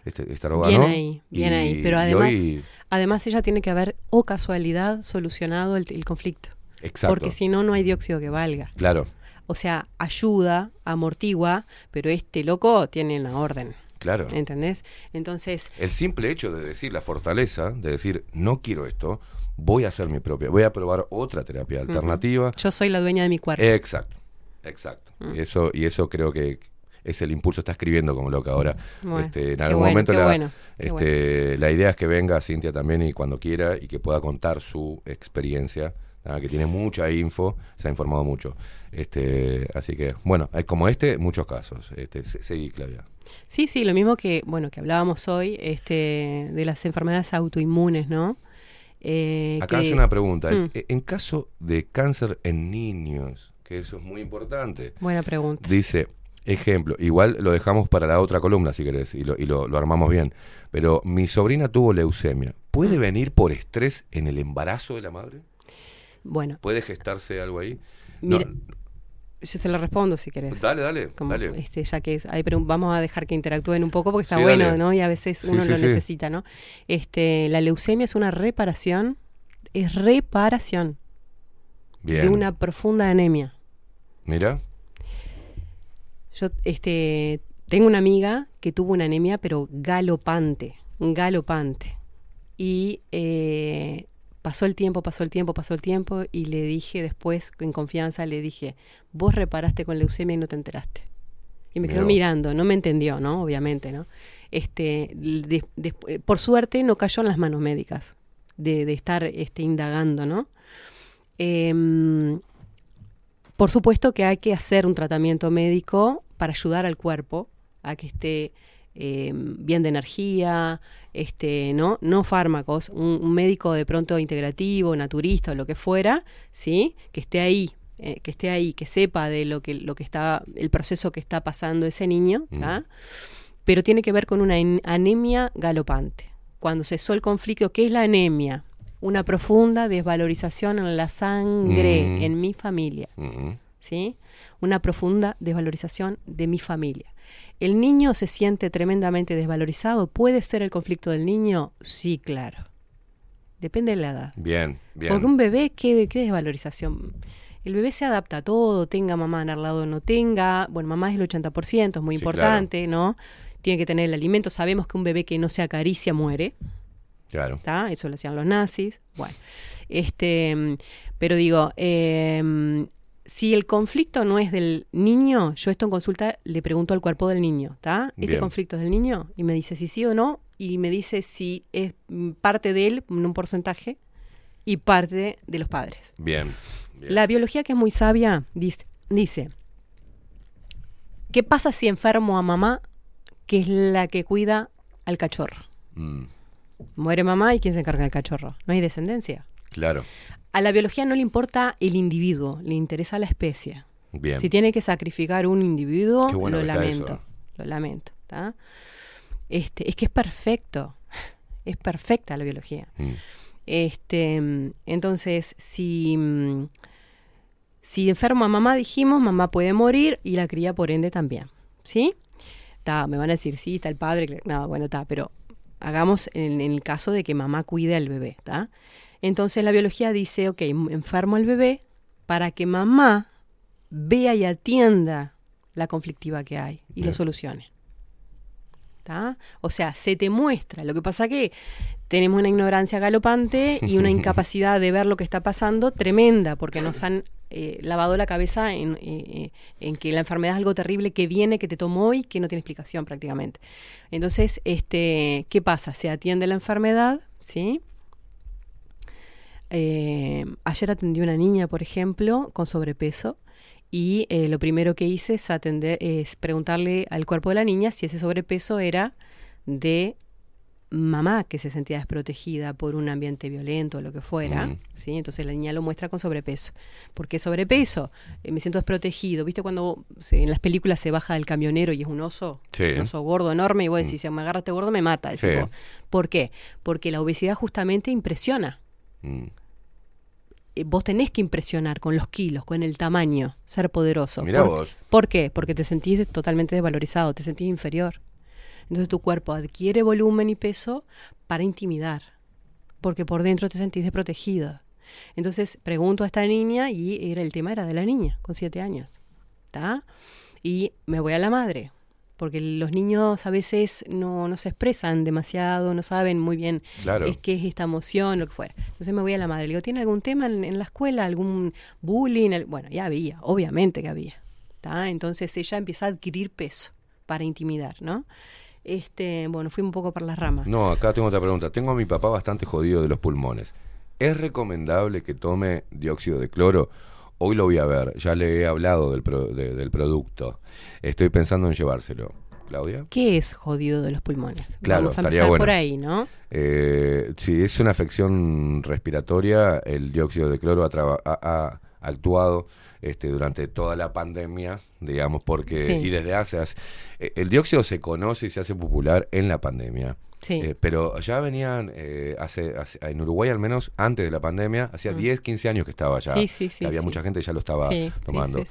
Este, esta droga Bien no. ahí, bien Y- ahí. Pero además, hoy- además ella tiene que haber, o casualidad, solucionado el, el conflicto. Exacto. Porque si no, no hay dióxido que valga. Claro, O sea, ayuda, amortigua, pero este loco tiene una orden. Claro. ¿Entendés? Entonces, El simple hecho de decir la fortaleza, de decir no quiero esto, voy a hacer mi propia, voy a probar otra terapia alternativa. yo soy la dueña de mi cuerpo. Exacto, exacto. Mm. Y eso, y eso creo que es el impulso, está escribiendo como loca ahora. Bueno, este, en algún bueno, momento la, bueno, este, la idea es que venga Cintia también y cuando quiera y que pueda contar su experiencia, ¿ah? que tiene mucha info, se ha informado mucho. Este, así que, bueno, como este, muchos casos. Este, se- seguí, Claudia. Sí, sí, lo mismo que, bueno, que hablábamos hoy, este, de las enfermedades autoinmunes, ¿no? Eh, Acá que- hace una pregunta. Mm, E- En caso de cáncer en niños, que eso es muy importante, buena pregunta. dice, ejemplo, igual lo dejamos para la otra columna si querés y lo, y lo, lo armamos bien, pero mi sobrina tuvo leucemia. ¿Puede Mm. venir por estrés en el embarazo de la madre? Bueno, ¿Puede gestarse algo ahí? No, yo se lo respondo si querés. dale, dale, Como, dale. Este, ya que es- vamos a dejar que interactúen un poco porque está Sí, bueno, dale. ¿no? Y a veces Sí, uno sí, lo necesita, ¿no? Este, la leucemia es una reparación, es reparación Bien. de una profunda anemia. Mira, Yo este, tengo una amiga que tuvo una anemia, pero galopante, galopante. Y eh, pasó el tiempo, pasó el tiempo, pasó el tiempo, y le dije después, en confianza, le dije, vos reparaste con leucemia y no te enteraste. Y me quedó mirando, no me entendió, ¿no? Obviamente, ¿no? Este, de- de- por suerte no cayó en las manos médicas de, de estar este, indagando, ¿no? Em, por supuesto que hay que hacer un tratamiento médico para ayudar al cuerpo a que esté eh, bien de energía, este, ¿no? no fármacos, un, un médico de pronto integrativo, naturista o lo que fuera, ¿sí? que esté ahí, eh, que esté ahí, que sepa de lo que, lo que está, el proceso que está pasando ese niño, ¿tá? pero tiene que ver con una anemia galopante. Cuando cesó el conflicto, ¿qué es la anemia? Una profunda desvalorización en la sangre, Mm. en mi familia. Mm, ¿sí? Una profunda desvalorización de mi familia. ¿El niño se siente tremendamente desvalorizado? ¿Puede ser el conflicto del niño? Sí, claro. Depende de la edad. bien, bien. Porque un bebé, ¿qué, qué desvalorización? El bebé se adapta a todo, tenga mamá al lado o no tenga. Bueno, mamá es el 80%, es muy Sí, importante, ¿no? Tiene que tener el alimento. Sabemos que un bebé que no se acaricia muere. Claro. ¿está? Eso lo hacían los nazis. Bueno, este, pero digo, eh, si el conflicto no es del niño, yo esto en consulta le pregunto al cuerpo del niño, ¿está? ¿Este Bien. conflicto es del niño? Y me dice si sí o no, y me dice si es parte de él, en un porcentaje, y parte de los padres. Bien. bien. La biología que es muy sabia dice, dice, ¿qué pasa si enfermo a mamá, que es la que cuida al cachorro? Mm, Muere mamá y ¿quién se encarga del cachorro? No hay descendencia. claro. A la biología no le importa el individuo, le interesa la especie. Bien. Si tiene que sacrificar un individuo, bueno lo está lamento. Lo lamento. ¿tá? Este, es que es perfecto. Es perfecta la biología. Mm. Este, entonces, si, si enferma a mamá, dijimos, mamá puede morir y la cría por ende también. ¿Sí? Ta, me van a decir, sí, está el padre. No, bueno, está, pero hagamos en, en el caso de que mamá cuide al bebé. ¿tá? Entonces la biología dice, ok, enfermo al bebé para que mamá vea y atienda la conflictiva que hay y lo Bien. solucione. ¿tá? O sea, se te muestra. Lo que pasa que tenemos una ignorancia galopante y una incapacidad de ver lo que está pasando tremenda, porque nos han eh, lavado la cabeza en, eh, eh, en que la enfermedad es algo terrible que viene, que te tomó hoy, que no tiene explicación prácticamente. Entonces, este, ¿qué pasa? Se atiende la enfermedad, ¿sí? Eh, ayer atendí una niña, por ejemplo, con sobrepeso y eh, lo primero que hice es atender, es preguntarle al cuerpo de la niña si ese sobrepeso era de mamá que se sentía desprotegida por un ambiente violento o lo que fuera, Mm. ¿sí? Entonces la niña lo muestra con sobrepeso. ¿Por qué sobrepeso? Eh, me siento desprotegido. ¿Viste cuando se- en las películas se baja del camionero y es un oso? Sí. Un oso gordo, enorme, y vos decís, si me agarra este gordo me mata. decís Sí. vos. ¿Por qué? Porque la obesidad justamente impresiona. Mm. Eh, Vos tenés que impresionar con los kilos, con el tamaño, ser poderoso. Mirá ¿Por, vos. ¿Por qué? Porque te sentís totalmente desvalorizado, te sentís inferior. Entonces tu cuerpo adquiere volumen y peso para intimidar, porque por dentro te sentís desprotegido. Entonces pregunto a esta niña y era el tema era de la niña, con siete años. ¿Tá? Y me voy a la madre, porque los niños a veces no, no se expresan demasiado, no saben muy bien Claro. es qué es esta emoción, lo que fuera. Entonces me voy a la madre, le digo, ¿tiene algún tema en, en la escuela, algún bullying? Al- Bueno, ya había, obviamente que había. ¿tá? Entonces ella empieza a adquirir peso para intimidar, ¿no? Este, bueno, fui un poco por las ramas. No, acá tengo otra pregunta. Tengo a mi papá bastante jodido de los pulmones. ¿Es recomendable que tome dióxido de cloro? Hoy lo voy a ver, ya le he hablado del, pro- de- del producto. Estoy pensando en llevárselo. ¿Claudia? ¿Qué es jodido de los pulmones? Claro, Vamos a empezar bueno. por ahí, ¿no? Eh, si es una afección respiratoria, el dióxido de cloro ha, ha- ha actuado este, durante toda la pandemia, digamos, porque Sí. y desde hace, hace- eh, el dióxido se conoce y se hace popular en la pandemia. Sí. Eh, pero ya venían, eh, hace, hace- en Uruguay al menos, antes de la pandemia, hacía 10, 15 años que estaba ya. Mm. Sí, sí, sí, había mucha gente que ya lo estaba tomando.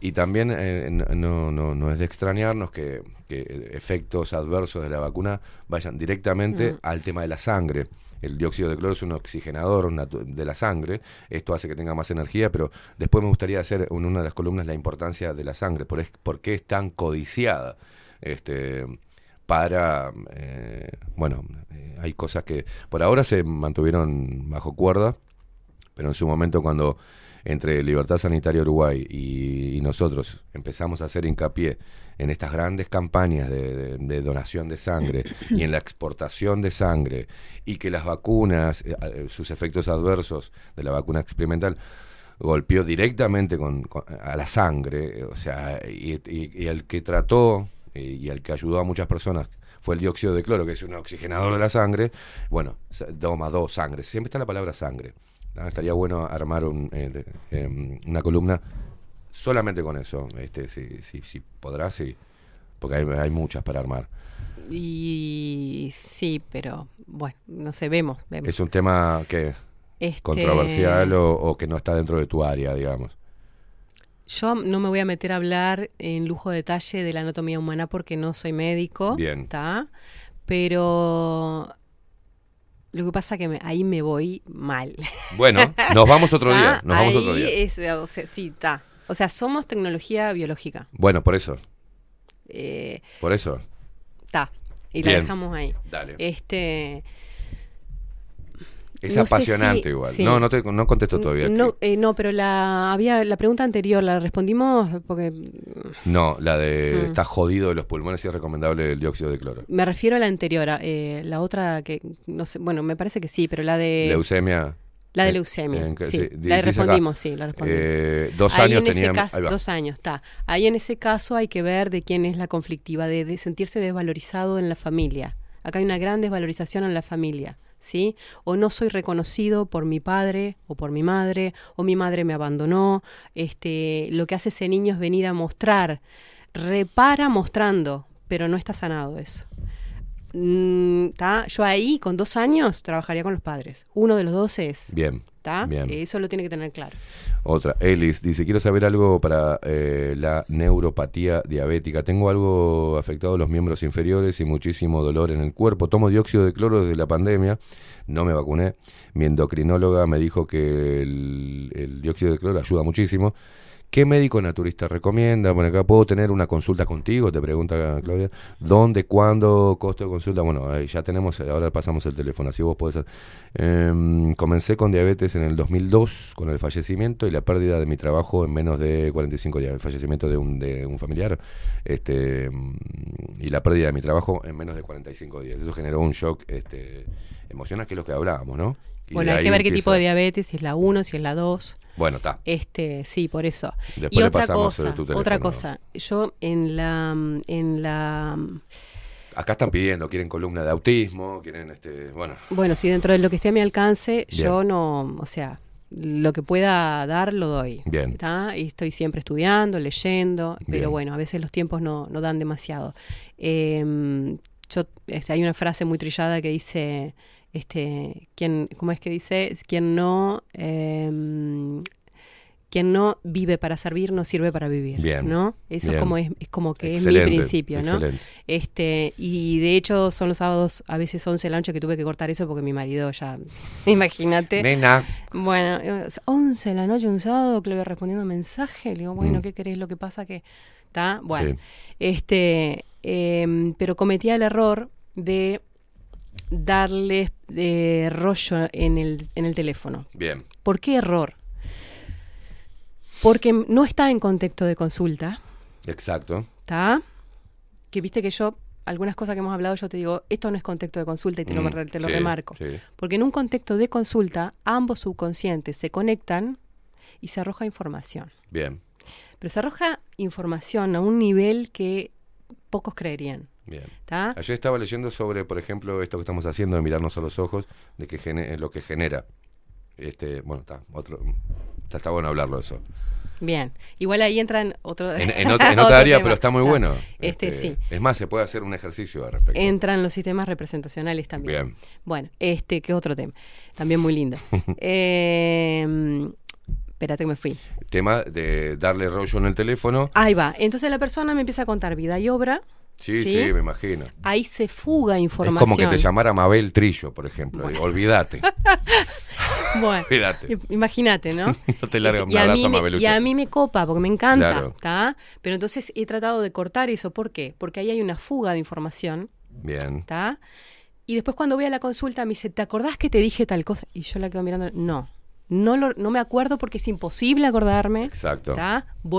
Y también eh, no, no, no- es de extrañarnos que, que efectos adversos de la vacuna vayan directamente Mm. al tema de la sangre. El dióxido de cloro es un oxigenador de la sangre. Esto hace que tenga más energía, pero después me gustaría hacer en una de las columnas la importancia de la sangre. Por, es- por qué es tan codiciada. Este, para, eh, bueno, eh, hay cosas que por ahora se mantuvieron bajo cuerda, pero en su momento cuando entre Libertad Sanitaria Uruguay y, y nosotros empezamos a hacer hincapié en estas grandes campañas de, de- de donación de sangre y en la exportación de sangre y que las vacunas, eh, eh, sus efectos adversos de la vacuna experimental golpeó directamente con, con- a la sangre, o sea, y, y- y el que trató eh, y el que ayudó a muchas personas fue el dióxido de cloro, que es un oxigenador de la sangre, bueno, toma dos sangres, siempre está la palabra sangre. ¿no? Estaría bueno armar un, eh, em, una columna solamente con eso, este, si, si, si podrás, sí, porque hay, hay muchas para armar. Y sí, pero bueno, no sé, vemos, vemos. Es un tema que Este- controversial o, o que no está dentro de tu área, digamos. Yo no me voy a meter a hablar en lujo detalle de la anatomía humana porque no soy médico. Bien. ¿tá? Pero lo que pasa que me- ahí me voy mal. Bueno, nos vamos otro día, nos vamos otro día. es, o sea, sí, está. O sea, somos tecnología biológica. Bueno, por eso, Eh, por eso. Está. Y Bien. la dejamos ahí. Dale. Este. Es no apasionante si- igual. sí. No, no, te, no contesto todavía. No, eh, no, pero la había la pregunta anterior la respondimos porque No, la de Mm. está jodido de los pulmones y es recomendable el dióxido de cloro. me refiero a la anterior, a, eh, la otra que no sé, bueno, me parece que sí, pero la de Leucemia. la de leucemia. en sí, sí, la decís acá, respondimos, sí, la respondimos. eh, dos Ahí años va. dos años, está. Ahí en ese caso hay que ver de quién es la conflictiva, de, de sentirse desvalorizado en la familia. Acá hay una gran desvalorización en la familia, ¿sí? O no soy reconocido por mi padre o por mi madre, o mi madre me abandonó. Este, lo que hace ese niño es venir a mostrar, repara mostrando, pero no está sanado eso. Mm. Yo ahí, con dos años, trabajaría con los padres. Uno de los dos es. Bien. ¿Tá? Bien. Eso lo tiene que tener claro. Otra, Elis dice, quiero saber algo para eh, la neuropatía diabética. Tengo algo afectado los miembros inferiores y muchísimo dolor en el cuerpo. Tomo dióxido de cloro desde la pandemia, no me vacuné. Mi endocrinóloga me dijo que el, el dióxido de cloro ayuda muchísimo. ¿Qué médico naturista recomienda? Bueno, acá puedo tener una consulta contigo, te pregunta Claudia. ¿Dónde, cuándo, costo de consulta? Bueno, ya tenemos, ahora pasamos el teléfono, así vos podés... Em, comencé con diabetes en el 2002, con el fallecimiento y la pérdida de mi trabajo en menos de 45 días, el fallecimiento de un, de un familiar este, y la pérdida de mi trabajo en menos de 45 días. Eso generó un shock este, emocional, que es lo que hablábamos, ¿no? Bueno, hay que ver qué tipo de diabetes, si es la 1, si es la 2. Bueno, está. Este, sí, por eso. Después y le otra pasamos, eh, cosa, tu otra cosa. Yo en la en la Acá están pidiendo, quieren columna de autismo, quieren, este, bueno, Bueno, si dentro de lo que esté a mi alcance, Bien. yo no, o sea, lo que pueda dar, lo doy. Bien. ¿tá? Y estoy siempre estudiando, leyendo, Bien. pero bueno, a veces los tiempos no, no dan demasiado. Eh, yo, este, hay una frase muy trillada que dice, este, quien, ¿cómo es que dice? Quien no, eh, quien no vive para servir no sirve para vivir, Bien. ¿no? Eso Bien. como es, es como que Excelente, es mi principio, ¿no? excelente. Este, y de hecho son los sábados a veces 11 de la noche que tuve que cortar eso porque mi marido ya, imagínate. Nena. Bueno, eh, 11 de la noche un sábado que le voy respondiendo mensaje, le digo, bueno, Mm. ¿qué querés? Lo que pasa que está, bueno, Sí. este, em, pero cometía el error de darle eh, rollo en el, en el teléfono. bien, ¿Por qué error? Porque no está en contexto de consulta, exacto. ¿está? Que viste que yo, algunas cosas que hemos hablado, yo te digo, esto no es contexto de consulta y te, lo, Mm, te lo sí, remarco. sí. Porque en un contexto de consulta, ambos subconscientes se conectan y se arroja información. Bien, Pero se arroja información a un nivel que pocos creerían. Bien. ¿Está? Ayer estaba leyendo sobre, por ejemplo, esto que estamos haciendo de mirarnos a los ojos, de que gene- lo que genera. Este, bueno, está, otro, está, está bueno hablarlo de eso. Bien. Igual ahí entran otro, En, en otra, en otro otra área, tema. pero está muy bueno. Este, sí. Es más, se puede hacer un ejercicio al respecto. Entran los sistemas representacionales también. Bien. Bueno, este, que otro tema. También muy lindo. Eh, espérate que me fui. Tema de darle rollo en el teléfono. Ahí va. Entonces la persona me empieza a contar vida y obra. Sí, sí, me imagino. Ahí se fuga Es información. como que te llamara Mabel Trillo, por ejemplo. Digo, Olvídate. Bueno, Olvídate. imagínate, ¿no? No te larga un a abrazo a Mabelucha. y a mí me copa porque me encanta. Pero entonces he tratado de cortar eso. ¿Por qué? Porque ahí hay una fuga de información, Bien. ¿está? Y después cuando voy a la consulta me dice, ¿te acordás que te dije tal cosa? Y yo la quedo mirando, no. No, lo, no me acuerdo porque es imposible acordarme. Exacto.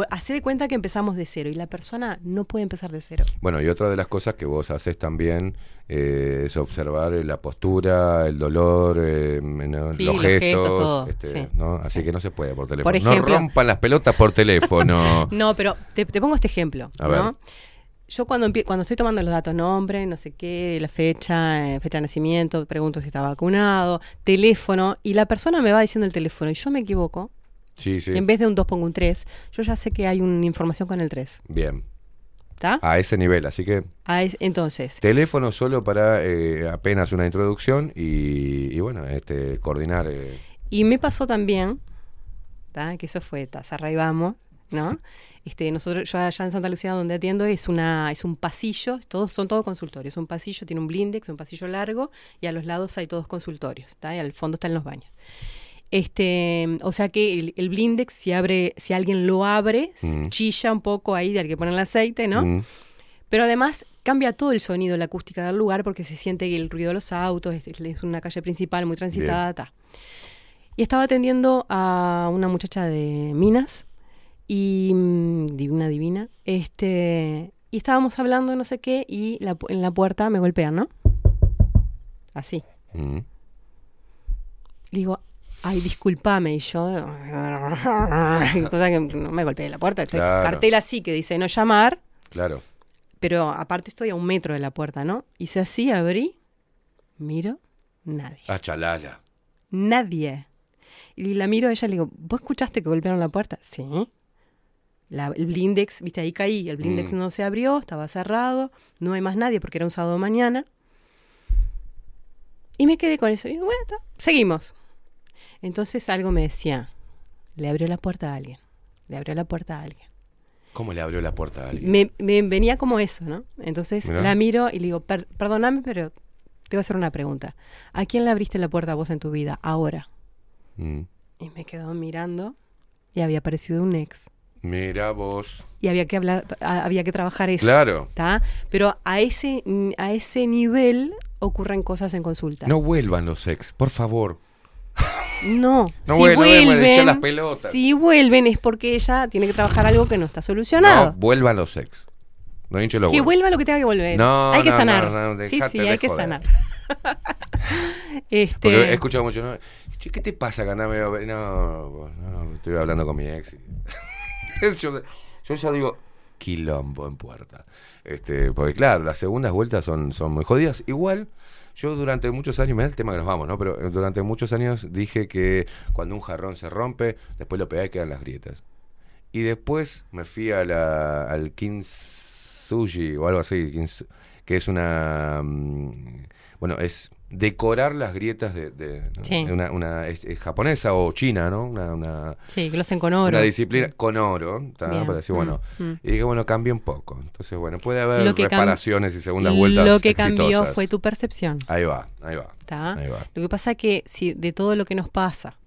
Hacé de cuenta que empezamos de cero y la persona no puede empezar de cero. Bueno, y otra de las cosas que vos haces también eh, es observar eh, la postura, el dolor, eh, ¿no? Sí, los los gestos. gestos, todo, este, sí. ¿no? Así que no se puede por teléfono. Por ejemplo- no rompan las pelotas por teléfono. No, pero te, te pongo este ejemplo, A ¿no? ver. Yo cuando, cuando estoy tomando los datos, nombre, no sé qué, la fecha, eh, fecha de nacimiento, pregunto si está vacunado, teléfono, y la persona me va diciendo el teléfono y yo me equivoco, Sí, sí. en vez de un 2 pongo un 3, yo ya sé que hay una información con el 3, Bien. ¿está? A ese nivel. Así que Ah, es- entonces, teléfono solo para eh, apenas una introducción y, y bueno, este coordinar. eh, y me pasó también, ¿tá? que eso fue, ta, cerrá y vamos, ¿no? Este, nosotros, yo allá en Santa Lucía donde atiendo es una, es un pasillo, todos son todos consultorios, un pasillo tiene un blindex, un pasillo largo, y a los lados hay todos consultorios, ¿tá? y al fondo están los baños. Este, o sea que el, el blindex, si abre, si alguien lo abre, Mm. chilla un poco ahí, al que ponen el aceite, ¿no? mm, Pero además cambia todo el sonido, la acústica del lugar, porque se siente el ruido de los autos, es, es una calle principal muy transitada, ta. Y estaba atendiendo a una muchacha de Minas, y mm, divina, divina, este, y estábamos hablando no sé qué, y la en la puerta me golpean, ¿no? Así. mm. Le digo, ay, discúlpame, y yo, cosa que no me golpeé la puerta, estoy Claro. cartel así que dice no llamar, Claro. pero aparte estoy a un metro de la puerta, ¿no? Hice así, abrí, miro, nadie. Ah, chalala. Nadie. Y la miro a ella y le digo, ¿vos escuchaste que golpearon la puerta? Sí. La- el blindex, viste, ahí caí, el blindex Mm. no se abrió, estaba cerrado, no hay más nadie porque era un sábado mañana. Y me quedé con eso. Y bueno, está, seguimos. Entonces algo me decía, le abrió la puerta a alguien, le abrió la puerta a alguien. ¿Cómo le abrió la puerta a alguien? Me, me venía como eso, ¿no? Entonces Mirá. la miro y le digo, "Per- perdóname, pero te voy a hacer una pregunta. ¿A quién le abriste la puerta a vos en tu vida ahora? Mm. Y me quedó mirando y había aparecido un ex. Mira vos. Y había que hablar, había que trabajar eso. Claro. ¿tá? Pero a ese, a ese nivel ocurren cosas en consulta. No vuelvan los ex, por favor. No, No si no vuelven, echá las pelotas. si vuelven es porque ella tiene que trabajar algo que no está No, solucionado. vuelvan los ex. No hinche los que huevos. vuelva lo que tenga que volver. No, hay que no, sanar. no, no, sí, sí, hay que sanar. este, Porque he escuchado mucho, ¿no? ¿qué te pasa que No, no, estoy hablando con mi ex. yo, ya digo, quilombo en puerta. Este, porque claro, las segundas vueltas son, son muy jodidas. Igual, yo durante muchos años, me da el tema que nos vamos, ¿no? Pero durante muchos años dije que cuando un jarrón se rompe, después lo pegás y quedan las grietas. Y después me fui a la, al Kintsugi o algo así, que es una... mm, Bueno, es decorar las grietas de, de- Sí. una, una es, es japonesa o china, ¿no? Una, una, Sí, que lo hacen con oro. una disciplina con oro, para decir, bueno, Mm, mm. y dije, bueno, cambia un poco. Entonces, bueno, puede haber reparaciones y segundas vueltas Lo que cambió fue tu percepción. Ahí va, ahí va. ¿tá? Ahí va. Lo que pasa que si de todo lo que nos pasa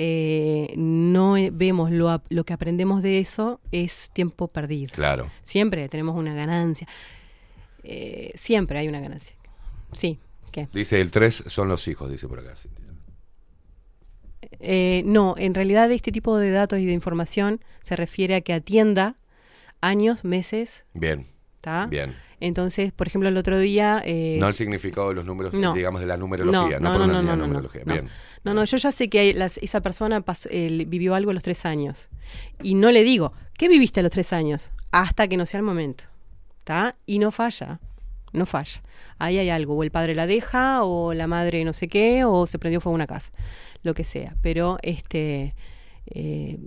eh, no eh, vemos lo, lo que aprendemos de eso, es tiempo perdido. Claro. Siempre tenemos una ganancia. Eh, siempre hay una ganancia. Sí. ¿Qué? Dice, el 3 son los hijos, dice por acá. Eh, no, en realidad este tipo de datos y de información se refiere a que atienda años, meses, Bien, ¿está? bien. Entonces, por ejemplo, el otro día... eh, No el significado de los números, No. digamos, de la numerología, no, No, por no, una no, no, no, numerología. no. Bien. No, no, yo ya sé que las- esa persona pasó- eh, vivió algo a los tres años. Y no le digo, ¿qué viviste a los tres años? Hasta que no sea el momento. ¿Está? Y no falla. No falla. Ahí hay algo. O el padre la deja, o la madre no sé qué, o se prendió fuego una casa. Lo que sea. Pero, este. eh,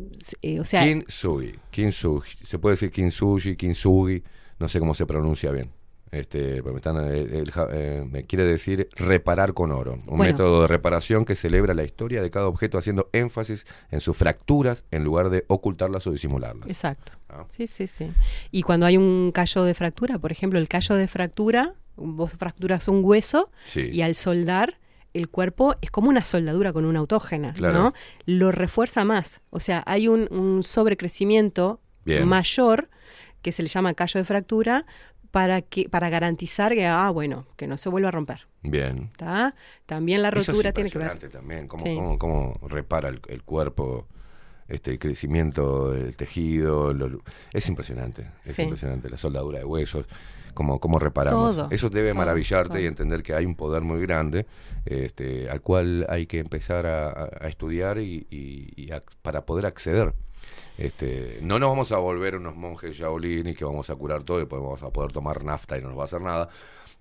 eh, o sea. Kintsugi, Kintsugi, se puede decir Kintsugi, Kintsugi, no sé cómo se pronuncia bien. Este, porque me están, eh, el ja- eh, me quiere decir reparar con oro, un Bueno. método de reparación que celebra la historia de cada objeto haciendo énfasis en sus fracturas en lugar de ocultarlas o disimularlas. Exacto. Ah. Sí, sí, sí. Y cuando hay un callo de fractura, por ejemplo, el callo de fractura, vos fracturas un hueso Sí. y al soldar el cuerpo es como una soldadura con una autógena, Claro. ¿no? Lo refuerza más. O sea, hay un, un sobrecrecimiento Bien. mayor que se le llama callo de fractura para que para garantizar que ah bueno que no se vuelva a romper Bien. ¿está? también la Eso rotura es tiene que ver impresionante también, cómo, Sí. cómo- cómo repara el, el cuerpo, este, el crecimiento del tejido, lo- es impresionante, es Sí. impresionante, la soldadura de huesos, cómo, cómo reparamos. Todo, Eso debe todo, maravillarte todo. y entender que hay un poder muy grande este, al cual hay que empezar a, a- a estudiar y, y- y a- para poder acceder. Este, no nos vamos a volver unos monjes Shaolin y que vamos a curar todo y después vamos a poder tomar nafta y no nos va a hacer nada.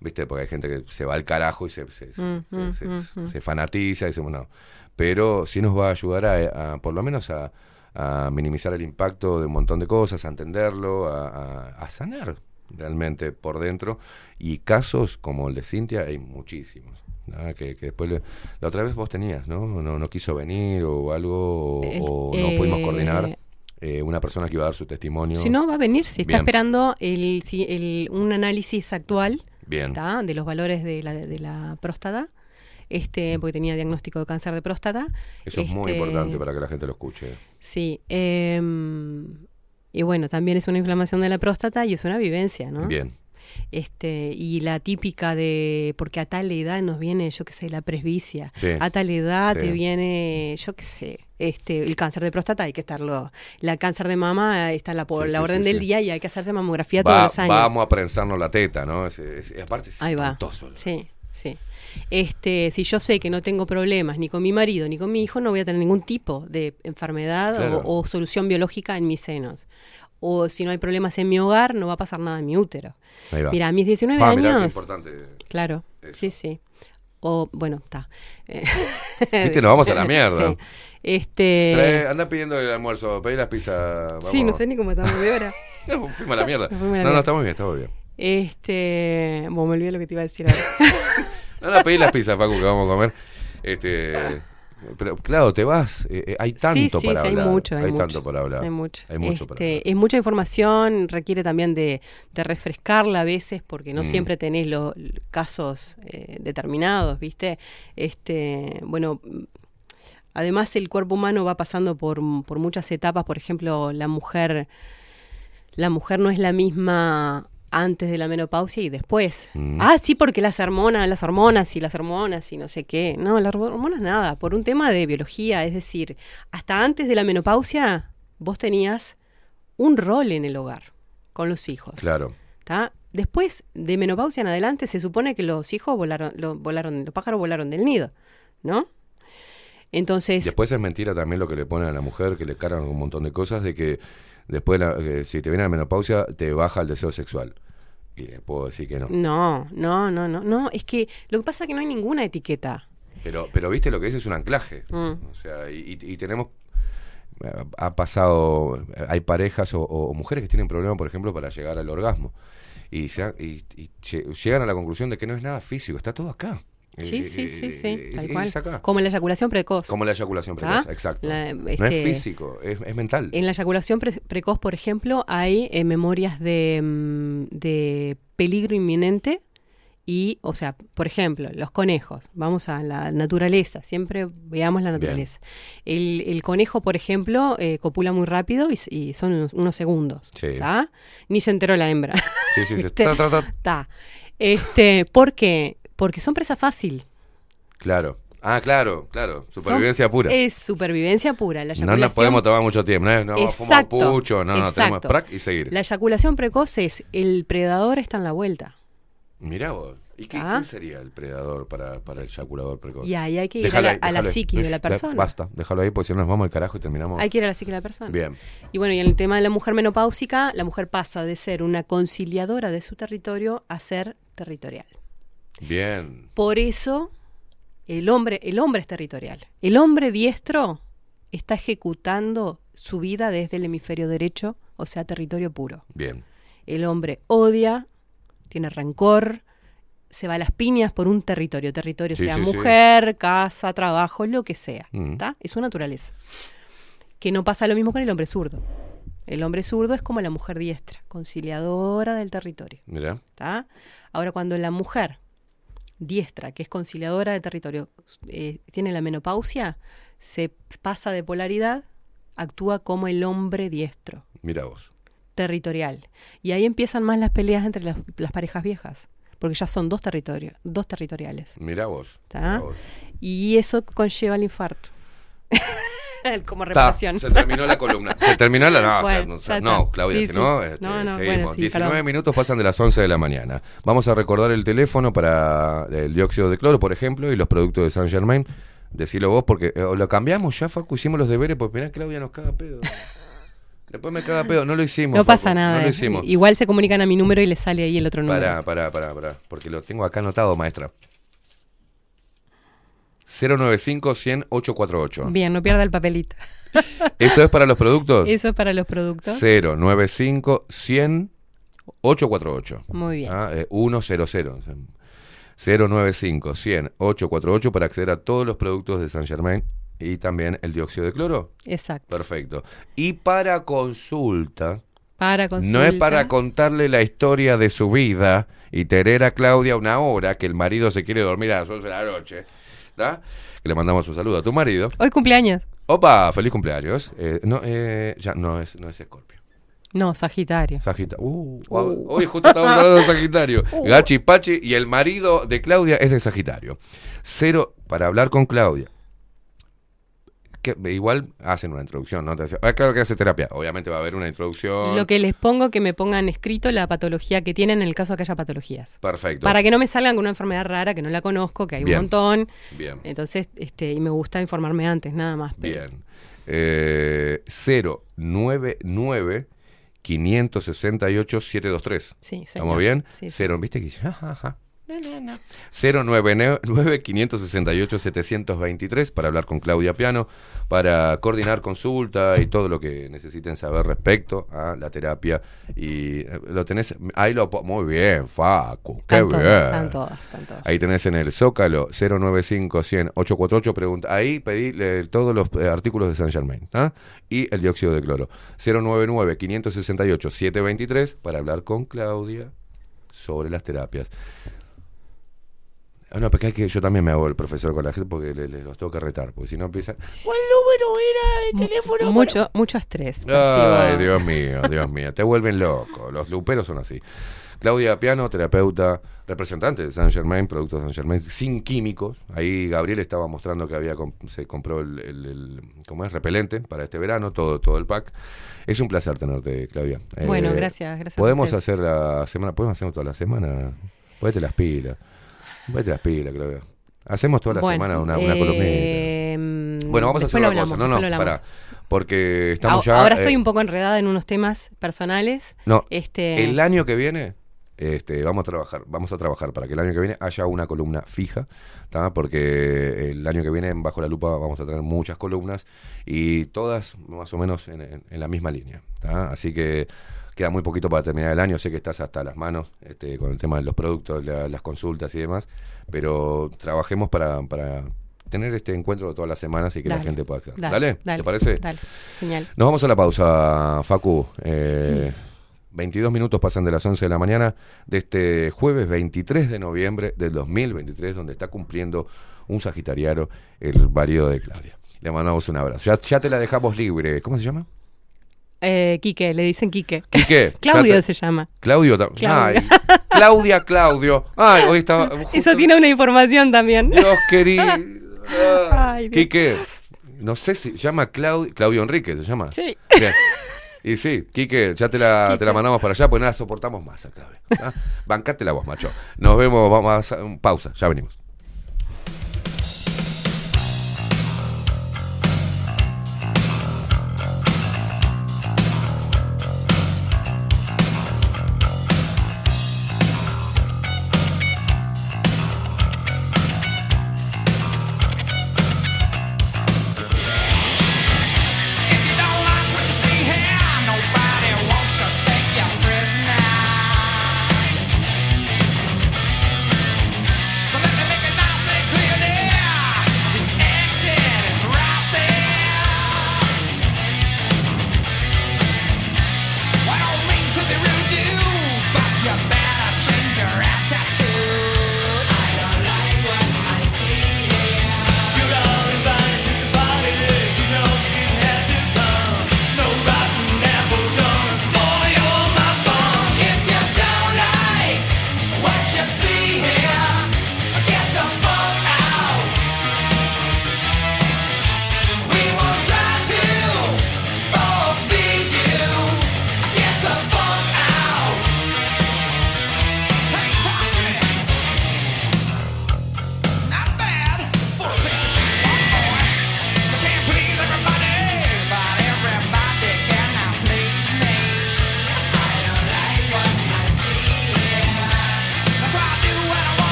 ¿Viste? Porque hay gente que se va al carajo y se, se, se- Mm, se- mm, mm, se fanatiza y dice, bueno, pero sí nos va a ayudar a, a, por lo menos a, a minimizar el impacto de un montón de cosas, a entenderlo, a, a- a sanar realmente por dentro. Y casos como el de Cintia hay muchísimos. Que, que después le- la otra vez vos tenías, ¿no? No, no quiso venir o algo, o, o no pudimos eh, coordinar. eh, una persona que iba a dar su testimonio. si no va a venir si está Bien. esperando el, si- el- un análisis actual Bien. de los valores de la, de la próstata este porque tenía diagnóstico de cáncer de próstata Eso es muy Este, importante para que la gente lo escuche. Sí, em, y bueno, también es una inflamación de la próstata y es una vivencia, ¿no? Bien. Este, y la típica de, porque a tal edad nos viene, yo qué sé, la presbicia, Sí, a tal edad sí. te viene, yo qué sé, este, el cáncer de próstata hay que estarlo, la cáncer de mama está en la, por Sí, la orden del día y hay que hacerse mamografía Va- todos los años. vamos a prensarnos la teta, ¿no? Es, es- es- aparte es Ahí va. Sí, sí. Este, si yo sé que no tengo problemas ni con mi marido ni con mi hijo, no voy a tener ningún tipo de enfermedad o, solución biológica en mis senos. O si no hay problemas en mi hogar, no va a pasar nada en mi útero. Ahí va. Mira, a mis 19 Ah, mirá qué años. importante Claro, sí, sí. O, bueno, está. Viste, nos vamos a la mierda. Sí. Este. Trae- anda pidiendo el almuerzo, pedí las pizzas. Vamos. Sí, no sé ni cómo estamos de hora. No, fuimos a la mierda. A la No, no, mierda. muy bien, está muy bien. Este. Bueno, me olvidé lo que te iba a decir ahora. No, no, pedí las pizzas, Facu, que vamos a comer. Este, pero claro, te vas, eh, eh, hay tanto sí, sí, para sí, hablar. hay mucho, hay, mucho. tanto para hablar. Hay mucho. Hay mucho para Este, Es mucha información, requiere también de, de refrescarla a veces, porque no Mm. siempre tenés los casos eh, determinados, ¿viste? Este, bueno, además el cuerpo humano va pasando por, por muchas etapas, por ejemplo, la mujer, la mujer no es la misma antes de la menopausia y después. Mm. Ah, sí, porque las hormonas, las hormonas y las hormonas y no sé qué. No, las hormonas nada, por un tema de biología, es decir, hasta antes de la menopausia vos tenías un rol en el hogar con los hijos. Claro. ¿tá? Después de menopausia en adelante se supone que los hijos volaron, lo- volaron, los pájaros volaron del nido, ¿no? Entonces, Después es mentira también lo que le ponen a la mujer, que le cargan un montón de cosas, de que Después, la- eh, si te viene la menopausia, te baja el deseo sexual. Y le puedo decir que no. No, no, no, no, no. Es que lo que pasa es que no hay ninguna etiqueta. Pero, pero viste lo que es, es un anclaje. Mm. O sea, y, y- tenemos. Ha pasado. Hay parejas o, o mujeres que tienen problemas, por ejemplo, para llegar al orgasmo. Y, se ha- y- y lle- llegan a la conclusión de que no es nada físico, está todo acá. Sí, Eh, sí, sí, eh, sí, eh, tal cual. acá. Como la eyaculación precoz. Como la eyaculación ¿Ah? precoz, exacto. La- No este, es físico, es, es mental. En la eyaculación pre- precoz, por ejemplo, hay eh, memorias de, mm, de peligro inminente y, o sea, por ejemplo, los conejos. Vamos a la naturaleza, siempre veamos la naturaleza. El, el conejo, por ejemplo, eh, copula muy rápido y, son unos, unos segundos. Sí. Ni se enteró la hembra. Sí, sí, sí. Ta. Este, ¿Por qué? Porque son presa fácil. Claro. Ah, claro, claro. Supervivencia Son- pura. Es supervivencia pura. La No nos eyaculación- podemos tomar mucho tiempo. No, no fumar Exacto, pucho, no, no, tenemos prac y seguir. La eyaculación precoz es el predador está en la vuelta. Mirá vos. ¿Y qué, Ah. quién sería el predador para, para el eyaculador precoz? Y ahí hay que ir Déjalo a la- ahí, a la déjalo ahí. psiqui de la persona. Basta, déjalo ahí, porque si no nos vamos al carajo y terminamos. Hay que ir a la psique de la persona. Bien. Y bueno, y en el tema de la mujer menopáusica, la mujer pasa de ser una conciliadora de su territorio a ser territorial. Bien. Por eso el hombre, el hombre es territorial. El hombre diestro está ejecutando su vida desde el hemisferio derecho, o sea, territorio puro. Bien. El hombre odia, tiene rencor, se va a las piñas por un territorio, territorio Sí, sea sí, sí. mujer, casa, trabajo, lo que sea, Mm. Es su naturaleza. Que no pasa lo mismo con el hombre zurdo. El hombre zurdo es como la mujer diestra, conciliadora del territorio. Mira. Ahora, cuando la mujer diestra, que es conciliadora de territorio, eh, tiene la menopausia, se pasa de polaridad, actúa como el hombre diestro, Mira vos. territorial. Y ahí empiezan más las peleas entre las, las parejas viejas, porque ya son dos territorios, dos territoriales. Mira vos. ¿tá? Mirá vos. Y eso conlleva el infarto. como Ta, reparación. se terminó la columna. Se terminó la. No, Bueno, o ya sea, no. Claudia, Sí, si sí. no, este, No, no, seguimos. bueno, sí, 19 perdón. minutos pasan de las 11 de la mañana. Vamos a recordar el teléfono para el dióxido de cloro, por ejemplo, y los productos de Saint Germain. Decilo vos, porque eh, lo cambiamos ya, Facu, hicimos los deberes, porque mirá, Claudia nos caga pedo. Después me caga pedo, no lo hicimos. No pasa nada. No lo hicimos. Igual se comunican a mi número y les sale ahí el otro número. Pará, pará, pará, pará, porque lo tengo acá anotado, maestra. 095 100 848. Bien, no pierda el papelito. ¿Eso es para los productos? Eso es para los productos. 095 100 848. Muy bien. Ah, eh, 100. o sea, 095 100 848 para acceder a todos los productos de Saint Germain y también el dióxido de cloro. Exacto. Perfecto. Y para consulta, Para consulta. no es para contarle la historia de su vida y tener a Claudia una hora que el marido se quiere dormir a las 11 de la noche. ¿Tá? Que le mandamos un saludo a tu marido. Hoy cumpleaños. Opa, feliz cumpleaños. Eh, no, eh, ya no es, no es Scorpio. No, Sagitario. Sagitario. Uh, wow. Hoy justo estamos hablando de Sagitario. Uh. Gachi Pachi y el marido de Claudia es de Sagitario. Cero para hablar con Claudia. Que, igual hacen una introducción, ¿no? "Ah, claro que hace terapia. Obviamente va a haber una introducción. Lo que les pongo que me pongan escrito la patología que tienen en el caso de que haya patologías. Perfecto. Para que no me salgan con una enfermedad rara que no la conozco, que hay Bien. un montón. Bien. Entonces, este, y me gusta informarme antes, nada más. pero- Bien. Eh, 099 568 723. Sí, ¿Estamos señor. bien? Sí, sí. Cero, ¿viste que? Ja, ja, ja. 099 568 723 para hablar con Claudia Piano, para coordinar consulta y todo lo que necesiten saber respecto a la terapia. Y eh, lo tenés, ahí lo muy bien, Facu, qué Están todas, bien. están todas, están todas. Ahí tenés en el Zócalo 095 100 848 pregunta. Ahí pedí eh, todos los eh, artículos de Saint Germain ¿ah? y el dióxido de cloro. 099 568 723 para hablar con Claudia sobre las terapias. Ah, no, porque es que yo también me hago el profesor con la gente porque le- le- los tengo que retar, porque si no empiezan. ¿Cuál número era de teléfono? Mucho, mucho estrés. Ay. Dios mío, Dios mío, te vuelven loco. Los luperos son así. Claudia Piano, terapeuta, representante de Saint Germain, productos de Saint Germain, sin químicos. Ahí Gabriel estaba mostrando que había comp- se compró el, el- el- ¿cómo es? repelente para este verano, todo, todo el pack. Es un placer tenerte, Claudia. Eh, Bueno, gracias, gracias a Podemos hacer la semana, podemos hacerlo toda la semana. Ponete las pilas. Ponete las pilas, Claudia. Hacemos toda la Bueno, semana una, una columnita. eh, Bueno, vamos a hacer una lo cosa. hablamos, No, no, para. hablamos. porque estamos ya... Ahora eh, estoy un poco enredada en unos temas personales. No, Este, el año que viene este, vamos a trabajar, vamos a trabajar para que el año que viene haya una columna fija, ¿tá? porque el año que viene en bajo la lupa vamos a tener muchas columnas y todas más o menos en, en- en la misma línea, ¿tá? así que queda muy poquito para terminar el año, sé que estás hasta las manos este, con el tema de los productos, la- las consultas y demás, pero trabajemos para, para tener este encuentro todas las semanas y que la gente pueda acceder. dale, ¿Dale? dale, ¿Te parece? dale. Genial. Nos vamos a la pausa, Facu. Eh, 22 minutos pasan de las 11 de la mañana de este jueves 23 de noviembre del 2023, donde está cumpliendo un sagitariano el marido de Claudia. Le mandamos un abrazo. Ya, ya te la dejamos libre. ¿Cómo se llama? Eh, Quique, le dicen Quique. Quique. Claudio te- se llama. Claudio. ta- Claudia. Claudia, Claudio. Ay, hoy estaba. Eso tiene una información también. Dios querido. Ay, Dios. Quique. No sé si se llama Claudio. Claudio Enrique se llama. Sí. Bien. Y sí, Quique, ya te la, te la mandamos para allá, pues nada, soportamos más a Claudia. ¿ah? Bancate la voz, macho. Nos vemos, vamos a hacer pausa, ya venimos.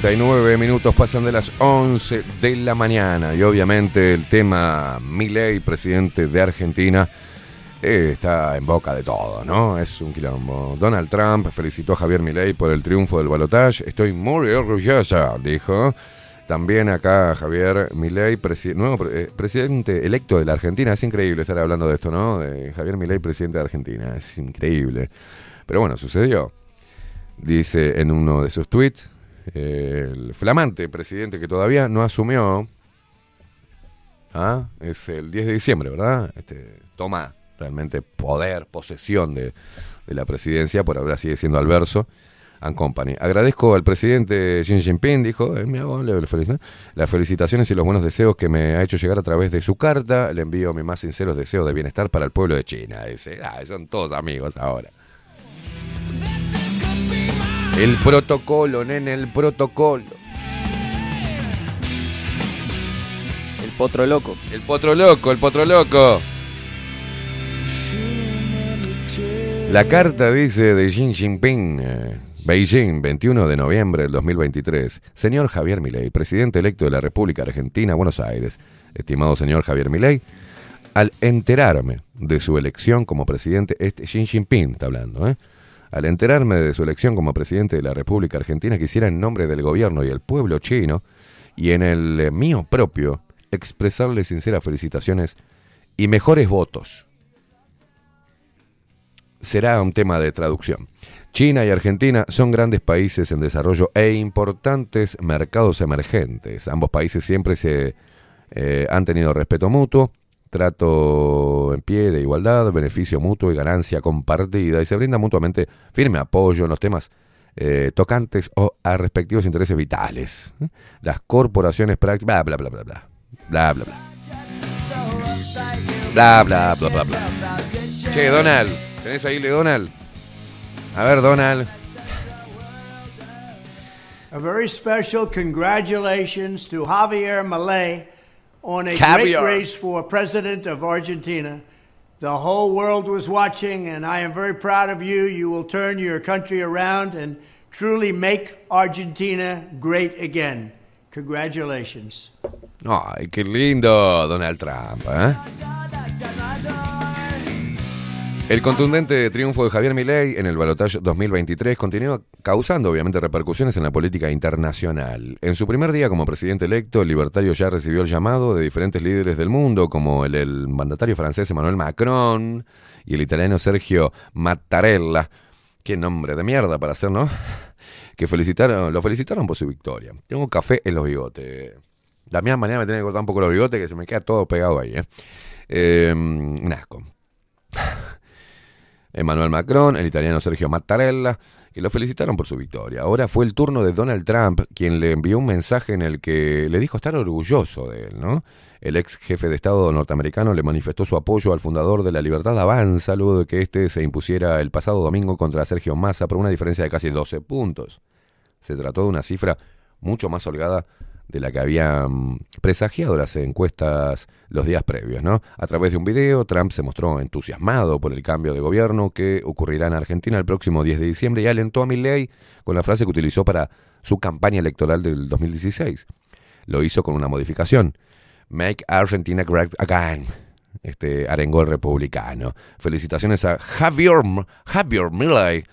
39 minutos pasan de las 11 de la mañana y obviamente el tema Milei, presidente de Argentina, eh, está en boca de todo, ¿no? Es un quilombo. Donald Trump felicitó a Javier Milei por el triunfo del balotaje. Estoy muy orgullosa, dijo. También acá Javier Milei, nuevo eh, presidente electo de la Argentina. Es increíble estar hablando de esto, ¿no? De Javier Milei, presidente de Argentina. Es increíble. Pero bueno, sucedió. Dice en uno de sus tweets, el flamante presidente que todavía no asumió, ¿ah? es el 10 de diciembre, ¿verdad? Este, toma realmente poder, posesión de, la presidencia, por ahora sigue siendo Alverso and Company. Agradezco al presidente Xi Jinping, dijo, eh, mi abuelo, las felicitaciones y los buenos deseos que me ha hecho llegar a través de su carta. Le envío mis más sinceros deseos de bienestar para el pueblo de China. Dice, ah, son todos amigos ahora. El protocolo, nene, el protocolo. El potro loco. El potro loco, el potro loco. La carta dice de Xi Jinping, eh, Beijing, 21 de noviembre del 2023. Señor Javier Milei, presidente electo de la República Argentina, Buenos Aires. Estimado señor Javier Milei, al enterarme de su elección como presidente, este Xi Jinping está hablando, ¿eh? Al enterarme de su elección como presidente de la República Argentina, quisiera en nombre del gobierno y el pueblo chino, y en el eh, mío propio, expresarle sinceras felicitaciones y mejores votos. Será un tema de traducción. China y Argentina son grandes países en desarrollo e importantes mercados emergentes. Ambos países siempre se eh, han tenido respeto mutuo, trato en pie de igualdad, beneficio mutuo y ganancia compartida y se brinda mutuamente firme apoyo en los temas eh, tocantes o a respectivos intereses vitales. ¿eh? Las corporaciones prácticas, bla, bla, bla, bla, bla, bla, bla, bla. Bla, bla, bla, bla, bla. Che, Donald, ¿tenés ahí Donald? A ver, Donald. A very special congratulations to Javier Milei on a Javier. great race for president of Argentina. The whole world was watching, and I am very proud of you. You will turn your country around and truly make Argentina great again. Congratulations. Ay, qué lindo Donald Trump, ¿eh? El contundente triunfo de Javier Milei en el balotaje 2023 continúa causando obviamente repercusiones en la política internacional. En su primer día como presidente electo, el libertario ya recibió el llamado de diferentes líderes del mundo, como el, mandatario francés Emmanuel Macron y el italiano Sergio Mattarella. Qué nombre de mierda para hacer, ¿no? Que felicitaron, lo felicitaron por su victoria. Tengo café en los bigotes. Damián, mañana me tiene que cortar un poco los bigotes que se me queda todo pegado ahí, ¿eh? Eh, un asco. Emmanuel Macron, el italiano Sergio Mattarella, que lo felicitaron por su victoria. Ahora fue el turno de Donald Trump, quien le envió un mensaje en el que le dijo estar orgulloso de él, ¿no? El ex jefe de Estado norteamericano le manifestó su apoyo al fundador de la Libertad Avanza luego de que éste se impusiera el pasado domingo contra Sergio Massa por una diferencia de casi 12 puntos. Se trató de una cifra mucho más holgada de la que habían presagiado las encuestas los días previos, ¿no? A través de un video, Trump se mostró entusiasmado por el cambio de gobierno que ocurrirá en Argentina el próximo 10 de diciembre y alentó a Milley con la frase que utilizó para su campaña electoral del 2016. Lo hizo con una modificación. Make Argentina Great Again. Este arengó el republicano. Felicitaciones a Javier, Javier Milei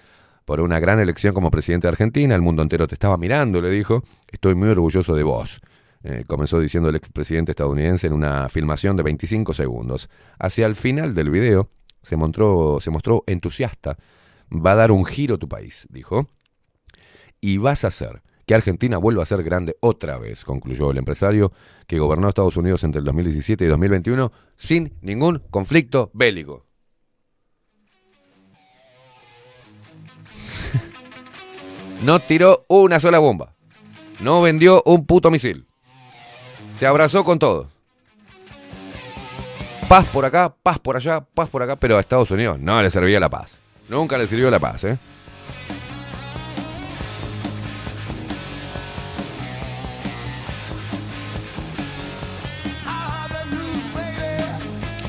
por una gran elección como presidente de Argentina. El mundo entero te estaba mirando, le dijo. Estoy muy orgulloso de vos. Eh, comenzó diciendo el expresidente estadounidense en una filmación de 25 segundos. Hacia el final del video se mostró, se mostró entusiasta. Va a dar un giro tu país, dijo. Y vas a hacer que Argentina vuelva a ser grande otra vez, concluyó el empresario que gobernó Estados Unidos entre el 2017 y 2021 sin ningún conflicto bélico. No tiró una sola bomba. No vendió un puto misil. Se abrazó con todo. Paz por acá, paz por allá, paz por acá, pero a Estados Unidos no le servía la paz. Nunca le sirvió la paz, ¿eh?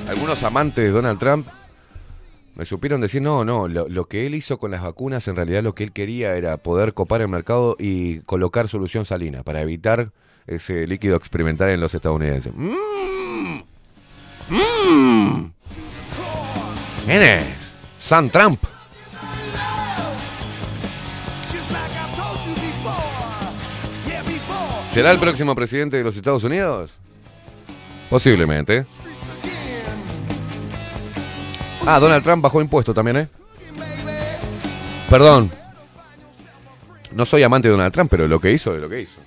Algunos amantes de Donald Trump Me supieron decir, no, no, lo, que él hizo con las vacunas, en realidad lo que él quería era poder copar el mercado y colocar solución salina para evitar ese líquido experimental en los estadounidenses. ¡Mmm! ¡Mmm! ¿Quién es? Sam Trump. ¿Será el próximo presidente de los Estados Unidos? Posiblemente. Ah, Donald Trump bajó impuesto también, ¿eh? Perdón. No soy amante de Donald Trump, pero lo que hizo es lo que hizo.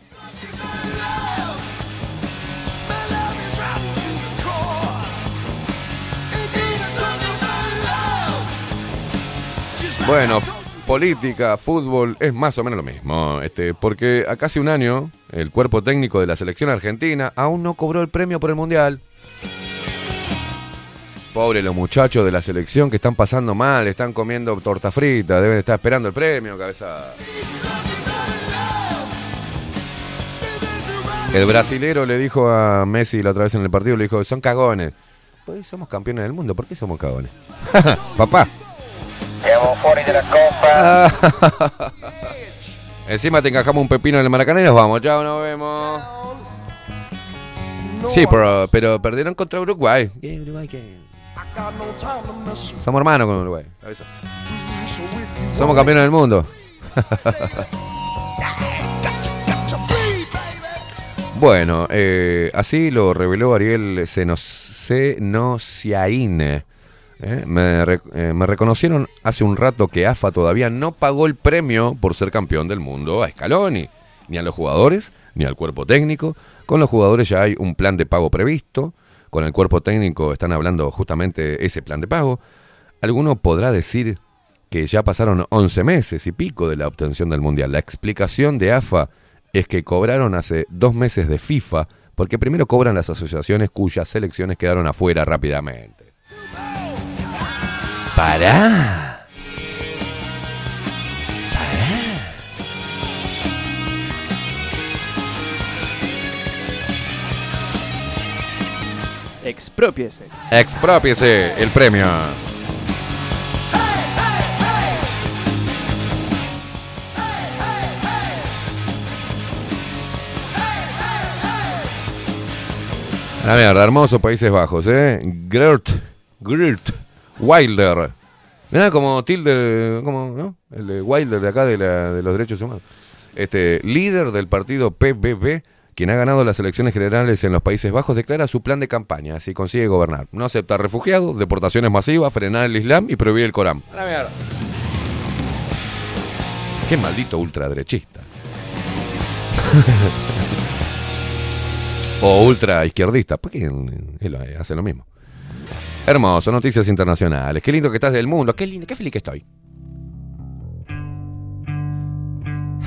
Bueno, política, fútbol, es más o menos lo mismo. Este, porque a casi un año, el cuerpo técnico de la selección argentina aún no cobró el premio por el Mundial. Pobre los muchachos de la selección que están pasando mal, están comiendo torta frita, deben estar esperando el premio, cabeza. El brasilero le dijo a Messi la otra vez en el partido, le dijo, son cagones. Pues somos campeones del mundo, ¿por qué somos cagones? Papá. Encima te encajamos un pepino en el Maracaná y nos vamos. Chao, nos vemos. Sí, pero, pero perdieron contra Uruguay. Somos hermanos con Uruguay. Somos campeones del mundo. bueno, eh, así lo reveló Ariel Senosiaín. Eh, eh, me reconocieron hace un rato que AFA todavía no pagó el premio por ser campeón del mundo a Scaloni, ni a los jugadores, ni al cuerpo técnico. Con los jugadores ya hay un plan de pago previsto, con el cuerpo técnico están hablando justamente ese plan de pago. Alguno podrá decir que ya pasaron 11 meses y pico de la obtención del Mundial. La explicación de AFA es que cobraron hace dos meses de FIFA, porque primero cobran las asociaciones cuyas selecciones quedaron afuera rápidamente. ¡Pará! Expropiese. Expropiese el premio. La mierda, hermoso Países Bajos, ¿eh? Gert, Gert Wilder. Nada como Tilde, como, ¿no? El de Wilder de acá de, la- de los derechos humanos. Este, líder del partido PBB, quien ha ganado las elecciones generales en los Países Bajos, declara su plan de campaña si consigue gobernar. No aceptar refugiados, deportaciones masivas, frenar el Islam y prohibir el Corán. A la mierda. Qué maldito ultraderechista. o ultra izquierdista. ¿Por qué él hace lo mismo? Hermoso, noticias internacionales. Qué lindo que estás del mundo. Qué lindo, qué feliz que estoy.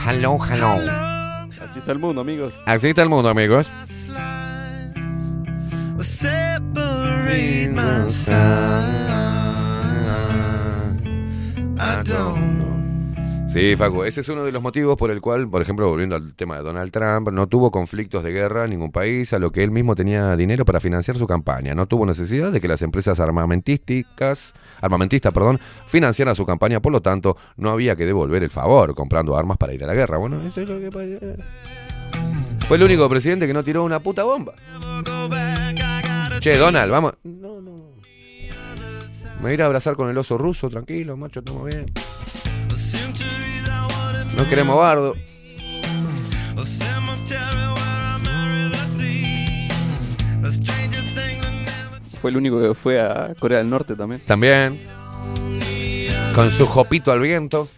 Hello, hello. Así está el mundo, amigos. Así está el mundo, amigos. Separate my I don't know. Sí, Facu, ese es uno de los motivos por el cual, por ejemplo, volviendo al tema de Donald Trump, no tuvo conflictos de guerra en ningún país, a lo que él mismo tenía dinero para financiar su campaña. No tuvo necesidad de que las empresas armamentísticas, armamentistas, perdón, financiaran su campaña, por lo tanto, no había que devolver el favor comprando armas para ir a la guerra. Bueno, eso es lo que pasa. Fue el único presidente que no tiró una puta bomba. Che, Donald, vamos. No, no. Me voy a ir a abrazar con el oso ruso, tranquilo, macho, estamos bien. No queremos bardo. Fue el único que fue a Corea del Norte también. También. Con su jopito al viento.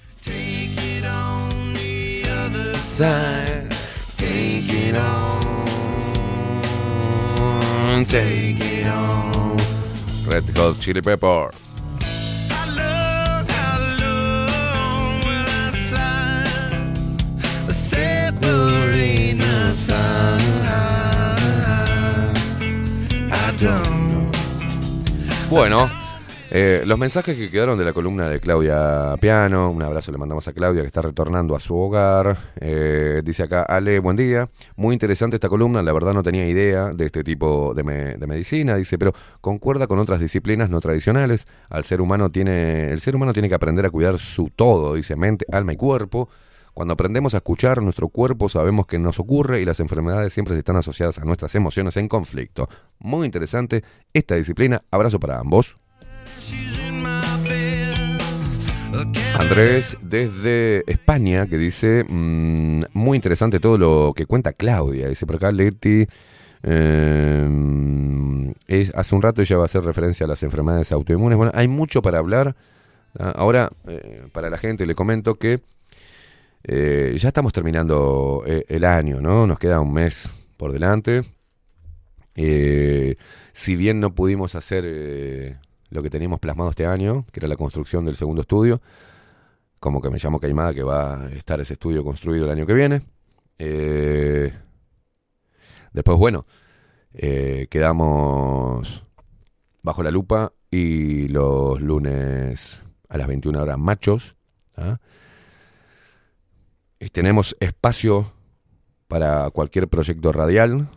Red Hot Chili Peppers. Bueno, Eh, los mensajes que quedaron de la columna de Claudia Piano, un abrazo le mandamos a Claudia que está retornando a su hogar. Eh, dice acá, Ale, buen día. Muy interesante esta columna, la verdad no tenía idea de este tipo de, de medicina, dice, pero concuerda con otras disciplinas no tradicionales. Al ser humano tiene, el ser humano tiene que aprender a cuidar su todo, dice mente, alma y cuerpo. Cuando aprendemos a escuchar nuestro cuerpo sabemos que nos ocurre y las enfermedades siempre están asociadas a nuestras emociones en conflicto. Muy interesante esta disciplina. Abrazo para ambos. Andrés desde España que dice, mm, muy interesante todo lo que cuenta Claudia. Dice por acá Leti, eh, hace un rato ella va a hacer referencia a las enfermedades autoinmunes. Bueno, hay mucho para hablar. Ah, Ahora, eh, para la gente le comento que eh, ya estamos terminando eh, el año, ¿no? Nos queda un mes por delante. Eh, si bien no pudimos hacer lo que teníamos plasmado este año, que era la construcción del segundo estudio, como que me llamo Caimada que va a estar ese estudio construido el año que viene. Después, bueno, quedamos bajo la lupa y los lunes a las 21 horas machos. ¿ah? Eh, Tenemos espacio para cualquier proyecto radial,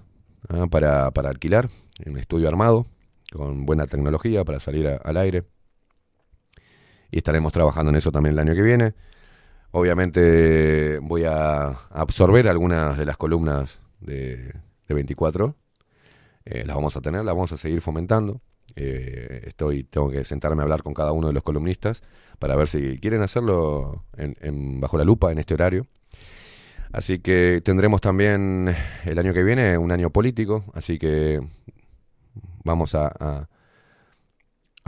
¿ah? para, para alquilar, un estudio armado, con buena tecnología para salir al aire. Y estaremos trabajando en eso también el año que viene. Obviamente voy a absorber algunas de las columnas de, de 24. Eh, las vamos a tener, las vamos a seguir fomentando. Eh, estoy, tengo que sentarme a hablar con cada uno de los columnistas para ver si quieren hacerlo bajo la lupa en este horario. Así que tendremos también el año que viene un año político, así que vamos a, a-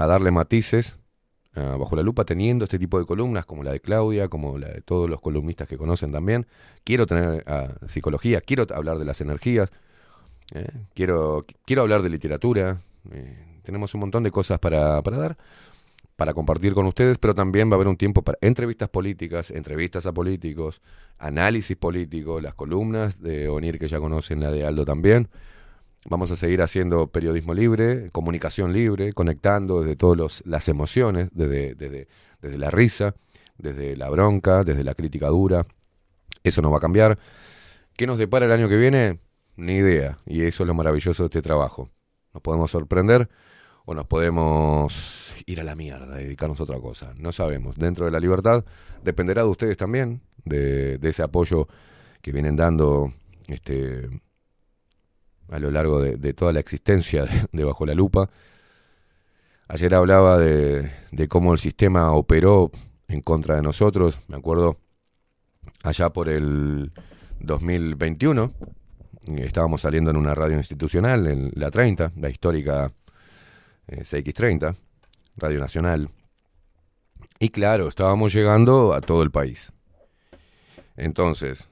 darle matices ah, bajo la lupa teniendo este tipo de columnas como la de Claudia, como la de todos los columnistas que conocen también. Quiero tener ah, psicología, quiero hablar de las energías, eh, quiero, quiero hablar de literatura. eh, tenemos un montón de cosas para, para dar, para compartir con ustedes, pero también va a haber un tiempo para entrevistas políticas, entrevistas a políticos, análisis político, las columnas de Onir que ya conocen, la de Aldo también. Vamos a seguir haciendo periodismo libre, comunicación libre, conectando desde todas las emociones, desde, desde, desde la risa, desde la bronca, desde la crítica dura. Eso no va a cambiar. ¿Qué nos depara el año que viene? Ni idea. Y eso es lo maravilloso de este trabajo. Nos podemos sorprender o nos podemos ir a la mierda, dedicarnos a otra cosa. No sabemos. Dentro de la libertad dependerá de ustedes también, de, ese apoyo que vienen dando este, a lo largo de, de toda la existencia de, de Bajo la Lupa. Ayer hablaba de, de cómo el sistema operó en contra de nosotros. Me acuerdo allá por el 2021, estábamos saliendo en una radio institucional, en la 30, la histórica eh, CX30, Radio Nacional. Y claro, estábamos llegando a todo el país. Entonces,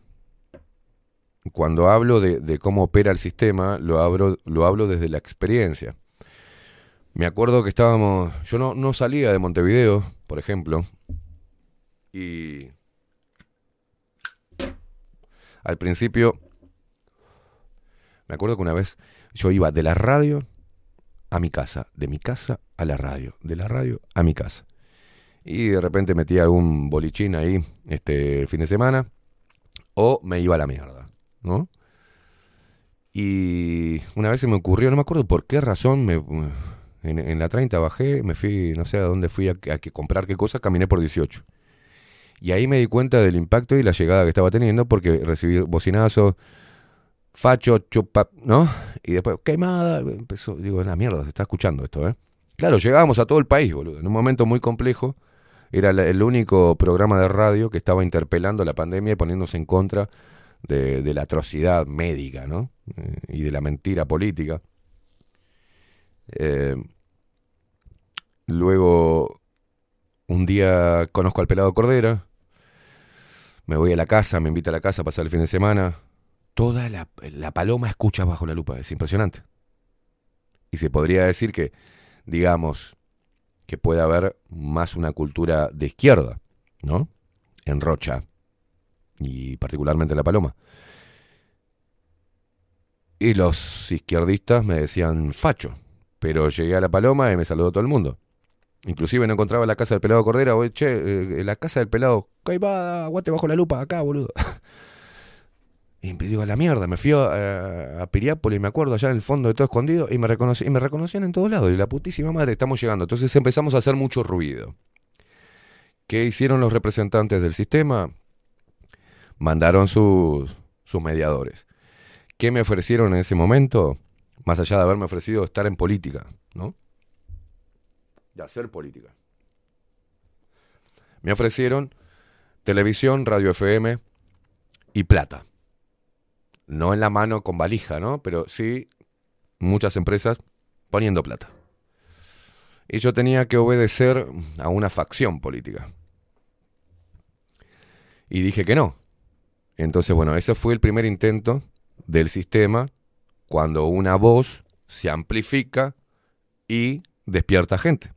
cuando hablo de, cómo opera el sistema, lo hablo, lo hablo desde la experiencia. Me acuerdo que estábamos, yo no, no salía de Montevideo, por ejemplo, y al principio, me acuerdo que una vez yo iba de la radio a mi casa, de mi casa a la radio, de la radio a mi casa. Y de repente metía algún bolichín ahí este fin de semana, o me iba a la mierda, ¿no? Y una vez se me ocurrió, no me acuerdo por qué razón, me, en, la 30 bajé, me fui, no sé a dónde fui a, a que comprar qué cosa, caminé por 18. Y ahí me di cuenta del impacto y la llegada que estaba teniendo porque recibí bocinazos, facho, chupa, ¿no? Y después, quemada, empezó, digo, la mierda, se está escuchando esto, ¿eh? Claro, llegábamos a todo el país, boludo, en un momento muy complejo. Era el único programa de radio que estaba interpelando la pandemia y poniéndose en contra de, de la atrocidad médica, ¿no? Eh, y de la mentira política. Eh, luego, un día conozco al pelado Cordera, me voy a la casa, me invita a la casa a pasar el fin de semana. Toda la, la paloma escucha bajo la lupa, es impresionante. Y se podría decir que, digamos, que puede haber más una cultura de izquierda, ¿no? En Rocha, y particularmente en La Paloma. Y los izquierdistas me decían facho, pero llegué a La Paloma y me saludó todo el mundo. Inclusive no encontraba la casa del pelado Cordera. Oye, che, eh, la casa del pelado. Ahí va, aguante bajo la lupa, acá, boludo. Y me digo, a la mierda, me fui a, a Piriápolis, me acuerdo, allá en el fondo de todo escondido, y me, reconocí, y me reconocían en todos lados. Y la putísima madre, estamos llegando. Entonces empezamos a hacer mucho ruido. ¿Qué hicieron los representantes del sistema? Mandaron sus, sus mediadores. ¿Qué me ofrecieron en ese momento? Más allá de haberme ofrecido estar en política, ¿no? De hacer política. Me ofrecieron televisión, radio FM y plata. No en la mano con valija, ¿no? Pero sí muchas empresas poniendo plata. Y yo tenía que obedecer a una facción política. Y dije que no. Entonces, bueno, ese fue el primer intento del sistema cuando una voz se amplifica y despierta gente.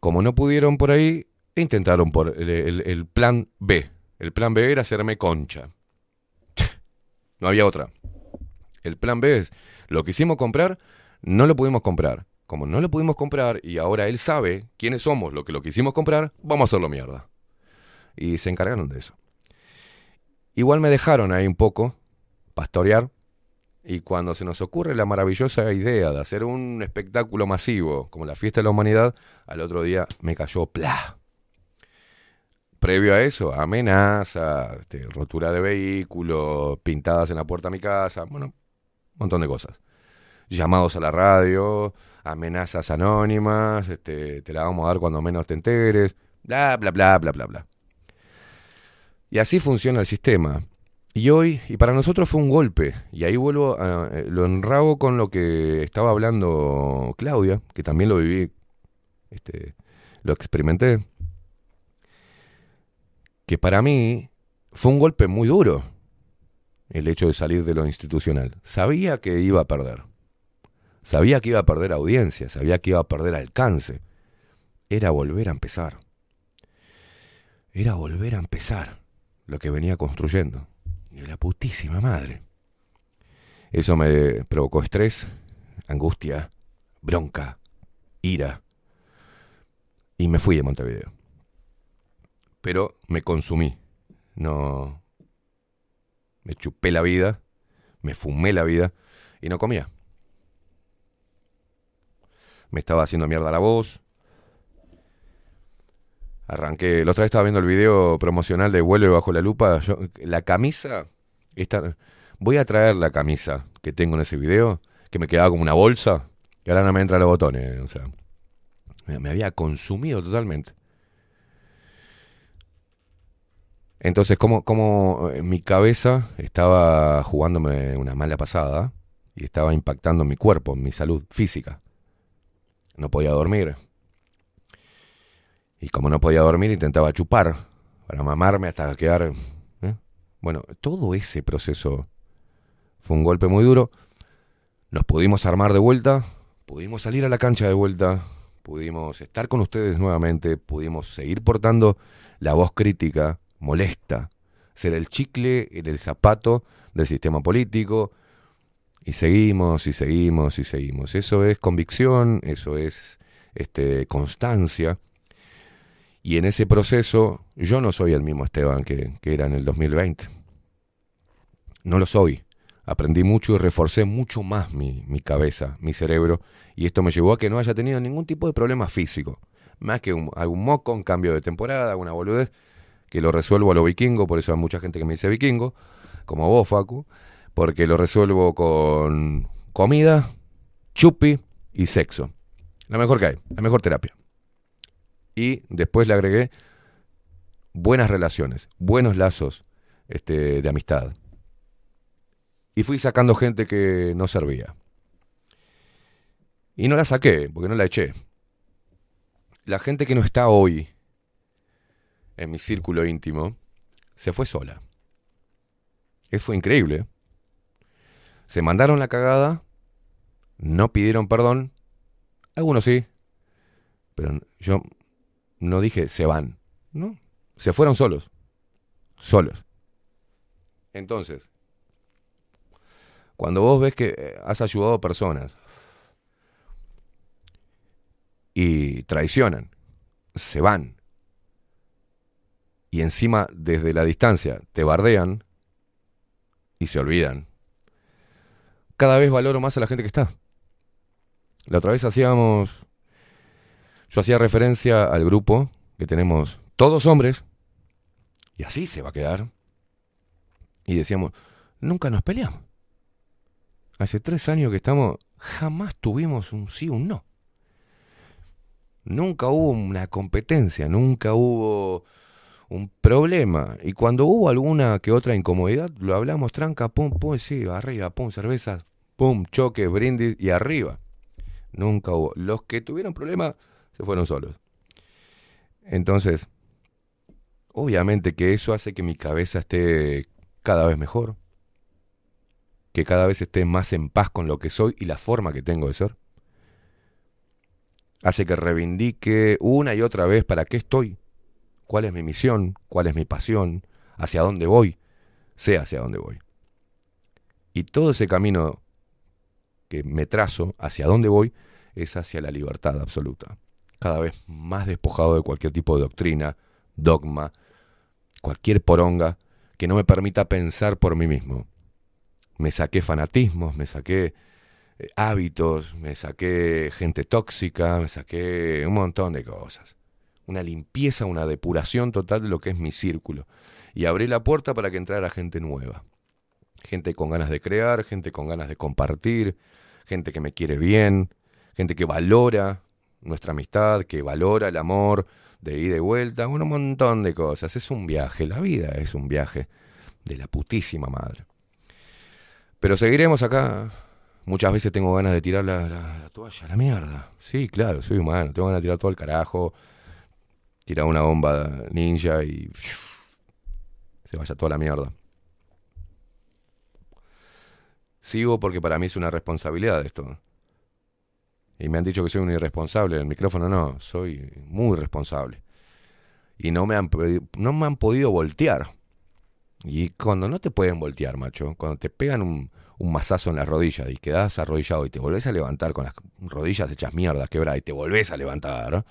Como no pudieron por ahí, intentaron por el, plan B. El plan B era hacerme concha. No había otra. El plan B es, lo que hicimos comprar, no lo pudimos comprar. Como no lo pudimos comprar y ahora él sabe quiénes somos, lo que lo quisimos comprar, vamos a hacerlo mierda. Y se encargaron de eso. Igual me dejaron ahí un poco, pastorear, y cuando se nos ocurre la maravillosa idea de hacer un espectáculo masivo como la fiesta de la humanidad, al otro día me cayó ¡plá! Previo a eso, amenaza, este, rotura de vehículos, pintadas en la puerta de mi casa, bueno, un montón de cosas. Llamados a la radio, amenazas anónimas, este, te la vamos a dar cuando menos te enteres, bla, bla, bla, bla, bla, bla. Y así funciona el sistema. Y hoy, y para nosotros fue un golpe, y ahí vuelvo, a, eh, lo enrabo con lo que estaba hablando Claudia, que también lo viví, este, lo experimenté, que para mí fue un golpe muy duro el hecho de salir de lo institucional. Sabía que iba a perder, sabía que iba a perder audiencia, sabía que iba a perder alcance. Era volver a empezar. Era volver a empezar lo que venía construyendo. Y la putísima madre. Eso me provocó estrés, angustia, bronca, ira. Y me fui de Montevideo. Pero me consumí. No. Me chupé la vida, me fumé la vida y no comía. Me estaba haciendo mierda la voz. Arranqué, la otra vez estaba viendo el video promocional de Vuelve bajo la lupa. Yo, la camisa, voy a traer la camisa que tengo en ese video, que me quedaba como una bolsa, y ahora no me entran los botones. O sea, me había consumido totalmente. Entonces, como, como eh, mi cabeza estaba jugándome una mala pasada y estaba impactando mi cuerpo, mi salud física. No podía dormir. Y como no podía dormir, intentaba chupar para mamarme hasta quedar. ¿eh? Bueno, todo ese proceso fue un golpe muy duro. Nos pudimos armar de vuelta, pudimos salir a la cancha de vuelta, pudimos estar con ustedes nuevamente, pudimos seguir portando la voz crítica, molesta, ser el chicle en el zapato del sistema político. Y seguimos y seguimos y seguimos. Eso es convicción, eso es este, constancia. Y en ese proceso yo no soy el mismo Esteban que, que era en el 2020. No lo soy. Aprendí mucho y reforcé mucho más mi, mi cabeza, mi cerebro, y esto me llevó a que no haya tenido ningún tipo de problema físico. Más que algún moco, un cambio de temporada, una boludez, que lo resuelvo a lo vikingo, por eso hay mucha gente que me dice vikingo, como vos, Facu, porque lo resuelvo con comida, chupi y sexo. La mejor que hay, la mejor terapia. Y después le agregué buenas relaciones, buenos lazos este, de amistad. Y fui sacando gente que no servía. Y no la saqué, porque no la eché. La gente que no está hoy en mi círculo íntimo se fue sola. Eso fue increíble. Se mandaron la cagada, no pidieron perdón, algunos sí, pero yo no dije se van, no, se fueron solos, solos. Entonces, cuando vos ves que eh, has ayudado a personas y traicionan, se van. Y encima, desde la distancia, te bardean y se olvidan. Cada vez valoro más a la gente que está. La otra vez hacíamos. Yo hacía referencia al grupo que tenemos todos hombres, y así se va a quedar. Y decíamos, nunca nos peleamos. Hace tres años que estamos, jamás tuvimos un sí o un no. Nunca hubo una competencia, nunca hubo un problema. Y cuando hubo alguna que otra incomodidad, lo hablamos tranca, pum, pum, sí, arriba, pum, cerveza, pum, choque, brindis y arriba. Nunca hubo. Los que tuvieron problemas se fueron solos. Entonces, obviamente que eso hace que mi cabeza esté cada vez mejor, que cada vez esté más en paz con lo que soy y la forma que tengo de ser. Hace que reivindique una y otra vez para qué estoy, cuál es mi misión, cuál es mi pasión, hacia dónde voy, sé hacia dónde voy. Y todo ese camino que me trazo, hacia dónde voy, es hacia la libertad absoluta. Cada vez más despojado de cualquier tipo de doctrina, dogma, cualquier poronga que no me permita pensar por mí mismo. Me saqué fanatismos, me saqué eh, hábitos, me saqué gente tóxica, me saqué un montón de cosas. Una limpieza, una depuración total de lo que es mi círculo. Y abrí la puerta para que entrara gente nueva. Gente con ganas de crear, gente con ganas de compartir, gente que me quiere bien, gente que valora nuestra amistad, que valora el amor de ida y vuelta, un montón de cosas. Es un viaje, la vida es un viaje de la putísima madre. Pero seguiremos acá. Muchas veces tengo ganas de tirar la, la, toalla, la mierda. Sí, claro, soy humano, tengo ganas de tirar todo el carajo, tirar una bomba ninja y se vaya toda la mierda. Sigo porque para mí es una responsabilidad esto. Y me han dicho que soy un irresponsable. El micrófono no, soy muy responsable. Y no me han, no me han podido voltear. Y cuando no te pueden voltear, macho, cuando te pegan un, un mazazo en la rodilla y quedas arrodillado y te volvés a levantar con las rodillas hechas mierda, quebradas y te volvés a levantar,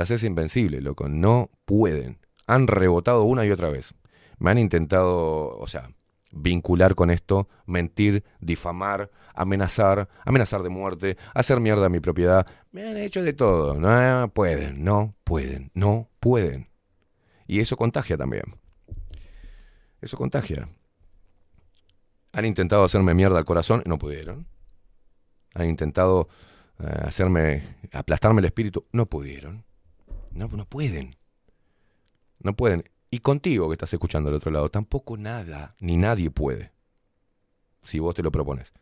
te haces invencible, loco. No pueden. Han rebotado una y otra vez. Me han intentado, o sea, vincular con esto, mentir, difamar, amenazar, amenazar de muerte, hacer mierda a mi propiedad. Me han hecho de todo. No pueden, no pueden, no pueden. Y eso contagia también. Eso contagia. Han intentado hacerme mierda al corazón, no pudieron. Han intentado eh, hacerme, aplastarme el espíritu, no pudieron. No, no pueden. No pueden. Y contigo que estás escuchando al otro lado, tampoco nada, ni nadie puede. Si vos te lo propones.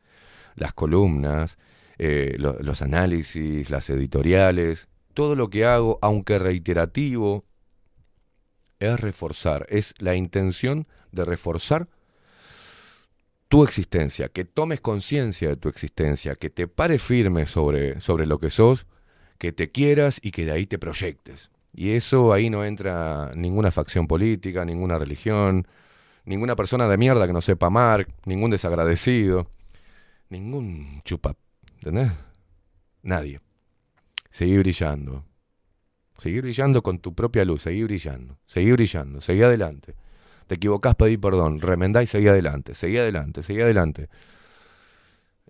Las columnas, eh, los análisis, las editoriales, todo lo que hago, aunque reiterativo, es reforzar, es la intención de reforzar tu existencia, que tomes conciencia de tu existencia, que te pares firme sobre, sobre lo que sos, que te quieras y que de ahí te proyectes. Y eso ahí no entra ninguna facción política, ninguna religión, ninguna persona de mierda que no sepa amar, ningún desagradecido, ningún chupa, ¿entendés? Nadie. Seguí brillando. Seguí brillando con tu propia luz, seguí brillando, seguí brillando, seguí adelante. Te equivocás, pedí perdón, remendá y seguí adelante, seguí adelante, seguí adelante.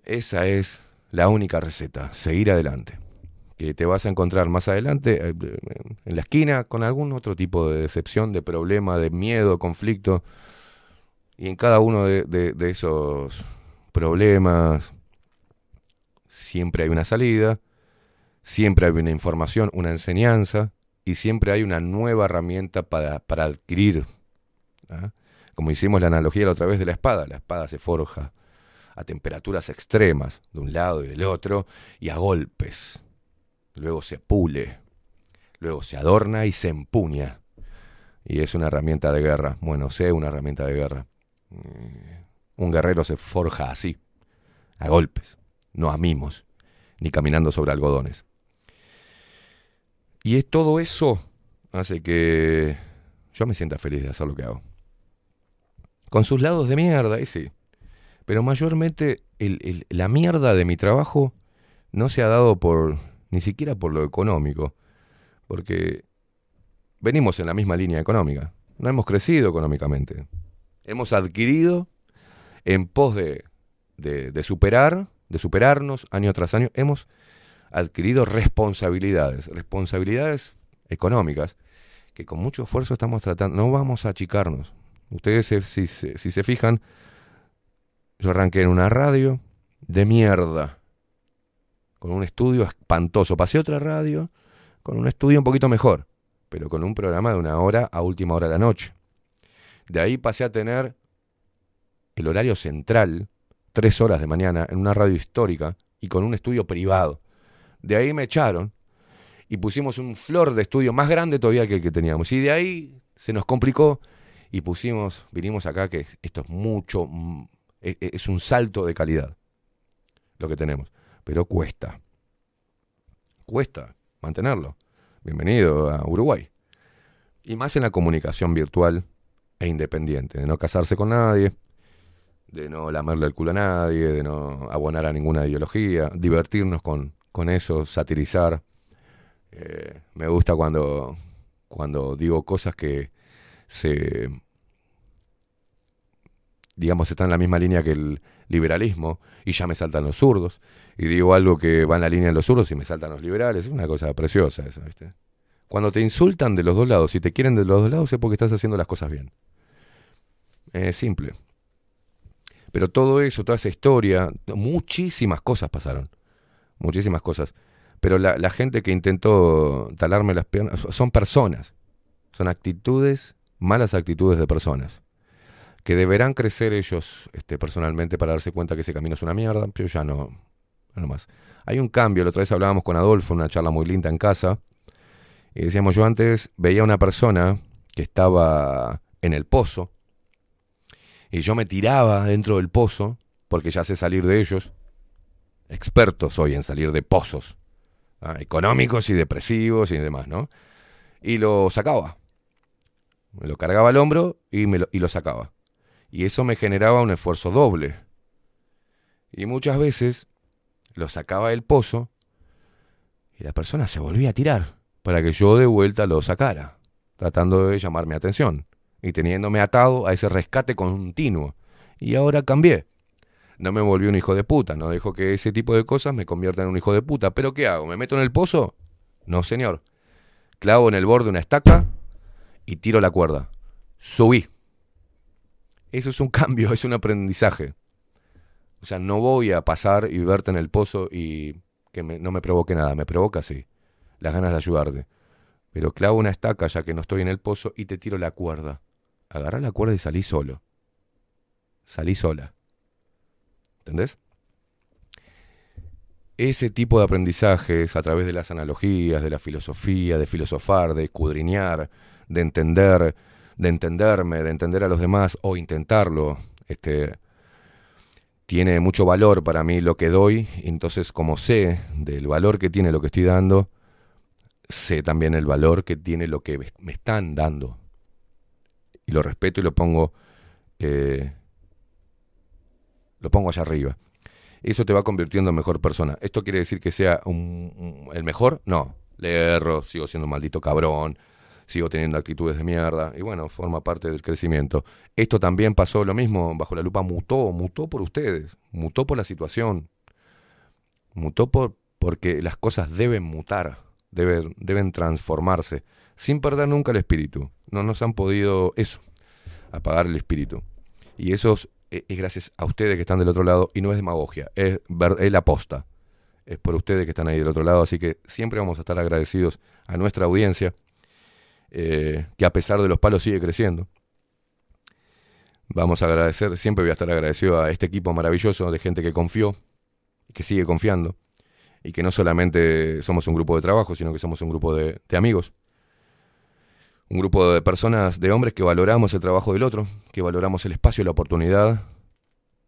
Esa es la única receta, seguir adelante que te vas a encontrar más adelante eh, en la esquina con algún otro tipo de decepción, de problema, de miedo, conflicto. Y en cada uno de, esos problemas siempre hay una salida, siempre hay una información, una enseñanza y siempre hay una nueva herramienta para, para adquirir. ¿ah? Como hicimos la analogía la otra vez de la espada, la espada se forja a temperaturas extremas de un lado y del otro y a golpes luego se pule, luego se adorna y se empuña. Y es una herramienta de guerra. Bueno, sé una herramienta de guerra. Mm, un guerrero se forja así, a golpes, no a mimos, ni caminando sobre algodones. Y es todo eso hace que yo me sienta feliz de hacer lo que hago. Con sus lados de mierda, sí. Pero mayormente la mierda de mi trabajo no se ha dado por ni siquiera por lo económico, porque venimos en la misma línea económica, no hemos crecido económicamente, hemos adquirido en pos de, de, superar, de superarnos año tras año, hemos adquirido responsabilidades, responsabilidades económicas, que con mucho esfuerzo estamos tratando, no vamos a achicarnos. Ustedes se- si, si se fijan, yo arranqué en una radio de mierda, con un estudio espantoso. Pasé a otra radio con un estudio un poquito mejor, pero con un programa de una hora a última hora de la noche. De ahí pasé a tener el horario central, tres horas de mañana, en una radio histórica y con un estudio privado. De ahí me echaron y pusimos un flor de estudio más grande todavía que el que teníamos. Y de ahí se nos complicó y pusimos, vinimos acá que esto es mucho, mm, e- e- es un salto de calidad lo que tenemos. Pero cuesta. Cuesta mantenerlo. Bienvenido a Uruguay. Y más en la comunicación virtual e independiente, de no casarse con nadie, de no lamerle el culo a nadie, de no abonar a ninguna ideología, divertirnos con, con eso, satirizar. Eh, me gusta cuando, cuando digo cosas que se digamos están en la misma línea que el liberalismo y ya me saltan los zurdos y digo algo que va en la línea de los zurdos y me saltan los liberales, es una cosa preciosa ¿viste? Cuando te insultan de los dos lados y te quieren de los dos lados es porque estás haciendo las cosas bien. Es simple. Pero todo eso, toda esa historia, muchísimas cosas pasaron. Muchísimas cosas. Pero la gente que intentó talarme las piernas son personas. Son actitudes, malas actitudes de personas. Que deberán crecer ellos este, personalmente para darse cuenta que ese camino es una mierda. Yo ya no, no más. Hay un cambio. La otra vez hablábamos con Adolfo, una charla muy linda en casa. Y decíamos, yo antes veía una persona que estaba en el pozo y yo me tiraba dentro del pozo porque ya sé salir de ellos. Experto soy en salir de pozos ¿ah? económicos y depresivos y demás, ¿no? Y lo sacaba. Me lo cargaba al hombro y, me lo, y lo sacaba. Y eso me generaba un esfuerzo doble. Y muchas veces lo sacaba del pozo y la persona se volvía a tirar para que yo de vuelta lo sacara, tratando de llamar mi atención y teniéndome atado a ese rescate continuo. Y ahora cambié. No me volví un hijo de puta, no dejo que ese tipo de cosas me conviertan en un hijo de puta. ¿Pero qué hago? ¿Me meto en el pozo? No, señor. Clavo en el borde una estaca y tiro la cuerda. Subí. Eso es un cambio, es un aprendizaje. O sea, no voy a pasar y verte en el pozo y que no me provoque nada. Me provoca, sí, las ganas de ayudarte. Pero clavo una estaca ya que no estoy en el pozo y te tiro la cuerda. Agarrá la cuerda y salí solo. Salí sola. ¿Entendés? Ese tipo de aprendizajes a través de las analogías, de la filosofía, de filosofar, de escudriñar, de entender, de entenderme, de entender a los demás o intentarlo, este, tiene mucho valor para mí lo que doy. Entonces, como sé del valor que tiene lo que estoy dando, sé también el valor que tiene lo que me están dando. Y lo respeto y lo pongo, eh, lo pongo allá arriba. Eso te va convirtiendo en mejor persona. ¿Esto quiere decir que sea un- el mejor? No. Le erro, sigo siendo un maldito cabrón, sigo teniendo actitudes de mierda. Y bueno, forma parte del crecimiento. Esto también pasó lo mismo, bajo la lupa mutó, mutó por ustedes, mutó por la situación, mutó por, porque las cosas deben mutar, deben, deben transformarse, sin perder nunca el espíritu. No nos han podido eso, apagar el espíritu. Y eso es, gracias a ustedes que están del otro lado, y no es demagogia, es, es la posta. Es por ustedes que están ahí del otro lado, así que siempre vamos a estar agradecidos a nuestra audiencia, eh, que a pesar de los palos sigue creciendo. Vamos a agradecer, siempre voy a estar agradecido a este equipo maravilloso de gente que confió que sigue confiando. Y que no solamente somos un grupo de trabajo, sino que somos un grupo de, de amigos. Un grupo de personas, de hombres que valoramos el trabajo del otro, que valoramos el espacio la oportunidad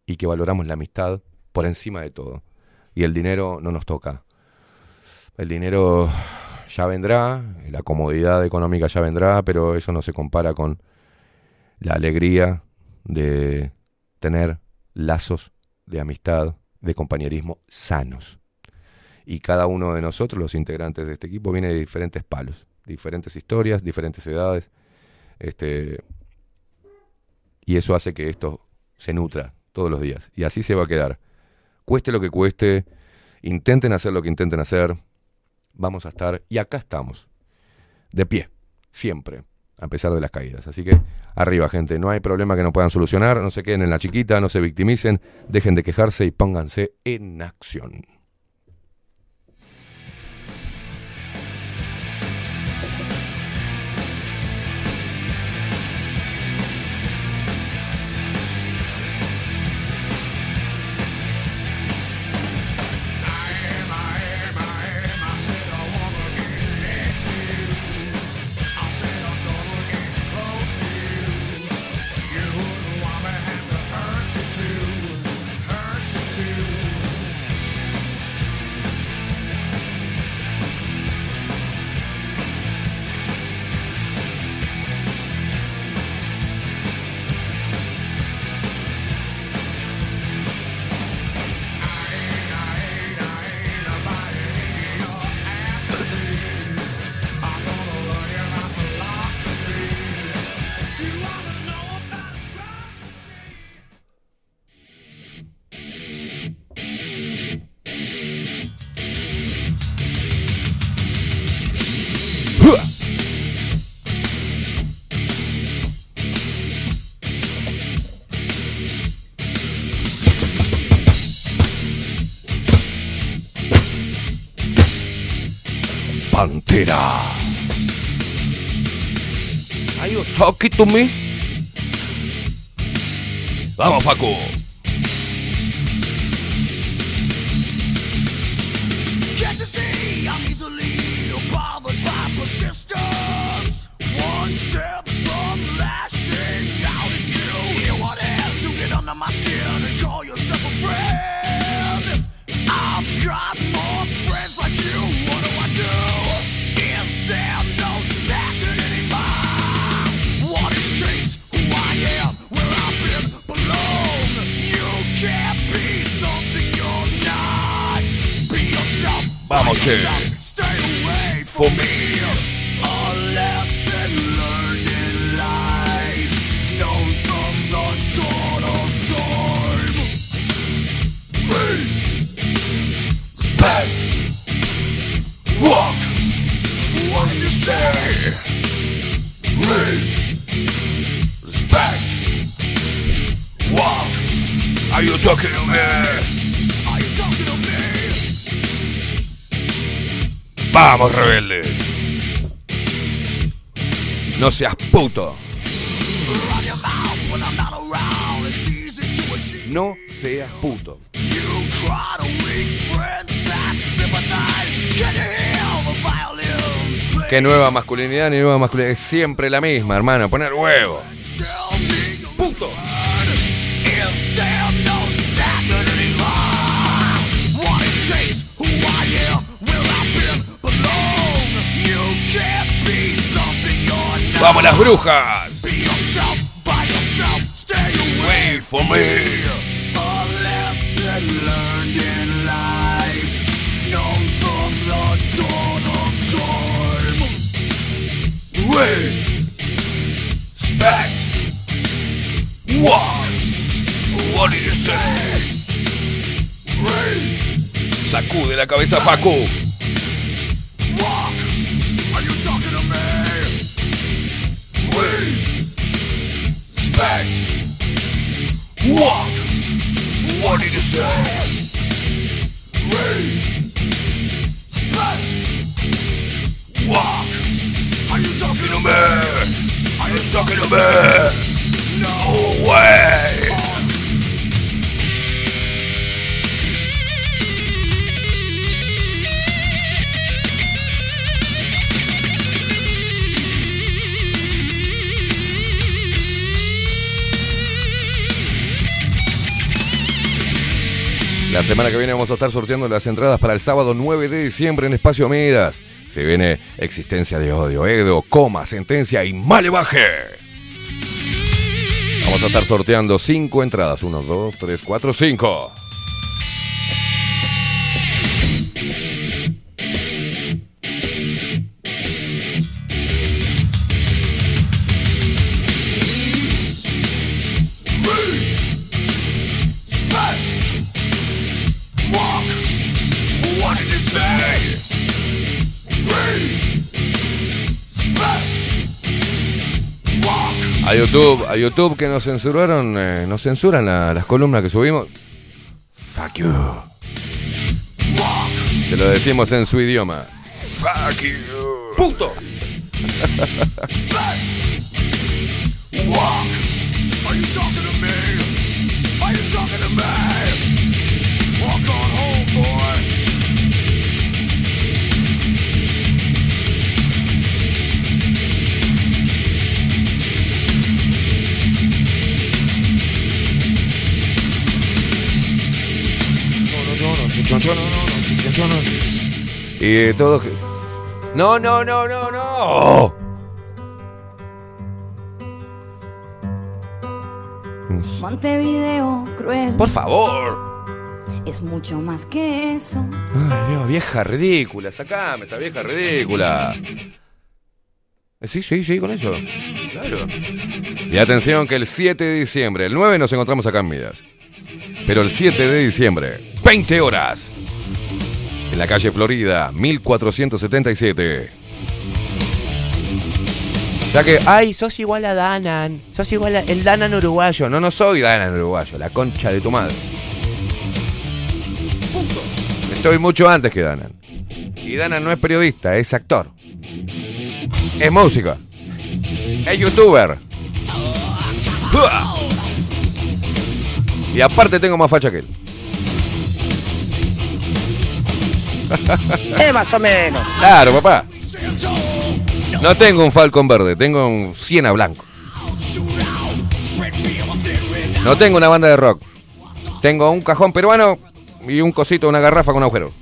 y que valoramos la amistad por encima de todo. Y el dinero no nos toca. El dinero ya vendrá, la comodidad económica ya vendrá, pero eso no se compara con la alegría de tener lazos de amistad, de compañerismo sanos. y cada uno de nosotros, los integrantes de este equipo, viene de diferentes palos, diferentes historias, diferentes edades. Este, y eso hace que esto se nutra todos los días. Y así se va a quedar. Cueste lo que cueste, intenten hacer lo que intenten hacer, vamos a estar, y acá estamos, de pie, siempre, a pesar de las caídas. Así que arriba, gente, no hay problema que no puedan solucionar, no se queden en la chiquita, no se victimicen, dejen de quejarse y pónganse en acción. Talking to me? Vamos, Facu. You hear the violins play? Qué nueva masculinidad ni nueva masculinidad. Es siempre la misma, hermano. Poner huevo. Known from the dawn of time. Respect. Walk. What did you say? Sacude la cabeza, Facu. Que viene vamos a estar sorteando las entradas para el sábado 9 de diciembre en Espacio Midas. Se viene Existencia de Odio, Edo, Coma, Sentencia y Malevaje. Vamos a estar sorteando 5 entradas. 1, 2, 3, 4, 5. A YouTube, a YouTube que nos censuraron, eh, nos censuran la- las columnas que subimos. Fuck you. Se lo decimos en su idioma. Fuck you. Walk. Y todos. que- No, no, no, no, no. Montevideo cruel. Por favor. Es mucho más que eso. Ay, Dios, vieja ridícula. Sacame esta vieja ridícula. Sí, sí, sí, con eso. Claro. Y atención que el 7 de diciembre, el 9 nos encontramos acá en Midas. Pero el 7 de diciembre, 20 horas. En la calle Florida, 1477. O sea que, ay, sos igual a Danan. Sos igual a el Danan uruguayo. No, no soy Danan uruguayo. La concha de tu madre. Estoy mucho antes que Danan. Y Danan no es periodista, es actor. Es músico. Es youtuber. ¡Uah! Y aparte tengo más facha que él. Eh, más o menos. Claro, papá. No tengo un Falcon verde, tengo un Siena blanco. No tengo una banda de rock. Tengo un cajón peruano y un cosito, una garrafa con agujero.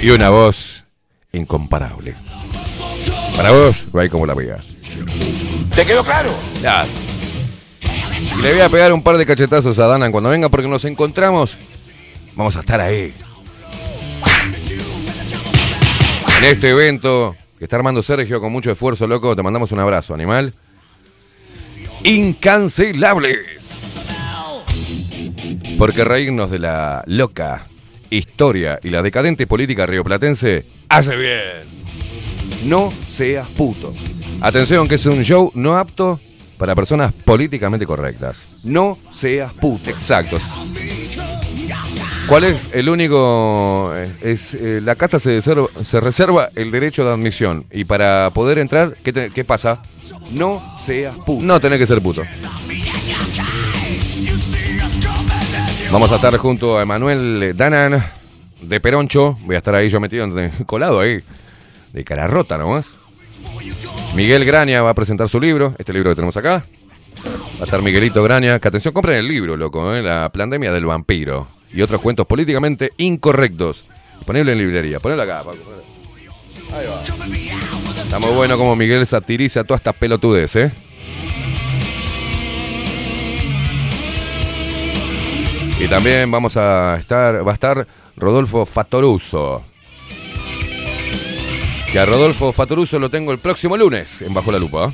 Y una voz incomparable. Para vos, va como la veas. ¿Te quedó claro? Ya. Y le voy a pegar un par de cachetazos a Danan cuando venga porque nos encontramos. Vamos a estar ahí. En este evento que está armando Sergio con mucho esfuerzo, loco, te mandamos un abrazo, animal. Incancelables. Porque reírnos de la loca historia y la decadente política rioplatense hace bien. No seas puto. Atención que es un show no apto para personas políticamente correctas. No seas puto. Exactos. ¿Cuál es el único? eh, Es eh, la casa se, reserva- se reserva el derecho de admisión y para poder entrar, ¿qué, te- qué pasa? No seas puto. No tenés que ser puto. Vamos a estar junto a Emanuel Danan de Peroncho. Voy a estar ahí yo metido, colado ahí, de cara rota nomás. Miguel Graña va a presentar su libro, este libro que tenemos acá. Va a estar Miguelito Graña. Que atención, compren el libro, loco, ¿eh? La pandemia del vampiro. Y otros cuentos políticamente incorrectos. Disponible en librería. Ponelo acá, Paco. ponelo. Ahí va. Está muy bueno como Miguel satiriza todas estas pelotudes, ¿eh? Y también vamos a estar, va a estar Rodolfo Fatoruso. Que a Rodolfo Fatoruso lo tengo el próximo lunes en Bajo la Lupa.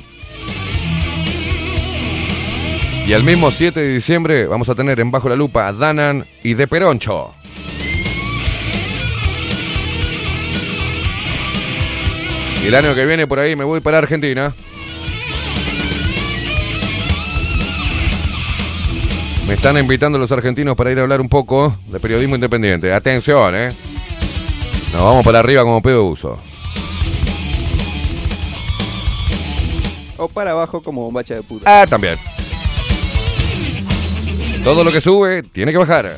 Y el mismo 7 de diciembre vamos a tener en Bajo la Lupa a Danan y De Peroncho. Y el año que viene por ahí me voy para Argentina. Me están invitando los argentinos para ir a hablar un poco de periodismo independiente. Atención, ¿eh? Nos vamos para arriba como pedo uso. O para abajo como bombacha de puta. Ah, también. Todo lo que sube tiene que bajar.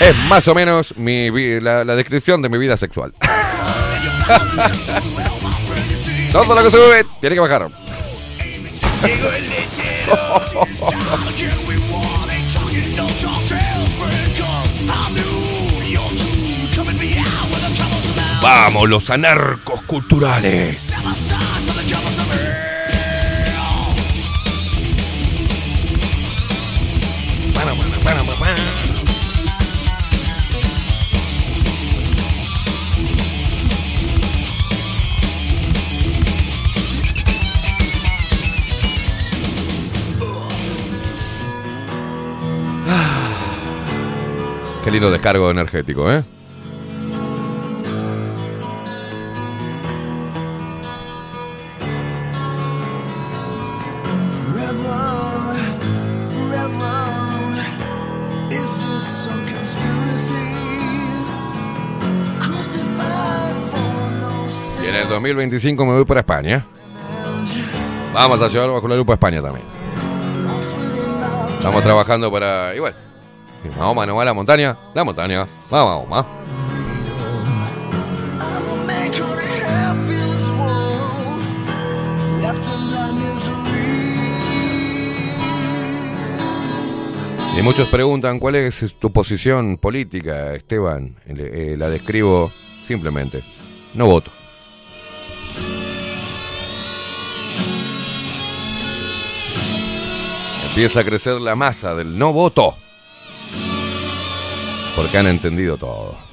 Es más o menos mi la descripción de mi vida sexual. Todo lo que sube tiene que bajar. Vamos, los anarcos culturales. Qué lindo descargo energético, ¿eh? Y en el 2025 me voy para España. Vamos a llevarlo bajo la lupa a España también. Estamos trabajando para. Igual. Si Mahoma no va a la montaña, la montaña. Vamos, Mahoma. Y muchos preguntan cuál es tu posición política, Esteban. Eh, la describo simplemente. No voto. Empieza a crecer la masa del no voto. Porque han entendido todo.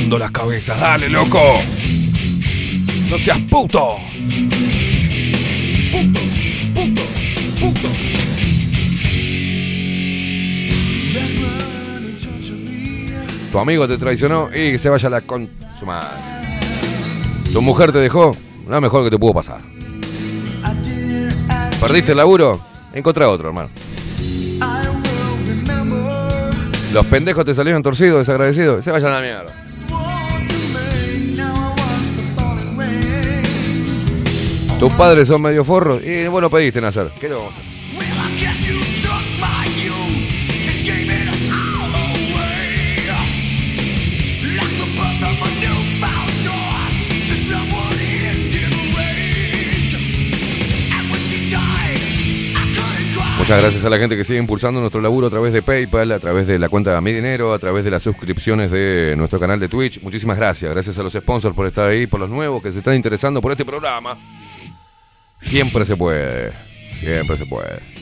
Las cabezas, dale, loco. No seas puto. Puto, puto, puto. Tu amigo te traicionó y se vaya la con su madre. Tu mujer te dejó, lo mejor que te pudo pasar. ¿Perdiste el laburo? Encontrá otro, hermano. Los pendejos te salieron torcidos, desagradecidos. Se vayan a la mierda. Tus padres son medio forros y vos lo pediste nacer. ¿Qué le vamos a hacer? Muchas gracias a la gente que sigue impulsando nuestro laburo a través de PayPal, a través de la cuenta Mi Dinero, a través de las suscripciones de nuestro canal de Twitch. Muchísimas gracias. Gracias a los sponsors por estar ahí, por los nuevos que se están interesando por este programa. Siempre se puede. Siempre se puede.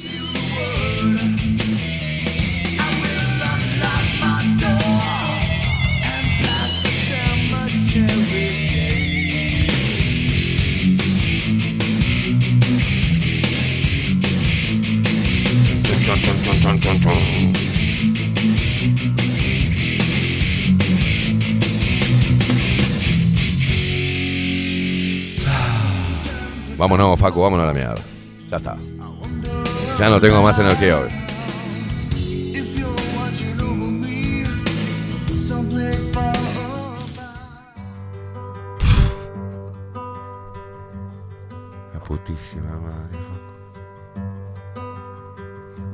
Vámonos, Facu, vámonos a la mierda. Ya está. Ya no tengo más energía hoy. La putísima madre.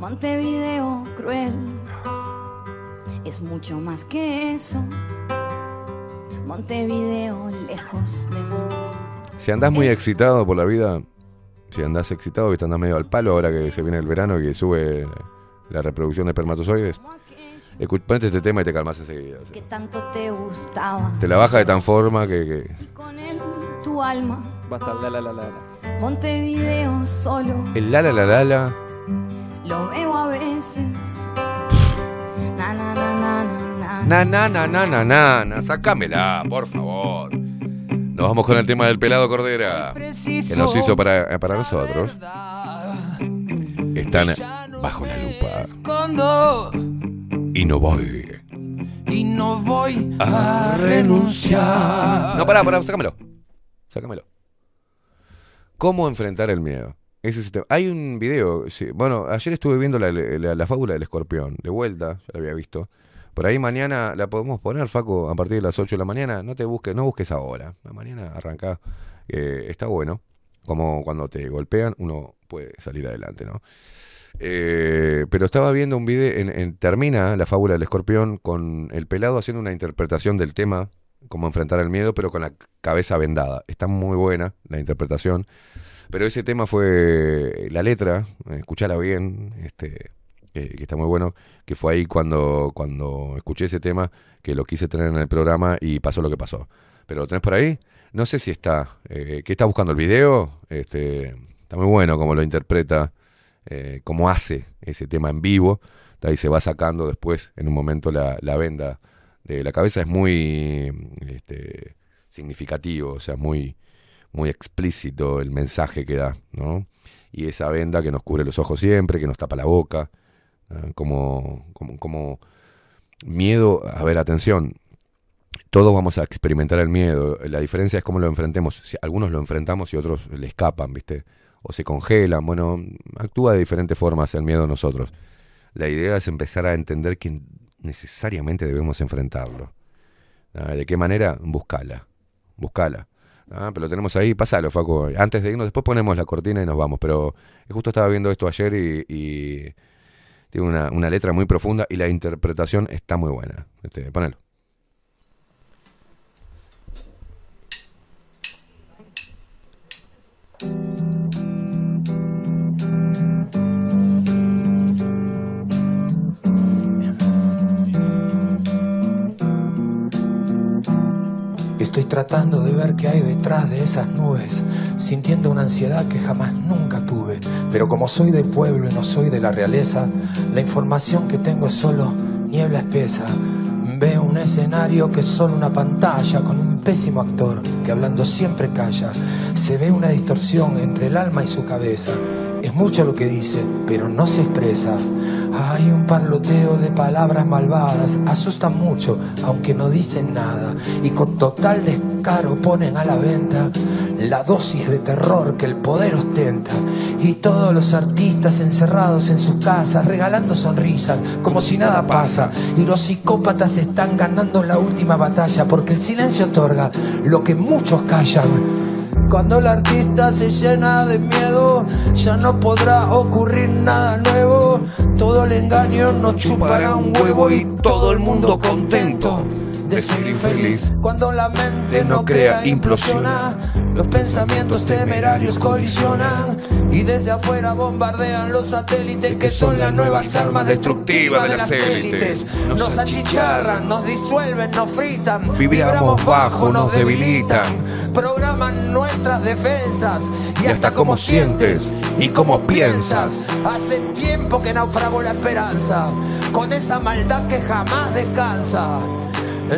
Montevideo cruel es mucho más que eso. Montevideo lejos de mí. Si andás muy excitado por la vida, si andás excitado, viste, andás medio al palo ahora que se viene el verano y que sube la reproducción de espermatozoides, escuchate este tema y te calmas enseguida. o sea. Que tanto te gustaba. Te la baja de tan forma que, que- Con él tu alma. Basta, la la la la. la. Montevideo solo. el la la la la la Lo veo a veces. Na na na na na na. na na na na na na na sacámela, por favor. Nos vamos con el tema del pelado Cordera que nos hizo para, para nosotros. Están bajo la lupa y no voy y no voy a renunciar. No, pará, pará, sácamelo. Sácamelo. ¿Cómo enfrentar el miedo? Ese es el tema. Hay un video, sí, bueno, ayer estuve viendo la, la- la fábula del escorpión, de vuelta, ya la había visto. Por ahí mañana la podemos poner, Faco, a partir de las 8 de la mañana. No te busques, no busques ahora. Mañana arranca. eh, está bueno. Como cuando te golpean, uno puede salir adelante, ¿no? Eh, pero estaba viendo un video, en, en- termina la fábula del escorpión con el pelado haciendo una interpretación del tema, cómo enfrentar el miedo, pero con la cabeza vendada. Está muy buena la interpretación. Pero ese tema fue la letra, escuchala bien, este, que, está muy bueno, que fue ahí cuando, cuando escuché ese tema, que lo quise tener en el programa y pasó lo que pasó. Pero lo tenés por ahí, no sé si está, eh, ¿qué está buscando el video? Este, está muy bueno cómo lo interpreta, eh, cómo hace ese tema en vivo, está ahí se va sacando después, en un momento, la, la venda de la cabeza, es muy este, significativo, o sea, muy, muy explícito el mensaje que da, ¿no? Y esa venda que nos cubre los ojos siempre, que nos tapa la boca. Como, como, como miedo, a ver, atención, todos vamos a experimentar el miedo, la diferencia es cómo lo enfrentemos, si algunos lo enfrentamos y otros le escapan, ¿viste? O se congelan, bueno, actúa de diferentes formas el miedo en nosotros. La idea es empezar a entender que necesariamente debemos enfrentarlo. ¿Ah? ¿De qué manera? Buscala, buscala. Ah, pero lo tenemos ahí, pasalo, Facu. Antes de irnos, después ponemos la cortina y nos vamos. Pero justo estaba viendo esto ayer y tiene una, una letra muy profunda y la interpretación está muy buena. Este, ponelo. Estoy tratando de ver qué hay detrás de esas nubes, sintiendo una ansiedad que jamás nunca tuve. Pero como soy del pueblo y no soy de la realeza, la información que tengo es solo niebla espesa. Veo un escenario que es solo una pantalla con un pésimo actor que hablando siempre calla. Se ve una distorsión entre el alma y su cabeza. Es mucho lo que dice, pero no se expresa. Hay un parloteo de palabras malvadas, asustan mucho, aunque no dicen nada. Y con total descaro ponen a la venta la dosis de terror que el poder ostenta. Y todos los artistas encerrados en sus casas, regalando sonrisas, como si nada pasa. Y los psicópatas están ganando la última batalla, porque el silencio otorga lo que muchos callan. Cuando el artista se llena de miedo, ya no podrá ocurrir nada nuevo. Todo el engaño nos chupará un huevo y todo el mundo contento de ser infeliz. Cuando la mente no crea, implosiona. Los pensamientos temerarios colisionan y desde afuera bombardean los satélites que son las nuevas armas destructivas de las élites. Nos achicharran, nos disuelven, nos fritan, Vibramos bajo, nos debilitan. programan nuestras defensas Y hasta cómo sientes y cómo piensas. Hace tiempo que naufragó la esperanza con esa maldad que jamás descansa.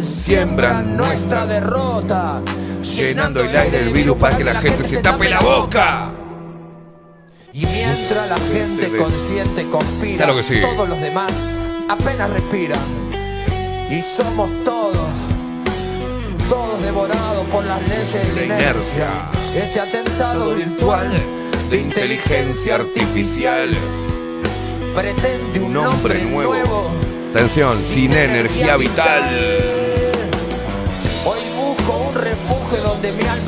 Siembran nuestra derrota, Llenando el aire el virus para que la gente se tape la boca. Y mientras la gente consciente conspira, Claro que sí. todos los demás apenas respiran. Y somos todos, todos devorados por las leyes de la inercia. Este atentado virtual de inteligencia artificial. pretende un, Un hombre nombre nuevo. nuevo. Atención, sin energía vital.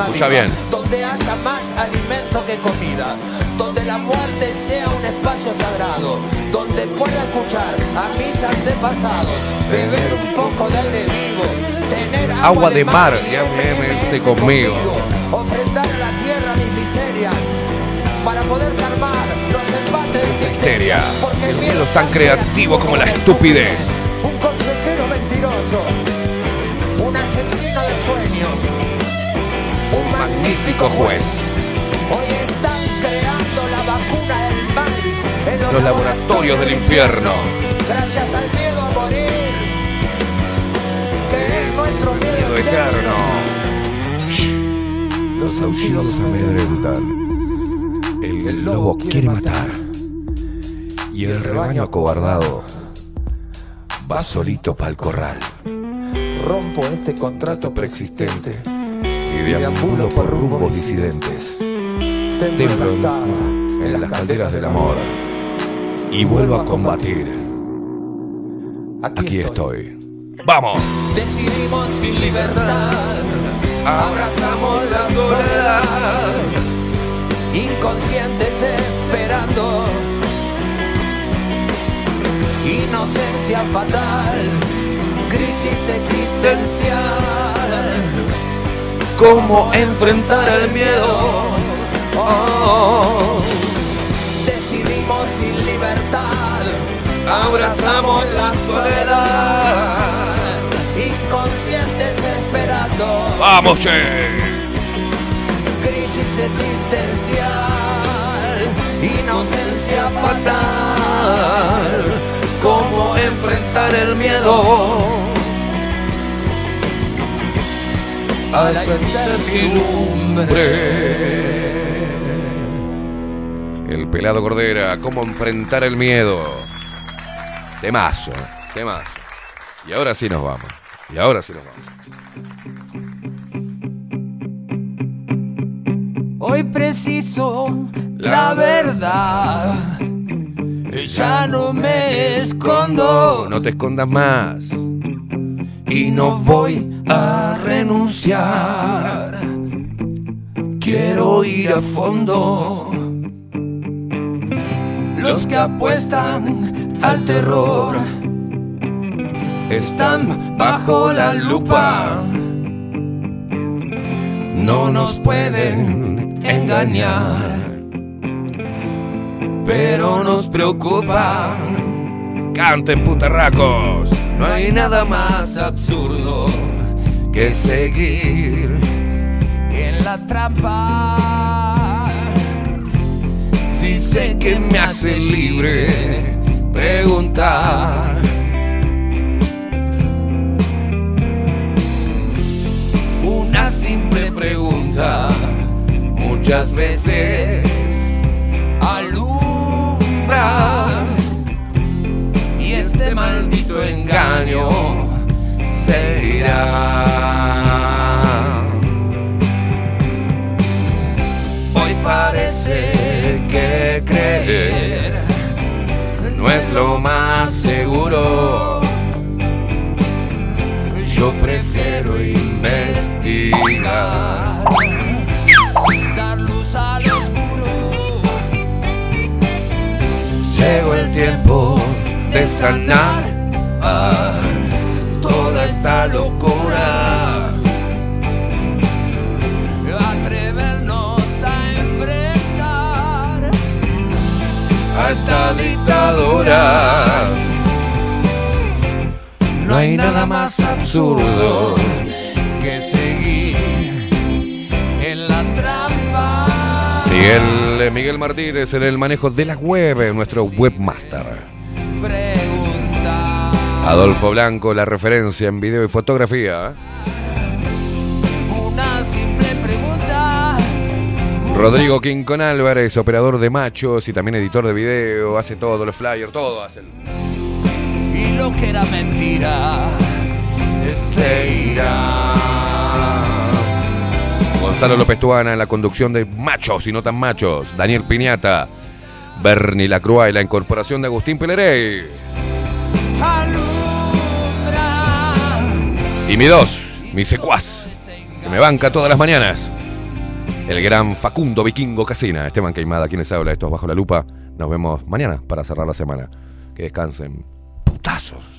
Alma Escucha viva, bien. donde haya más alimento que comida, donde la muerte sea un espacio sagrado, donde pueda escuchar a mis antepasados, beber un poco de aire vivo, tener agua, Agua de mar, y ya mémense conmigo. ofrendar a la tierra mis miserias para poder calmar los embates de Esta histeria. porque El miedo es tan creativo como la estupidez. un consejero mentiroso, un asesino de sueños, Magnífico juez. Hoy están creando la vacuna del mal en Los laboratorios del infierno. Gracias al miedo a morir, que es nuestro miedo Miedo eterno. eterno. Los aullidos amedrentan. El lobo quiere matar. Y el rebaño acobardado va solito pa'l corral. Rompo este contrato preexistente Y deambulo por rumbos disidentes. Templo en, en las calderas del amor. Y vuelvo a combatir. Aquí estoy. ¡Vamos! Decidimos sin libertad, abrazamos la soledad, inconscientes esperando. Inocencia fatal, crisis existencial. ¿Cómo enfrentar el miedo? Oh. Decidimos sin libertad, pasamos la soledad, inconscientes esperando. ¡Vamos, che! Crisis existencial, inocencia fatal. ¿Cómo enfrentar el miedo? A esta incertidumbre. El pelado Cordera, cómo enfrentar el miedo. Temazo, temazo. Y ahora sí nos vamos. Y ahora sí nos vamos. Hoy preciso la verdad. Ya no me escondo No te escondas más. y no voy a renunciar. Quiero ir a fondo. Los que apuestan al terror están bajo la lupa. No nos pueden engañar, pero nos preocupa. Canten, putarracos. No hay nada más absurdo que seguir en la trampa. Si sé que me hace libre preguntar. Una simple pregunta muchas veces alumbra y este maldito engaño se irá. Hoy parece que creer no es lo más seguro. Yo prefiero investigar, dar luz al oscuro. Llegó el tiempo de sanar ah, esta locura. Atrevernos a enfrentar a esta dictadura. No hay nada más absurdo que seguir en la trampa. Miguel, eh, Miguel Martínez en el manejo de la web, eh, nuestro webmaster. Adolfo Blanco, la referencia en video y fotografía. Una simple pregunta. Rodrigo Quincon Álvarez, operador de machos y también editor de video, hace todo, los flyers, todo hace. Y lo que era mentira se irá. Gonzalo López Tuana en la conducción de Machos y no tan machos. Daniel Piñata, Bernie Lacroix y la incorporación de Agustín Pelerey. Y mi dos, mi secuaz, que me banca todas las mañanas. El gran Facundo Vikingo Casina, Esteban Queimada, quienes habla, esto es Bajo la Lupa. Nos vemos mañana para cerrar la semana. Que descansen. Putazos.